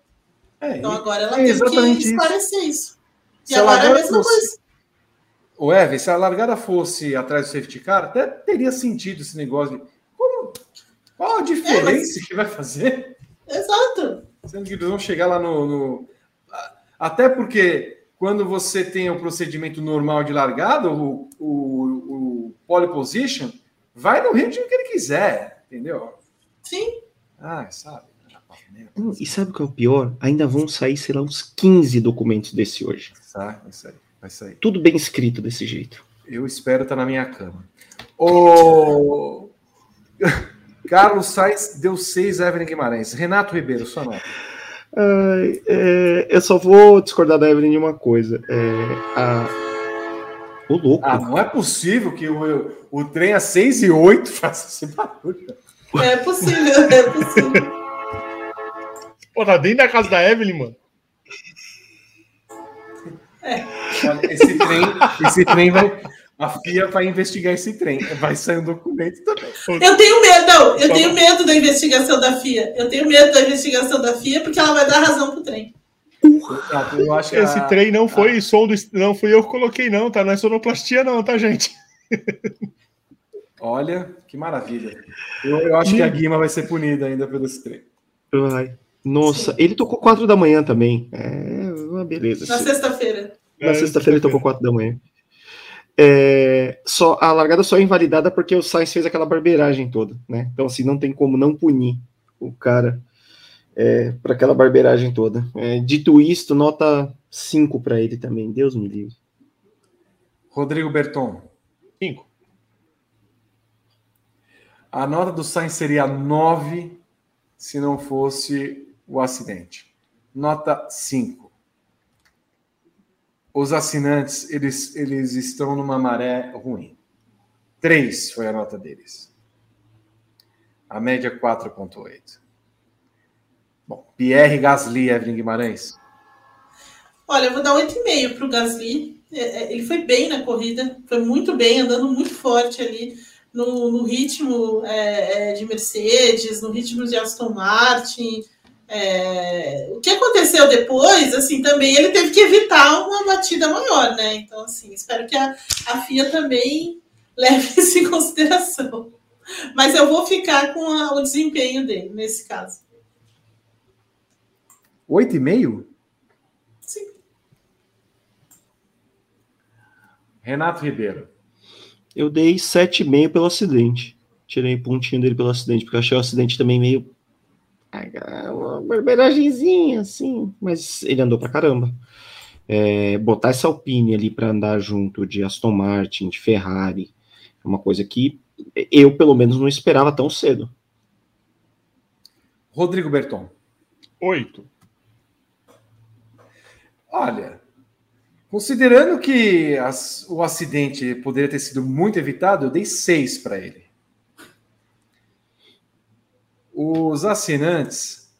É, então agora ela é tem que esclarecer isso. isso. E se agora é a mesma fosse... coisa. O Evan, se a largada fosse atrás do safety car, até teria sentido esse negócio de. Como, qual a diferença é, mas... que vai fazer? Exato. Sendo que eles vão chegar lá no, no. Até porque quando você tem o procedimento normal de largada, o, o, o pole position, vai no ritmo que ele quiser, entendeu? Sim. Ah, sabe? Hum, e sabe o que é o pior? Ainda vão sair, sei lá, uns 15 documentos desse hoje. Sai, vai sair, vai sair. Tudo bem escrito desse jeito. Eu espero estar na minha cama. O Carlos Sainz deu 6 Evelyn Guimarães. Renato Ribeiro, sua nota. É, eu só vou discordar da Evelyn de uma coisa. É, a... O louco. Ah, não é possível que o, o trem a 6 e 8 faça esse barulho. É possível, é possível. Pô, tá dentro da casa da Evelyn, mano. É. Olha, esse trem, esse trem vai. A FIA vai investigar esse trem. Vai sair um documento também. Eu tenho medo, não. Eu tenho medo da investigação da FIA. Eu tenho medo da investigação da FIA porque ela vai dar razão pro trem. Eu acho que Esse a... trem não foi a... som do. Não fui eu que coloquei, não, tá? Não é sonoplastia, não, tá, gente? Olha, que maravilha. Eu, eu acho que a Guima vai ser punida ainda pelo esse trem. Vai. Nossa, Sim. ele tocou 4 da manhã também. É uma beleza. Na sexta-feira. Na é, sexta-feira ele tocou 4 da manhã. É, só, a largada só é invalidada porque o Sainz fez aquela barbeiragem toda, né? Então, assim, não tem como não punir o cara é, para aquela barbeiragem toda. É, dito isto, nota 5 para ele também. Deus me livre. Rodrigo Berton. 5. A nota do Sainz seria 9 se não fosse o acidente. Nota 5. Os assinantes, eles, eles estão numa maré ruim. 3 foi a nota deles. A média 4,8. Bom, Pierre Gasly, Evelyn Guimarães. Olha, eu vou dar 8,5 para o Gasly. É, é, ele foi bem na corrida, foi muito bem, andando muito forte ali no, no ritmo é, é, de Mercedes, no ritmo de Aston Martin. É, o que aconteceu depois, assim, também ele teve que evitar uma batida maior, né? Então, assim, espero que a, a FIA também leve isso em consideração. Mas eu vou ficar com a, o desempenho dele nesse caso. Oito e meio? Sim. Renato Ribeiro. Eu dei 7,5 pelo acidente. Tirei pontinho dele pelo acidente, porque eu achei o acidente também meio. Uma barberagemzinha, assim. Mas ele andou pra caramba. É, botar essa Alpine ali para andar junto de Aston Martin, de Ferrari, é uma coisa que eu, pelo menos, não esperava tão cedo. Rodrigo Berton. Oito. Olha, Considerando que as, o acidente poderia ter sido muito evitado, eu dei seis para ele. Os assinantes.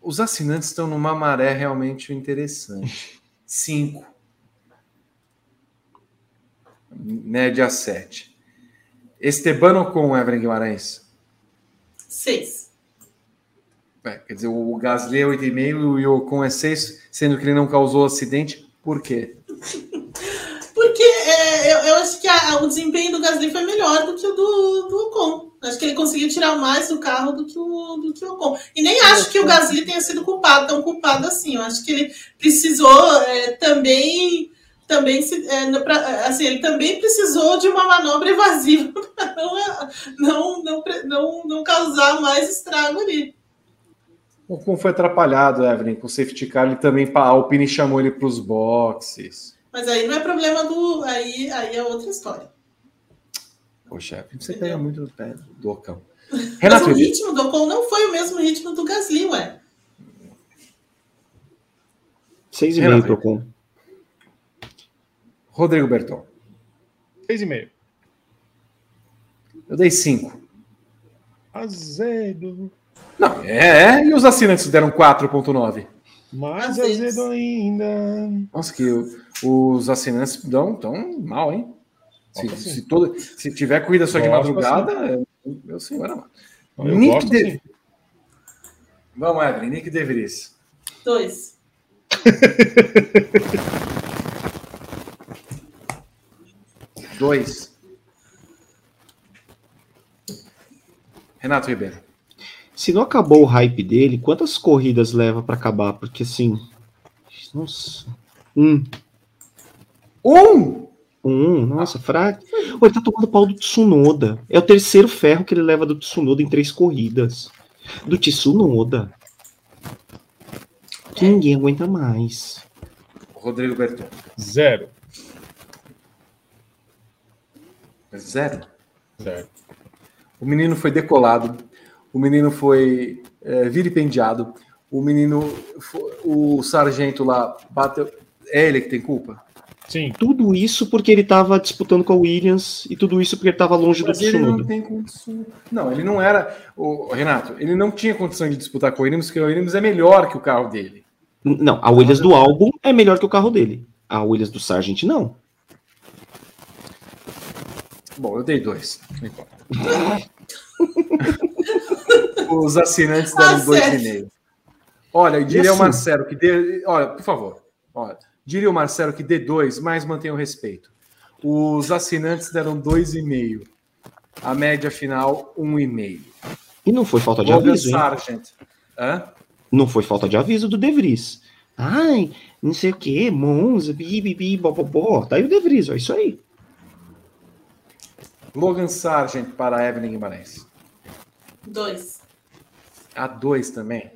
Os assinantes estão numa maré realmente interessante. Cinco. Média sete. Estebano com Evelyn Guimarães? Seis. É, quer dizer, o Gasly é 8,5 e o Ocon é 6, sendo que ele não causou acidente. Por quê? Porque é, eu, eu, acho que a, o desempenho do Gasly foi melhor do que o do, do Ocon. Acho que ele conseguiu tirar mais do carro do que o, do que o Ocon. E nem acho que o Gasly tenha sido culpado, tão culpado assim. Eu acho que ele precisou é, também também se, é, pra, assim, ele também precisou de uma manobra evasiva para não, não, não, não, não causar mais estrago ali. Como foi atrapalhado, Evelyn, com o safety car, ele também, a Alpine chamou ele para os boxes. Mas aí não é problema do. Aí, aí é outra história. Poxa, você Entendeu? pega muito no pé do Ocão. Renato, Mas o ritmo do Ocon não foi o mesmo ritmo do Gasly, ué. Seis e meio pro Ocon. Rodrigo Berton. Seis e meio. Eu dei cinco. Azedo. Não, é, e os assinantes deram 4,9. Mais azedo ainda. Nossa, que os assinantes dão tão mal, hein? Se, se, todo, se tiver corrida só de madrugada, assim. meu senhor amado. Nick de... assim. Vamos, Evelyn, Nick De Vries. Dois. Dois. Renato Ribeiro se não acabou o hype dele, quantas corridas leva para acabar? Porque assim. Nossa. Um. Um? Um, nossa, fraco. ele tá tomando pau do Tsunoda. É o terceiro ferro que ele leva do Tsunoda em três corridas. Do Tsunoda. Que ninguém aguenta mais. Rodrigo Berton. Zero. Zero? Zero. O menino foi decolado o menino foi é, vilipendiado, o menino, o sargento lá bateu. É ele que tem culpa? Sim. Tudo isso porque ele estava disputando com a Williams e tudo isso porque ele estava longe Mas do ele não tem condição. Não, ele não era. O Renato, ele não tinha condição de disputar com a Williams, porque a Williams é melhor que o carro dele. Não, a Williams do álbum é melhor que o carro dele. A Williams do Sargent não. Bom, eu dei dois. Não importa. Os assinantes deram ah, dois e meio. Olha, diria o Marcelo que dê. Olha, por favor. Olha, diria o Marcelo que dê dois, mas mantenha o respeito. Os assinantes deram dois e meio. A média final, um e meio. E não foi falta de Logan aviso, Sargent. Hã? Não foi falta de aviso do De Vries. Ai, não sei o que, Monza, bibibi, bobobó. Tá aí o De Vries, ó, isso aí. Logan Sargent para Evelyn Guimarães. Dois. A dois também?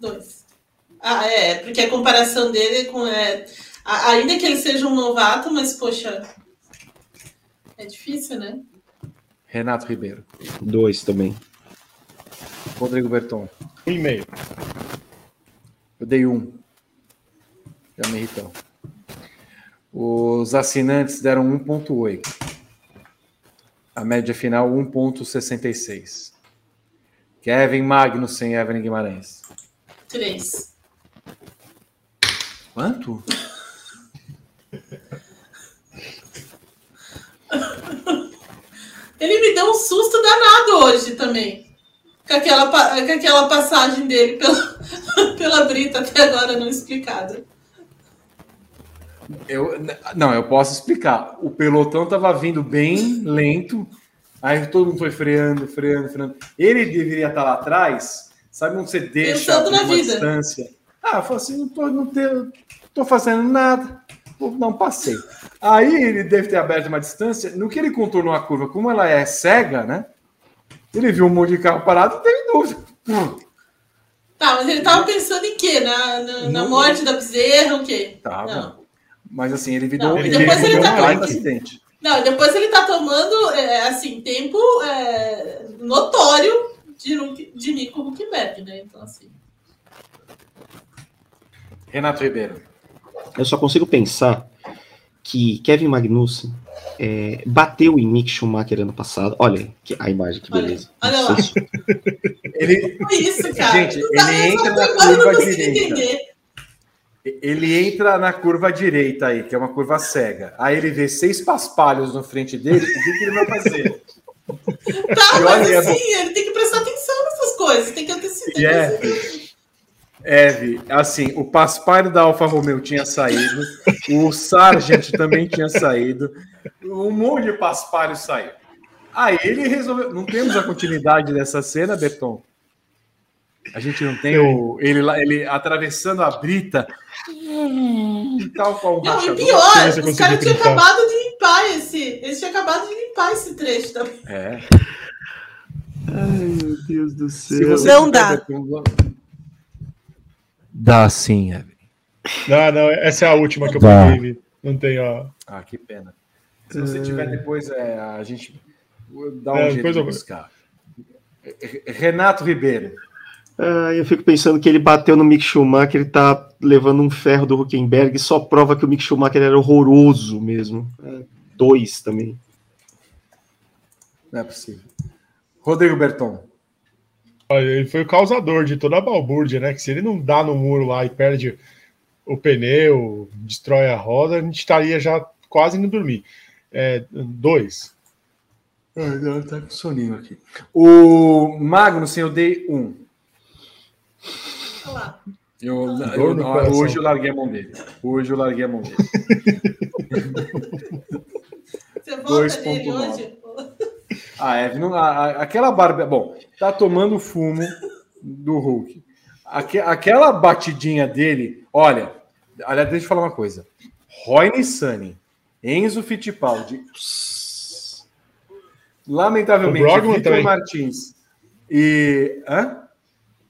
Dois. Ah, é, porque a comparação dele com. É, ainda que ele seja um novato, mas, poxa. É difícil, né? Renato Ribeiro. Dois também. Rodrigo Berton. Um e meio. Eu dei um. Já me irritou. Os assinantes deram 1,8. A média final 1,66. Kevin Magnussen, Evelyn Guimarães. Três. Quanto? Ele me deu um susto danado hoje também. Com aquela, com aquela passagem dele pela, pela Brita até agora não explicada. Eu, não, eu posso explicar. O pelotão estava vindo bem lento aí todo mundo foi freando, freando, freando. Ele deveria estar lá atrás, sabe onde você deixa uma distância? Ah, eu falei assim, não tô, não tenho, tô fazendo nada, não passei. Aí ele deve ter aberto uma distância. No que ele contornou a curva, como ela é cega, né? Ele viu um monte de carro parado e teve dúvida. Tá, mas ele tava pensando em quê? Na, na, na morte da bezerra, o quê? Tava. Não. Mas assim, ele virou ele depois ele tá um acidente. Não, depois ele tá tomando, é, assim, tempo é, notório de, de Nico Huckberg, né? Então, assim. Renato Ribeiro. Eu só consigo pensar que Kevin Magnussen é, bateu em Mick Schumacher ano passado. Olha que, a imagem, que beleza. Olha, olha lá. ele, isso, cara. Gente, ele entra na curva direita. Ele entra na curva direita aí, que é uma curva cega. Aí ele vê seis paspalhos na frente dele. O que, ele vai fazer? Tá, e mas assim, ele tem que prestar atenção nessas coisas. Tem que antecipar. Yeah. Eve, assim, o Paspalho da Alfa Romeo tinha saído, o Sargent também tinha saído, um monte de Paspalho saiu. Aí ele resolveu. Não temos a continuidade dessa cena, Beton. A gente não tem o, ele, ele atravessando a brita. Tal qual um não, e pior, os caras tinham acabado de limpar esse. Eles tinham acabado de limpar esse trecho também. É. Ai, meu Deus do céu. Não dá. Beton, Dá sim, Evelyn. Não, não, essa é a última que eu peguei. Não tem, ó. Ah, que pena. Se você tiver depois, é, a gente dá um é, jeito de eu... buscar. Renato Ribeiro. Ah, eu fico pensando que ele bateu no Mick Schumacher, ele tá levando um ferro do Huckenberg, só prova que o Mick Schumacher era horroroso mesmo. É, dois também. Não é possível. Rodrigo Berton. Ele foi o causador de toda a balbúrdia, né? Que se ele não dá no muro lá e perde o pneu, destrói a roda, a gente estaria já quase indo dormir. É, dois. Ai, tá com soninho aqui. O Magnus, eu dei um. Olá. Eu, eu, eu, hoje eu larguei a mão dele. Hoje eu larguei a mão dele. Você volta nele hoje? A Eve, não, a, aquela barba. Bom, tá tomando fumo do Hulk. Aque, aquela batidinha dele, olha, olha, deixa eu falar uma coisa. Roy Nissani, Enzo Fittipaldi, lamentavelmente, Vitor Martins e. Hã?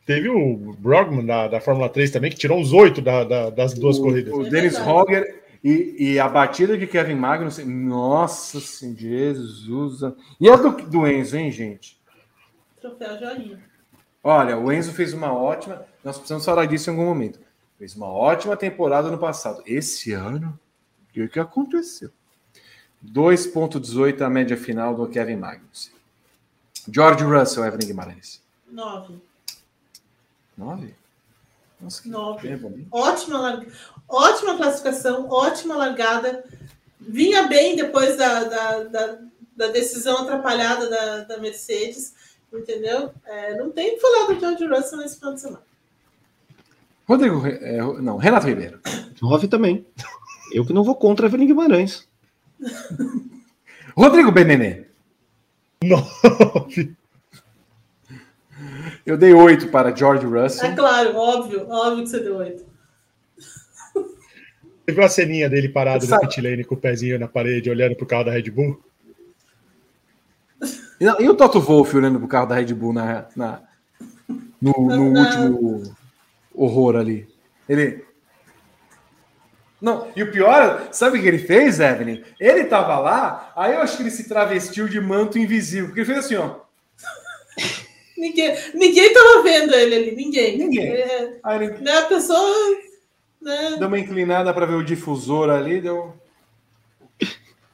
Teve o Brogman da, da Fórmula 3 também, que tirou uns oito da, da, das duas o, corridas. O Dennis Hogger e, e, a batida de Kevin Magnussen, nossa senhora, Jesus. E a do, do Enzo, hein, gente? Troféu Joinha. Olha, o Enzo fez uma ótima. Nós precisamos falar disso em algum momento. Fez uma ótima temporada no passado. Esse ano, o que, que aconteceu? 2,18 a média final do Kevin Magnussen. George Russell, Evelyn Guimarães. 9. 9? Nossa, Nove. Tempo, ótima, ótima classificação, ótima largada. Vinha bem depois da, da, da, da decisão atrapalhada da, da Mercedes, entendeu? É, não tem que falar do George Russell nesse final de semana. Rodrigo, é, não, Renato Ribeiro. Nove também. Eu que não vou contra a Evelyn Guimarães. Rodrigo Benenê. Nove. Eu dei oito para George Russell. É claro, óbvio, óbvio que você deu oito. Você viu a ceninha dele parado no pit lane com o pezinho na parede, olhando pro carro da Red Bull? E, e o Toto Wolff olhando pro carro da Red Bull na, na no, no último horror ali? Ele. Não, e o pior, sabe o que ele fez, Evelyn? Ele tava lá, aí eu acho que ele se travestiu de manto invisível, porque ele fez assim, ó. Ninguém, ninguém tava vendo ele ali, ninguém. Ninguém. É, ele... né, a pessoa. Né? Deu uma inclinada para ver o difusor ali, deu.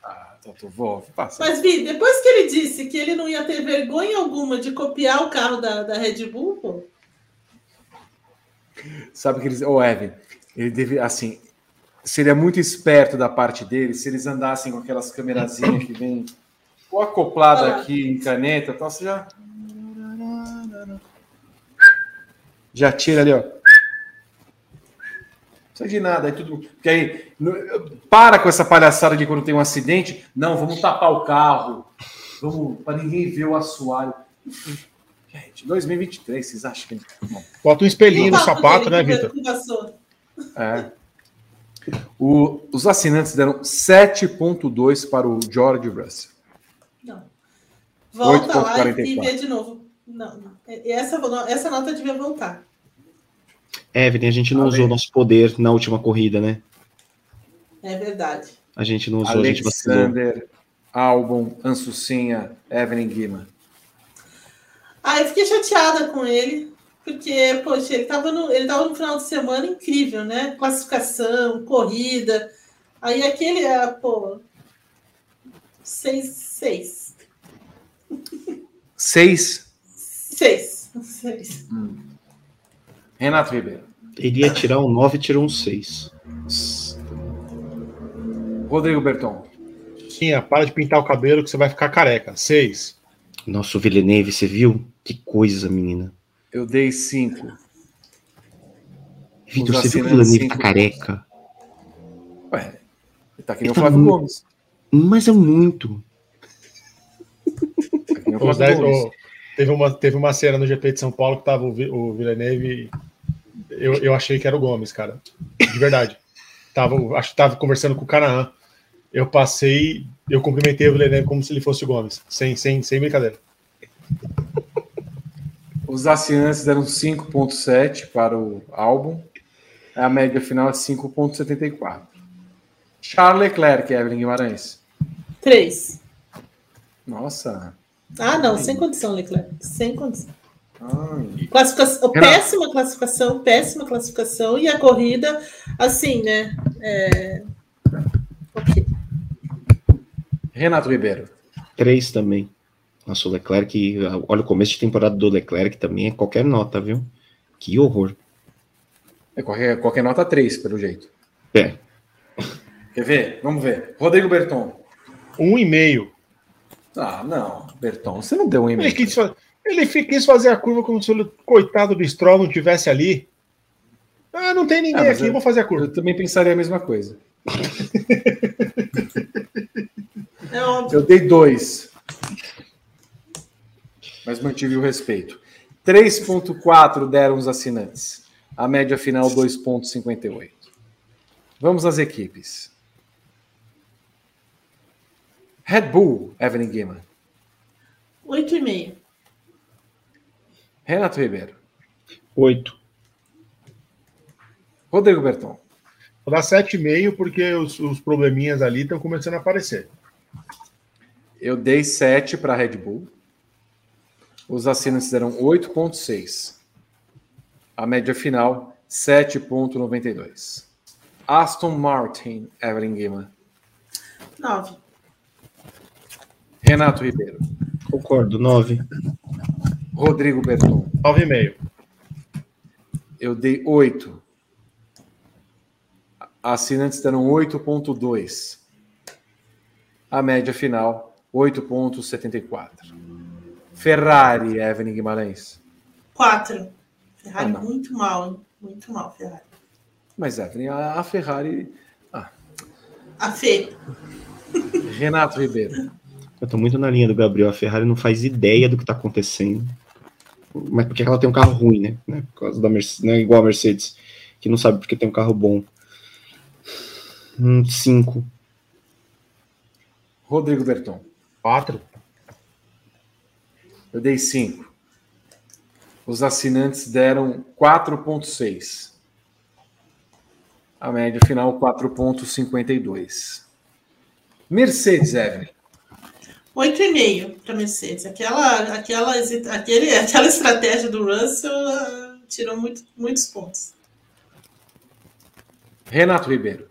Ah, Toto Wolff, passa. Mas, Vi, depois que ele disse que ele não ia ter vergonha alguma de copiar o carro da, da Red Bull, pô. Sabe que eles. Ô, oh, Evan, ele deve. Assim, seria muito esperto da parte dele se eles andassem com aquelas câmerazinhas que vem Ou acoplada aqui em caneta, então você já. Já tira ali, ó. Não precisa de nada, aí tudo. Porque aí. Para com essa palhaçada de quando tem um acidente. Não, vamos tapar o carro. Vamos. para ninguém ver o assoalho. Gente, 2023, vocês acham que. Bom. Bota um espelhinho no sapato, né, Vitor? É. O, os assinantes deram 7,2 para o George Russell. Não. Volta lá e vê de novo. Não, não. Essa, essa nota devia voltar. Evelyn, a gente não Ale... usou nosso poder na última corrida, né? É verdade. A gente não usou, Alexander, a gente. Albon, Ansucinha, Evelyn Guima. Ah, eu fiquei chateada com ele, porque, poxa, ele estava no, ele tava no final de semana incrível, né? Classificação, corrida. Aí aquele, ah, pô, 6, 6. 6? 6. 6. Renato Ribeiro. Ele ia tirar um 9 e tirou um 6. Rodrigo Berton. Sim, para de pintar o cabelo que você vai ficar careca. 6. Nosso Villeneuve, você viu? Que coisa, menina. Eu dei 5. Vitor, você viu que o Villeneuve tá careca? Ué, ele tá aqui no Flávio tá Gomes. Mas é muito. Tá Os 10, oh, teve, uma, teve uma cena no GP de São Paulo que tava o, o Villeneuve. Eu, eu achei que era o Gomes, cara. De verdade. tava, acho que tava conversando com o Canaã. Eu passei, eu cumprimentei o Villeneuve como se ele fosse o Gomes. Sem, sem, sem brincadeira. Os assinantes deram 5,7 para o álbum. A média final é 5,74. Charles Leclerc, Evelyn Guimarães. 3. Nossa. Ah, não, sem condição, Leclerc. Sem condição. Classificação, péssima classificação, péssima classificação. E a corrida, assim, né? É... Ok. Renato Ribeiro. 3 também. Nossa, o Leclerc, olha o começo de temporada do Leclerc também é qualquer nota, viu? Que horror. É qualquer, qualquer nota 3, pelo jeito. É. Quer ver? Vamos ver. Rodrigo Berton. Um e meio. Ah, não, Berton, você não deu um e meio. Ele quis, ele quis fazer a curva como se o coitado do Stroll não tivesse ali. Ah, não tem ninguém ah, aqui, eu, vou fazer a curva. Eu também pensaria a mesma coisa. é eu dei dois mas mantive o respeito. 3,4 deram os assinantes. A média final, 2,58. Vamos às equipes. Red Bull, Evelyn Guima. 8,5. Renato Ribeiro. 8. Rodrigo Berton. Vou dar 7,5 porque os, os probleminhas ali estão começando a aparecer. Eu dei 7 para Red Bull. Os assinantes deram 8,6. A média final, 7,92. Aston Martin, Evelyn Guima. 9. Renato Ribeiro. Concordo, 9. Rodrigo Berton. 9,5. Eu dei 8. Assinantes deram 8,2. A média final, 8,74. Ferrari, Evelyn Guimarães. Quatro. Ferrari ah, muito mal, hein? Muito mal, Ferrari. Mas, Evelyn, a, a Ferrari. Ah. A Fê. Renato Ribeiro. Eu tô muito na linha do Gabriel. A Ferrari não faz ideia do que tá acontecendo. Mas porque ela tem um carro ruim, né? né? Por causa da Mercedes, não é igual a Mercedes, que não sabe porque tem um carro bom. Um, cinco. Rodrigo Berton. Quatro. Eu dei 5. Os assinantes deram 4,6. A média final 4,52. Mercedes, Evelyn. 8,5 para Mercedes. Aquela, aquela, aquele, aquela estratégia do Russell uh, tirou muito, muitos pontos. Renato Ribeiro.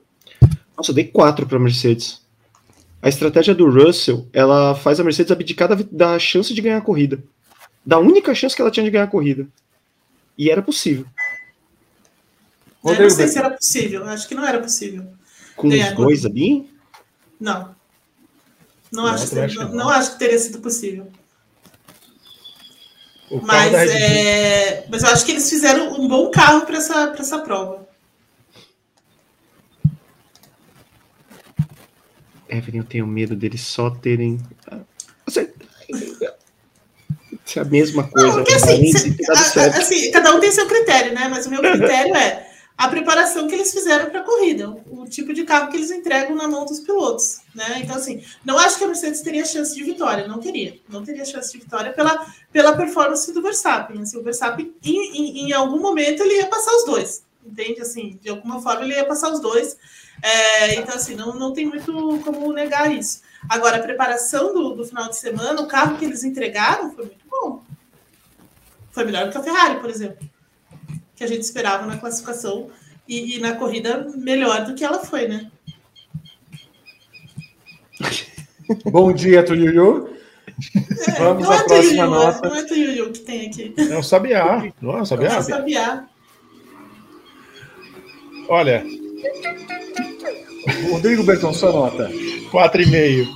Nossa, eu dei 4 para Mercedes a estratégia do Russell, ela faz a Mercedes abdicar da, da chance de ganhar a corrida. Da única chance que ela tinha de ganhar a corrida. E era possível. Eu não sei se era possível. Acho que não era possível. Com os dois ali? Não. Não, não acho, que, não, não acho que teria sido possível. Mas, é, mas eu acho que eles fizeram um bom carro para essa, essa prova. Evelyn, eu tenho medo deles só terem. Você... Se é a mesma coisa. Não, porque, assim, se, a, assim, cada um tem seu critério, né? Mas o meu critério é a preparação que eles fizeram para a corrida, tipo de carro que eles entregam na mão dos pilotos, né? Então, assim, não acho que a Mercedes teria chance de vitória, não teria, não teria chance de vitória pela, pela performance do Verstappen. Assim, o Verstappen, em, em, em algum momento, ele ia passar os dois, entende? Assim, de alguma forma, ele ia passar os dois. É, então, assim, não, não tem muito como negar isso. Agora, a preparação do, do final de semana, o carro que eles entregaram foi muito bom. Foi melhor que a Ferrari, por exemplo que a gente esperava na classificação e, e na corrida melhor do que ela foi, né? Bom dia, Tuiuiu. É, Vamos à é próxima Yuyu, nota. Não é Tuiuiu que tem aqui. É o Sabiá. Não é o Sabiá? É o Sabiá. Olha. Rodrigo Berton, sua nota. 4,5.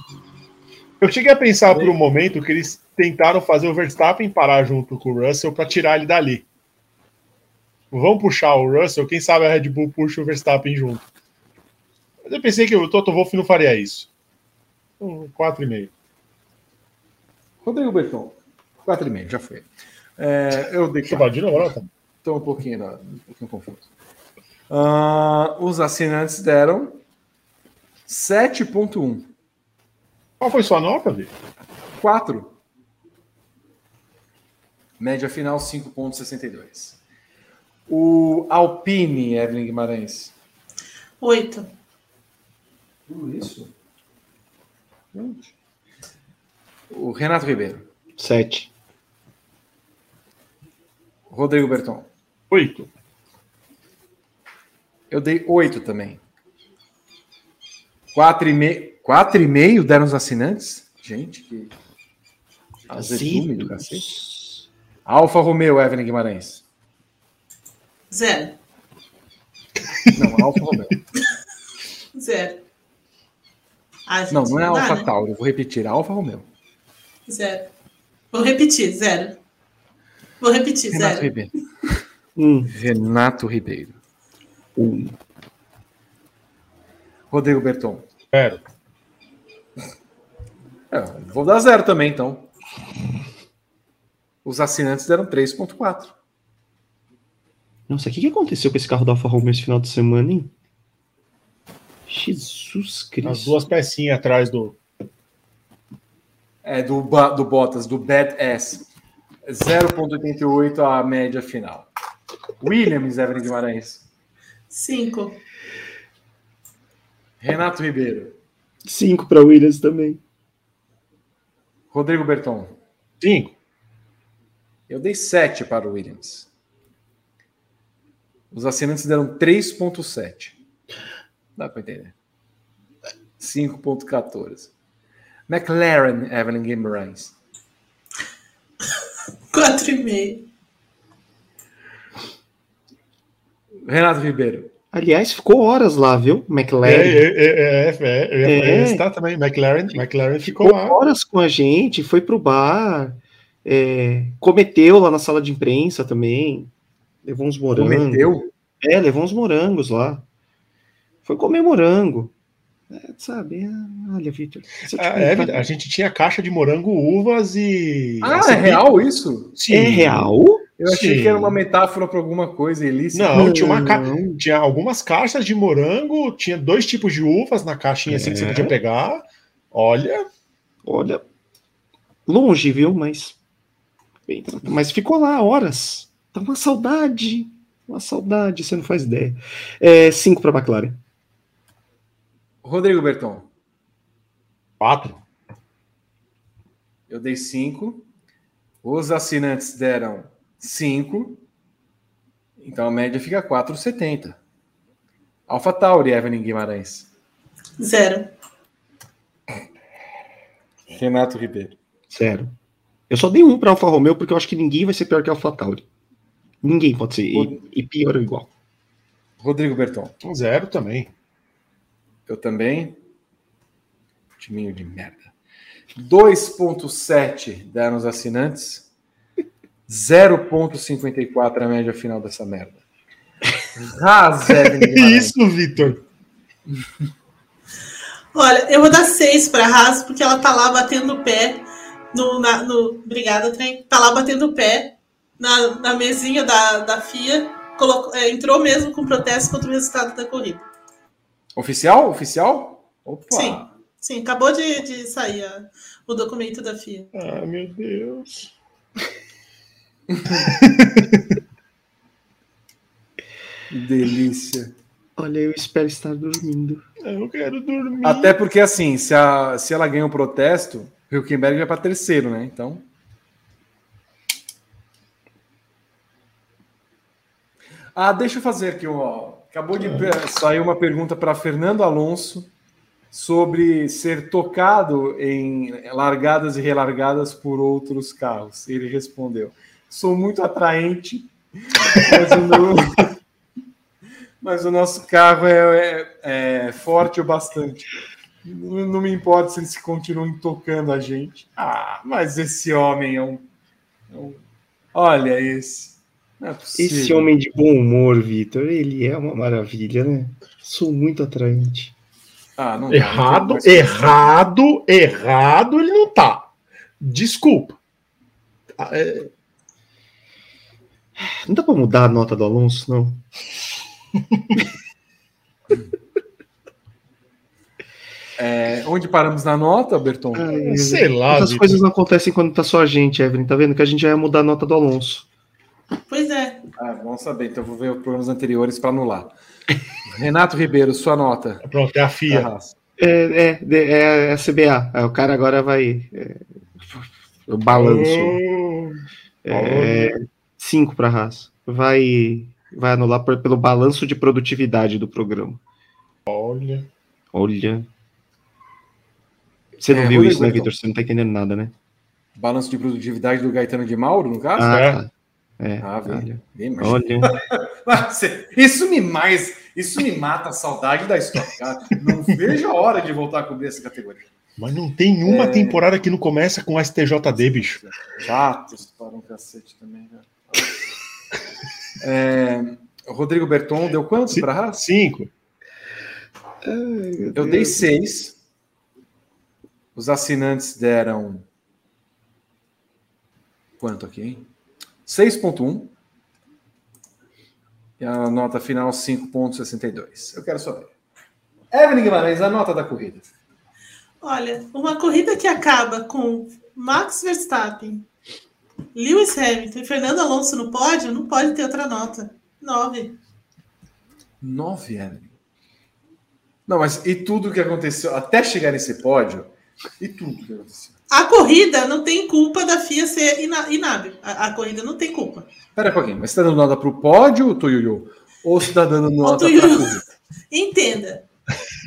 Eu cheguei a pensar por um momento que eles tentaram fazer o Verstappen parar junto com o Russell para tirar ele dali vão puxar o Russell, quem sabe a Red Bull puxa o Verstappen junto. Mas eu pensei que o Toto Wolff não faria isso. Um 4,5. Rodrigo Berton, 4,5, já foi. É, eu dei novo, tá? Estou um pouquinho, um pouquinho confuso. Uh, os assinantes deram 7,1. Qual foi sua nota, Vi? 4. Média final 5,62. O Alpine, Evelyn Guimarães. Oito. Tudo isso? Gente. O Renato Ribeiro. Sete. Rodrigo Berton. Oito. Eu dei oito também. Quatro e meio, quatro e meio deram os assinantes? Gente, que azedume do cacete. Alfa Romeo, Evelyn Guimarães. Zero. Não, Alfa Romeo. Zero. Ah, não, não é não Alfa né? Tauri. Vou repetir. Alfa Romeo. Zero. Vou repetir. Zero. Vou repetir. Renato zero. Ribeiro. Hum. Renato Ribeiro. Um. Rodrigo Berton. Zero. É, vou dar zero também, então. Os assinantes deram 3,4. Nossa, o que, que aconteceu com esse carro da Alfa Romeo esse final de semana, hein? Jesus Cristo. As duas pecinhas atrás do. É, do, do Bottas, do Bad S. 0,88 a média final. Williams, Evelyn Guimarães. 5. Renato Ribeiro. 5 para Williams também. Rodrigo Berton. 5. Eu dei 7 para o Williams. Os assinantes deram 3,7. Dá para entender. 5,14. McLaren, Evelyn Guimarães. 4,5. Renato Ribeiro. Aliás, ficou horas lá, viu? McLaren. É, é, é, é, é, também. McLaren, McLaren ficou, ficou lá. horas com a gente, foi pro bar, é, cometeu lá na sala de imprensa também. Levou uns morangos. Cometeu? É, levou uns morangos lá. Foi comer morango. É, sabe? É, olha, Vitor. Ah, é, a gente tinha caixa de morango, uvas e. Ah, é real isso? Sim. É real? Eu achei Sim. que era uma metáfora para alguma coisa ilícita. Não, tinha, uma ca... tinha algumas caixas de morango, tinha dois tipos de uvas na caixinha assim que você podia pegar. Olha. Olha. Longe, viu? Mas. Mas ficou lá horas. Tá uma saudade. Uma saudade, você não faz ideia. É, cinco para a McLaren. Rodrigo Berton. Quatro. Eu dei cinco. Os assinantes deram cinco. Então a média fica 4,70. Alpha Tauri, Evelyn Guimarães. Zero. Renato Ribeiro. Zero. Eu só dei um para Alfa Romeo porque eu acho que ninguém vai ser pior que Alfa Tauri. Ninguém pode ser. E, e pior ou igual. Rodrigo Berton. Zero também. Eu também. Timinho de merda. 2,7 deram os assinantes. 0,54 a média final dessa merda. Haas, Isso, Vitor. Olha, eu vou dar 6 para a Haas, porque ela tá lá batendo o pé no. Na, no obrigada, trem. Tá lá batendo o pé na, na mesinha da, da FIA. Colocou, é, entrou mesmo com protesto contra o resultado da corrida. Oficial? Oficial? Opa. Sim, sim, acabou de, de sair a, o documento da FIA. Ah, meu Deus. que delícia. Olha, eu espero estar dormindo. Eu quero dormir. Até porque, assim, se, a, se ela ganha um protesto, o Hülkenberg vai para terceiro, né? Então. Ah, deixa eu fazer aqui, ó. Acabou de sair uma pergunta para Fernando Alonso sobre ser tocado em largadas e relargadas por outros carros. Ele respondeu: Sou muito atraente, mas o, meu... mas o nosso carro é, é, é forte o bastante. Não, me importa se eles continuam tocando a gente. Ah, mas esse homem é um. É um... Olha esse. É esse homem de bom humor, Vitor, ele é uma maravilha, né? Sou muito atraente. Ah, não errado, não errado, errado, ele não tá. Desculpa. Ah, é... Não dá para mudar a nota do Alonso, não. É, onde paramos na nota, Berton? Ai, Sei lá. Essas coisas não acontecem quando tá só a gente, Evelyn. Tá vendo que a gente já ia mudar a nota do Alonso. Pois é. Ah, vamos saber. Então vou ver os programas anteriores para anular. Renato Ribeiro, sua nota. Pronto, é a FIA. É, é, é, a CBA. O cara agora vai. É, o balanço. Oh, é, cinco para a Haas. Vai, vai anular por, pelo balanço de produtividade do programa. Olha. Olha. Você não é, viu isso, né, Vitor? Você não tá entendendo nada, né? Balanço de produtividade do Gaetano de Mauro, no caso? Ah, é. Tá. É, ah, vem, vem olha. isso me mais, isso me mata a saudade da história. Cara. Não vejo a hora de voltar a cobrir essa categoria. Mas não tem uma é... temporada que não começa com STJD, bicho. Chatos para um cacete também, né? é, Rodrigo Berton deu quantos para Haas? Cinco. Eu dei seis. Os assinantes deram. Quanto aqui, hein? 6,1. E a nota final 5,62. Eu quero saber. Evelyn Guimarães, a nota da corrida. Olha, uma corrida que acaba com Max Verstappen, Lewis Hamilton e Fernando Alonso no pódio, não pode ter outra nota. 9. 9, Evelyn? Não, mas e tudo que aconteceu até chegar nesse pódio? E tudo que aconteceu? A corrida não tem culpa da FIA ser inábil. A, a corrida não tem culpa. Pera um pouquinho, mas você está dando nota para o pódio, Tuyuyu? Ou você está dando nota para a corrida? Entenda.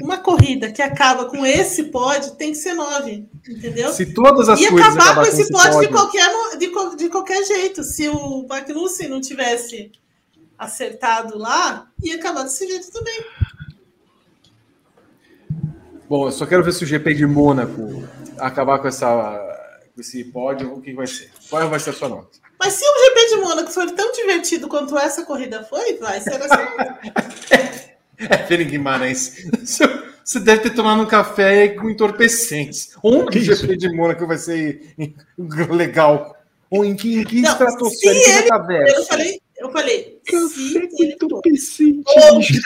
Uma corrida que acaba com esse pódio tem que ser nove, entendeu? Se todas as e acabar com esse pódio, pódio, De, qualquer, de, de qualquer jeito. Se o Magnussen não tivesse acertado lá, ia acabar desse jeito também. Bom, eu só quero ver se o GP de Mônaco acabar com, essa, com esse pódio, o que vai ser? Qual vai ser a sua nota? Mas se o GP de Mônaco for tão divertido quanto essa corrida foi, vai ser essa. é, Felipe Guimarães. Você deve ter tomado um café com entorpecentes. Onde o GP de Mônaco vai ser legal? Ou em que, em que estratosfera? Ele, eu falei, eu falei, Café com entorpecente.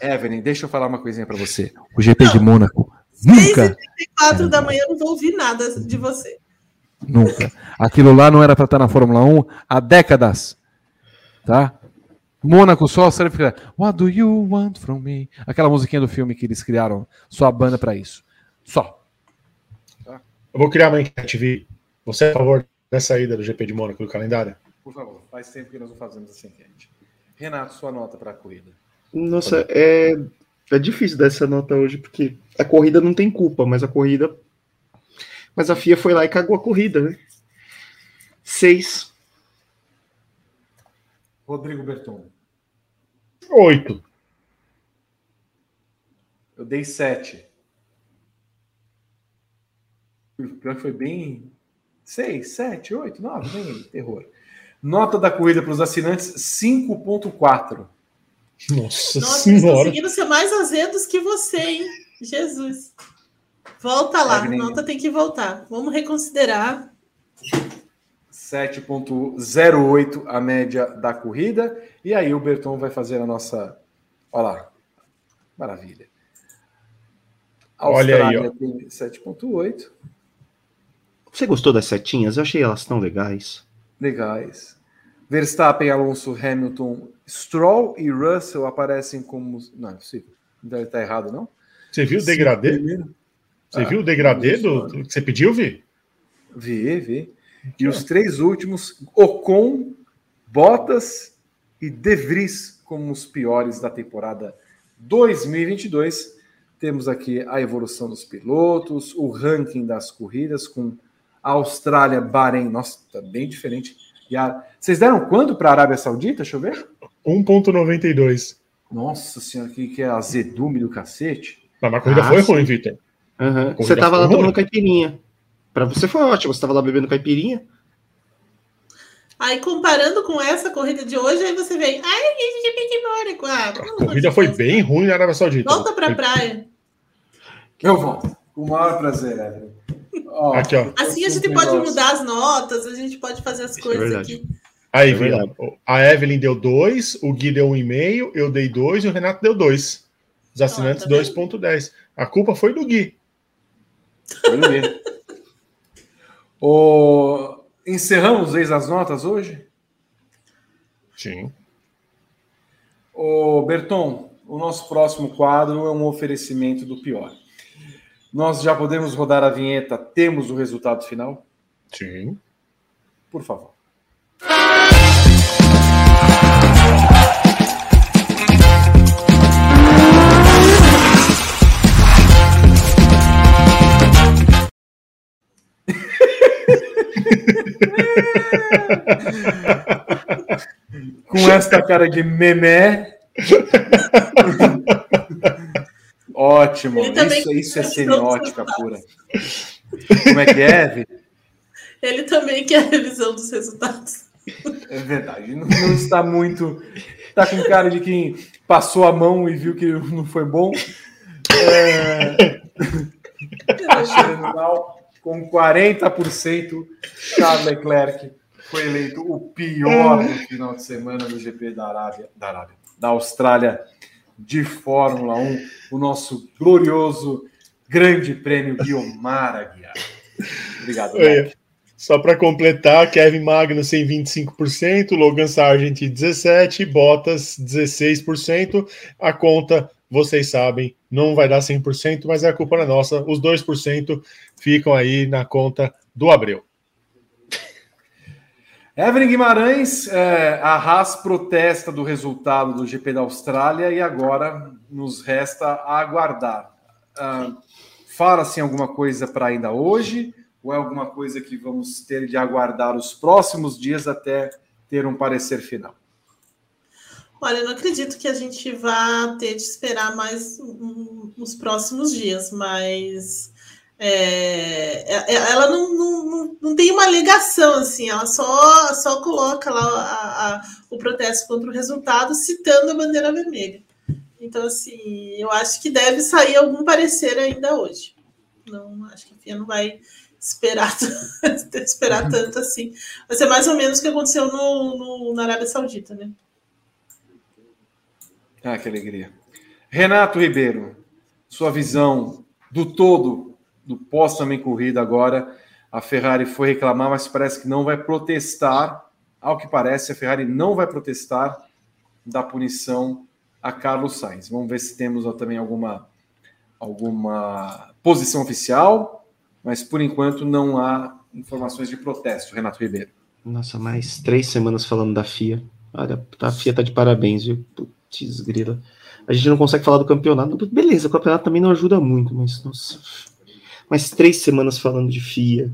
Evelyn, deixa eu falar uma coisinha para você. O GP não. de Mônaco nunca. 6 da manhã eu não vou ouvir nada de você. Nunca. Aquilo lá não era para estar na Fórmula 1 há décadas. Tá? Mônaco só serve para What do you want from me? Aquela musiquinha do filme que eles criaram, sua banda para isso. Só. Tá? Eu vou criar uma enquete, Você é a favor da saída do GP de Mônaco do calendário? Por favor, faz tempo que nós não fazemos essa enquete. Renato, sua nota para a corrida. Nossa, é, é difícil dar essa nota hoje, porque a corrida não tem culpa, mas a corrida. Mas a FIA foi lá e cagou a corrida, né? Seis. Rodrigo Berton. Oito. Eu dei sete. Pior que foi bem. 6, 7, 8, 9, bem terror. Nota da corrida para os assinantes: 5,4. Nossa, Nossa, senhora. conseguiram ser mais azedos que você, hein? Jesus. Volta lá, nota tem que voltar. Vamos reconsiderar. 7,08 a média da corrida. E aí o Berton vai fazer a nossa. Olha lá. Maravilha. Olha aí, Austrália tem 7,8. Você gostou das setinhas? Eu achei elas tão legais. Legais. Verstappen, Alonso, Hamilton, Stroll e Russell aparecem como. Não, é possível. Deve estar errado, não? Você viu o degradê? Primeiro. Você Ah, viu o degradê do, que você pediu, Vi? Vi, vi. E os três últimos, Ocon, Bottas e De Vries, como os piores da temporada 2022. Temos aqui a evolução dos pilotos, o ranking das corridas com Austrália, Bahrein. Nossa, tá bem diferente. E a... Vocês deram quanto para a Arábia Saudita? Deixa eu ver. 1.92. Nossa senhora, que, que é azedume do cacete. Mas a corrida Ah, foi sim. ruim, Vitor. Corrida Você tava lá ruim. tomando caipirinha. Pra você foi ótimo, você tava lá bebendo caipirinha. Aí, comparando com essa corrida de hoje, aí você vem. Ai, a gente tem que ir embora. Ah, A corrida de foi bem ruim na Arábia Saudita. Volta pra Foi- praia. Eu volto. Com o maior prazer, Evelyn. Ó, Aqui, ó. Assim a gente pode mudar as notas, a gente pode fazer as Isso é coisas verdade. aqui. Aí, É a Evelyn deu 2, o Gui deu 1,5, eu dei 2 e o Renato deu 2. Os assinantes tá vendo? 2.10. A culpa foi do Gui. Vamos ver. O... Encerramos eis as notas hoje? Sim. O Berton, o nosso próximo quadro é um oferecimento do pior. Nós já podemos rodar a vinheta, temos o resultado final? Sim. Por favor. Com esta cara de memé. Ótimo. Isso, isso é quer semiótica pura. Como é que é, Vi? Ele também quer a revisão dos resultados. É verdade. Não, não está muito. Está com cara de quem passou a mão e viu que não foi bom. É, chegando mal, com 40%, Charles Leclerc foi eleito o pior no final de semana do GP da Arábia, da Arábia, da Austrália de Fórmula 1, o nosso glorioso Grande Prêmio Guiomar Aguiar. Obrigado, Oi. Mac. Só para completar, Kevin Magnussen 25%, Logan Sargent 17%, Bottas 16%. A conta, vocês sabem, não vai dar 100%, mas a culpa não é nossa. Os 2% ficam aí na conta do Abreu. Evelyn Guimarães, é, a Haas protesta do resultado do GP da Austrália e agora nos resta aguardar. Ah, Fala-se em alguma coisa para ainda hoje ou é alguma coisa que vamos ter de aguardar os próximos dias até ter um parecer final? Olha, eu não acredito que a gente vá ter de esperar mais um- os próximos dias, mas é, é- ela não, não, não, não tem uma alegação, assim, ela só, só coloca lá a- a- o protesto contra o resultado citando a bandeira vermelha. Então, assim, eu acho que deve sair algum parecer ainda hoje. Não, acho que a FIA não vai esperar, esperar tanto assim. Vai ser mais ou menos o que aconteceu no, no- na Arábia Saudita, né? Ah, que alegria. Renato Ribeiro, sua visão do todo, do pós também corrida agora. A Ferrari foi reclamar, mas parece que não vai protestar. Ao que parece, a Ferrari não vai protestar da punição a Carlos Sainz. Vamos ver se temos também alguma, alguma posição oficial, mas por enquanto não há informações de protesto, Renato Ribeiro. Nossa, mais três semanas falando da FIA. Olha, a FIA tá de parabéns, viu? Putz, grila. A gente não consegue falar do campeonato. Beleza, o campeonato também não ajuda muito, mas nossa. Mais três semanas falando de FIA.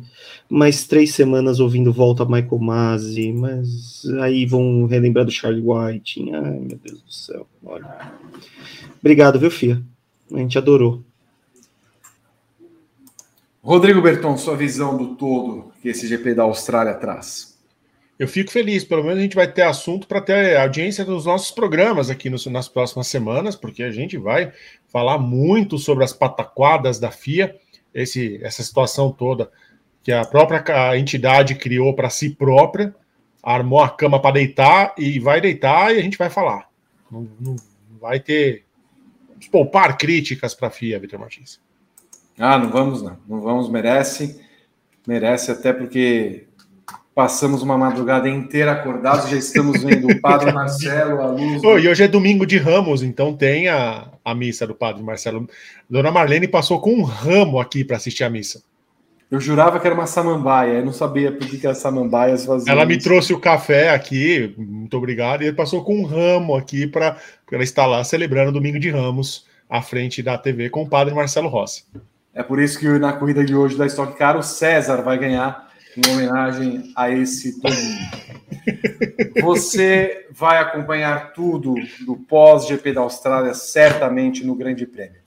Mais três semanas ouvindo volta Michael Masi. Mas aí vão relembrar do Charlie White. Ai, meu Deus do céu. Olha. Obrigado, viu, FIA? A gente adorou. Rodrigo Berton, sua visão do todo que esse GP da Austrália traz? Eu fico feliz, pelo menos a gente vai ter assunto para ter audiência dos nossos programas aqui no, nas próximas semanas, porque a gente vai falar muito sobre as pataquadas da FIA, esse, essa situação toda que a própria entidade criou para si própria, armou a cama para deitar e vai deitar e a gente vai falar. Não, não vai ter. Poupar críticas para a FIA, Vitor Martins. Ah, não vamos, não. Não vamos, merece. Merece, até porque passamos uma madrugada inteira acordados, já estamos vendo o Padre Marcelo, a luz. Oh, e hoje é domingo de Ramos, então tem a, a missa do Padre Marcelo. Dona Marlene passou com um ramo aqui para assistir a missa. Eu jurava que era uma samambaia, eu não sabia por que, que as samambaias faziam. Ela me trouxe o café aqui, muito obrigado, e ele passou com um ramo aqui para ela estar lá celebrando o domingo de Ramos à frente da TV com o Padre Marcelo Rossi. É por isso que na corrida de hoje da Stock Car, o César vai ganhar em homenagem a esse domingo. Você vai acompanhar tudo do pós-GP da Austrália, certamente no Grande Prêmio.com.br.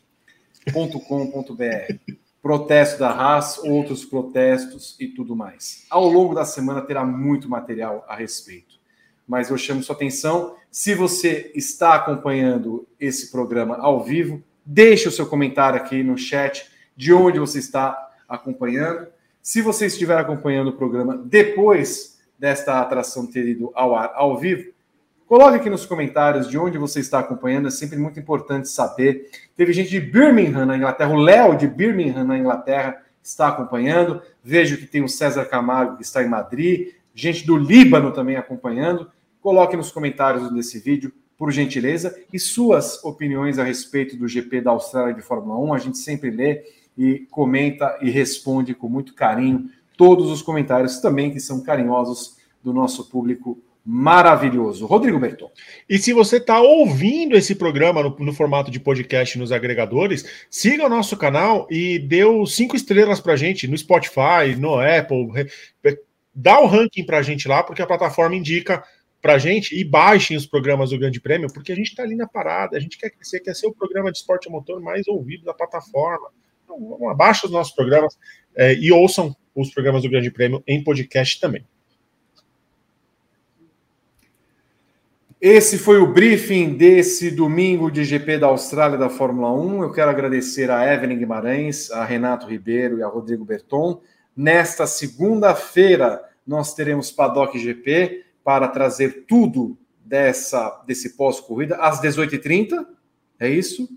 Protesto da Haas, outros protestos e tudo mais. Ao longo da semana terá muito material a respeito. Mas eu chamo sua atenção, se você está acompanhando esse programa ao vivo, deixe o seu comentário aqui no chat de onde você está acompanhando. Se você estiver acompanhando o programa depois desta atração ter ido ao ar ao vivo, coloque aqui nos comentários de onde você está acompanhando, é sempre muito importante saber. Teve gente de Birmingham, na Inglaterra, o Léo de Birmingham, na Inglaterra, está acompanhando. Vejo que tem o César Camargo, que está em Madrid, gente do Líbano também acompanhando. Coloque nos comentários desse vídeo, por gentileza, e suas opiniões a respeito do GP da Austrália de Fórmula 1. A gente sempre lê e comenta e responde com muito carinho todos os comentários também que são carinhosos do nosso público maravilhoso. Rodrigo Berton. E se você está ouvindo esse programa no, no, formato de podcast nos agregadores, siga o nosso canal e dê cinco estrelas para gente no Spotify, no Apple. Dá o ranking para gente lá, porque a plataforma indica para gente e baixem os programas do Grande Prêmio, porque a gente está ali na parada, a gente quer crescer, quer ser o programa de esporte motor mais ouvido da plataforma. Então, abaixo os nossos programas é, e ouçam os programas do Grande Prêmio em podcast também. Esse foi o briefing desse domingo de GP da Austrália da Fórmula 1. Eu quero agradecer a Evelyn Guimarães, a Renato Ribeiro e a Rodrigo Berton. Nesta segunda-feira, nós teremos Paddock GP para trazer tudo dessa desse pós-corrida às 18h30. É isso?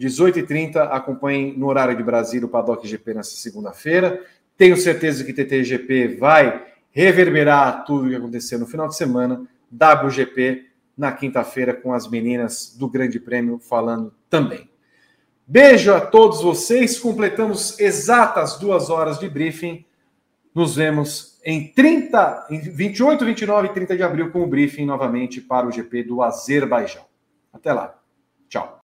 18h30, acompanhem no horário de Brasília o Paddock GP nessa segunda-feira. Tenho certeza que TTGP vai reverberar tudo o que aconteceu no final de semana. WGP na quinta-feira com as meninas do Grande Prêmio falando também. Beijo a todos vocês. Completamos exatas duas horas de briefing. Nos vemos em 30, em 28, 29 e 30 de abril com o briefing novamente para o GP do Azerbaijão. Até lá. Tchau.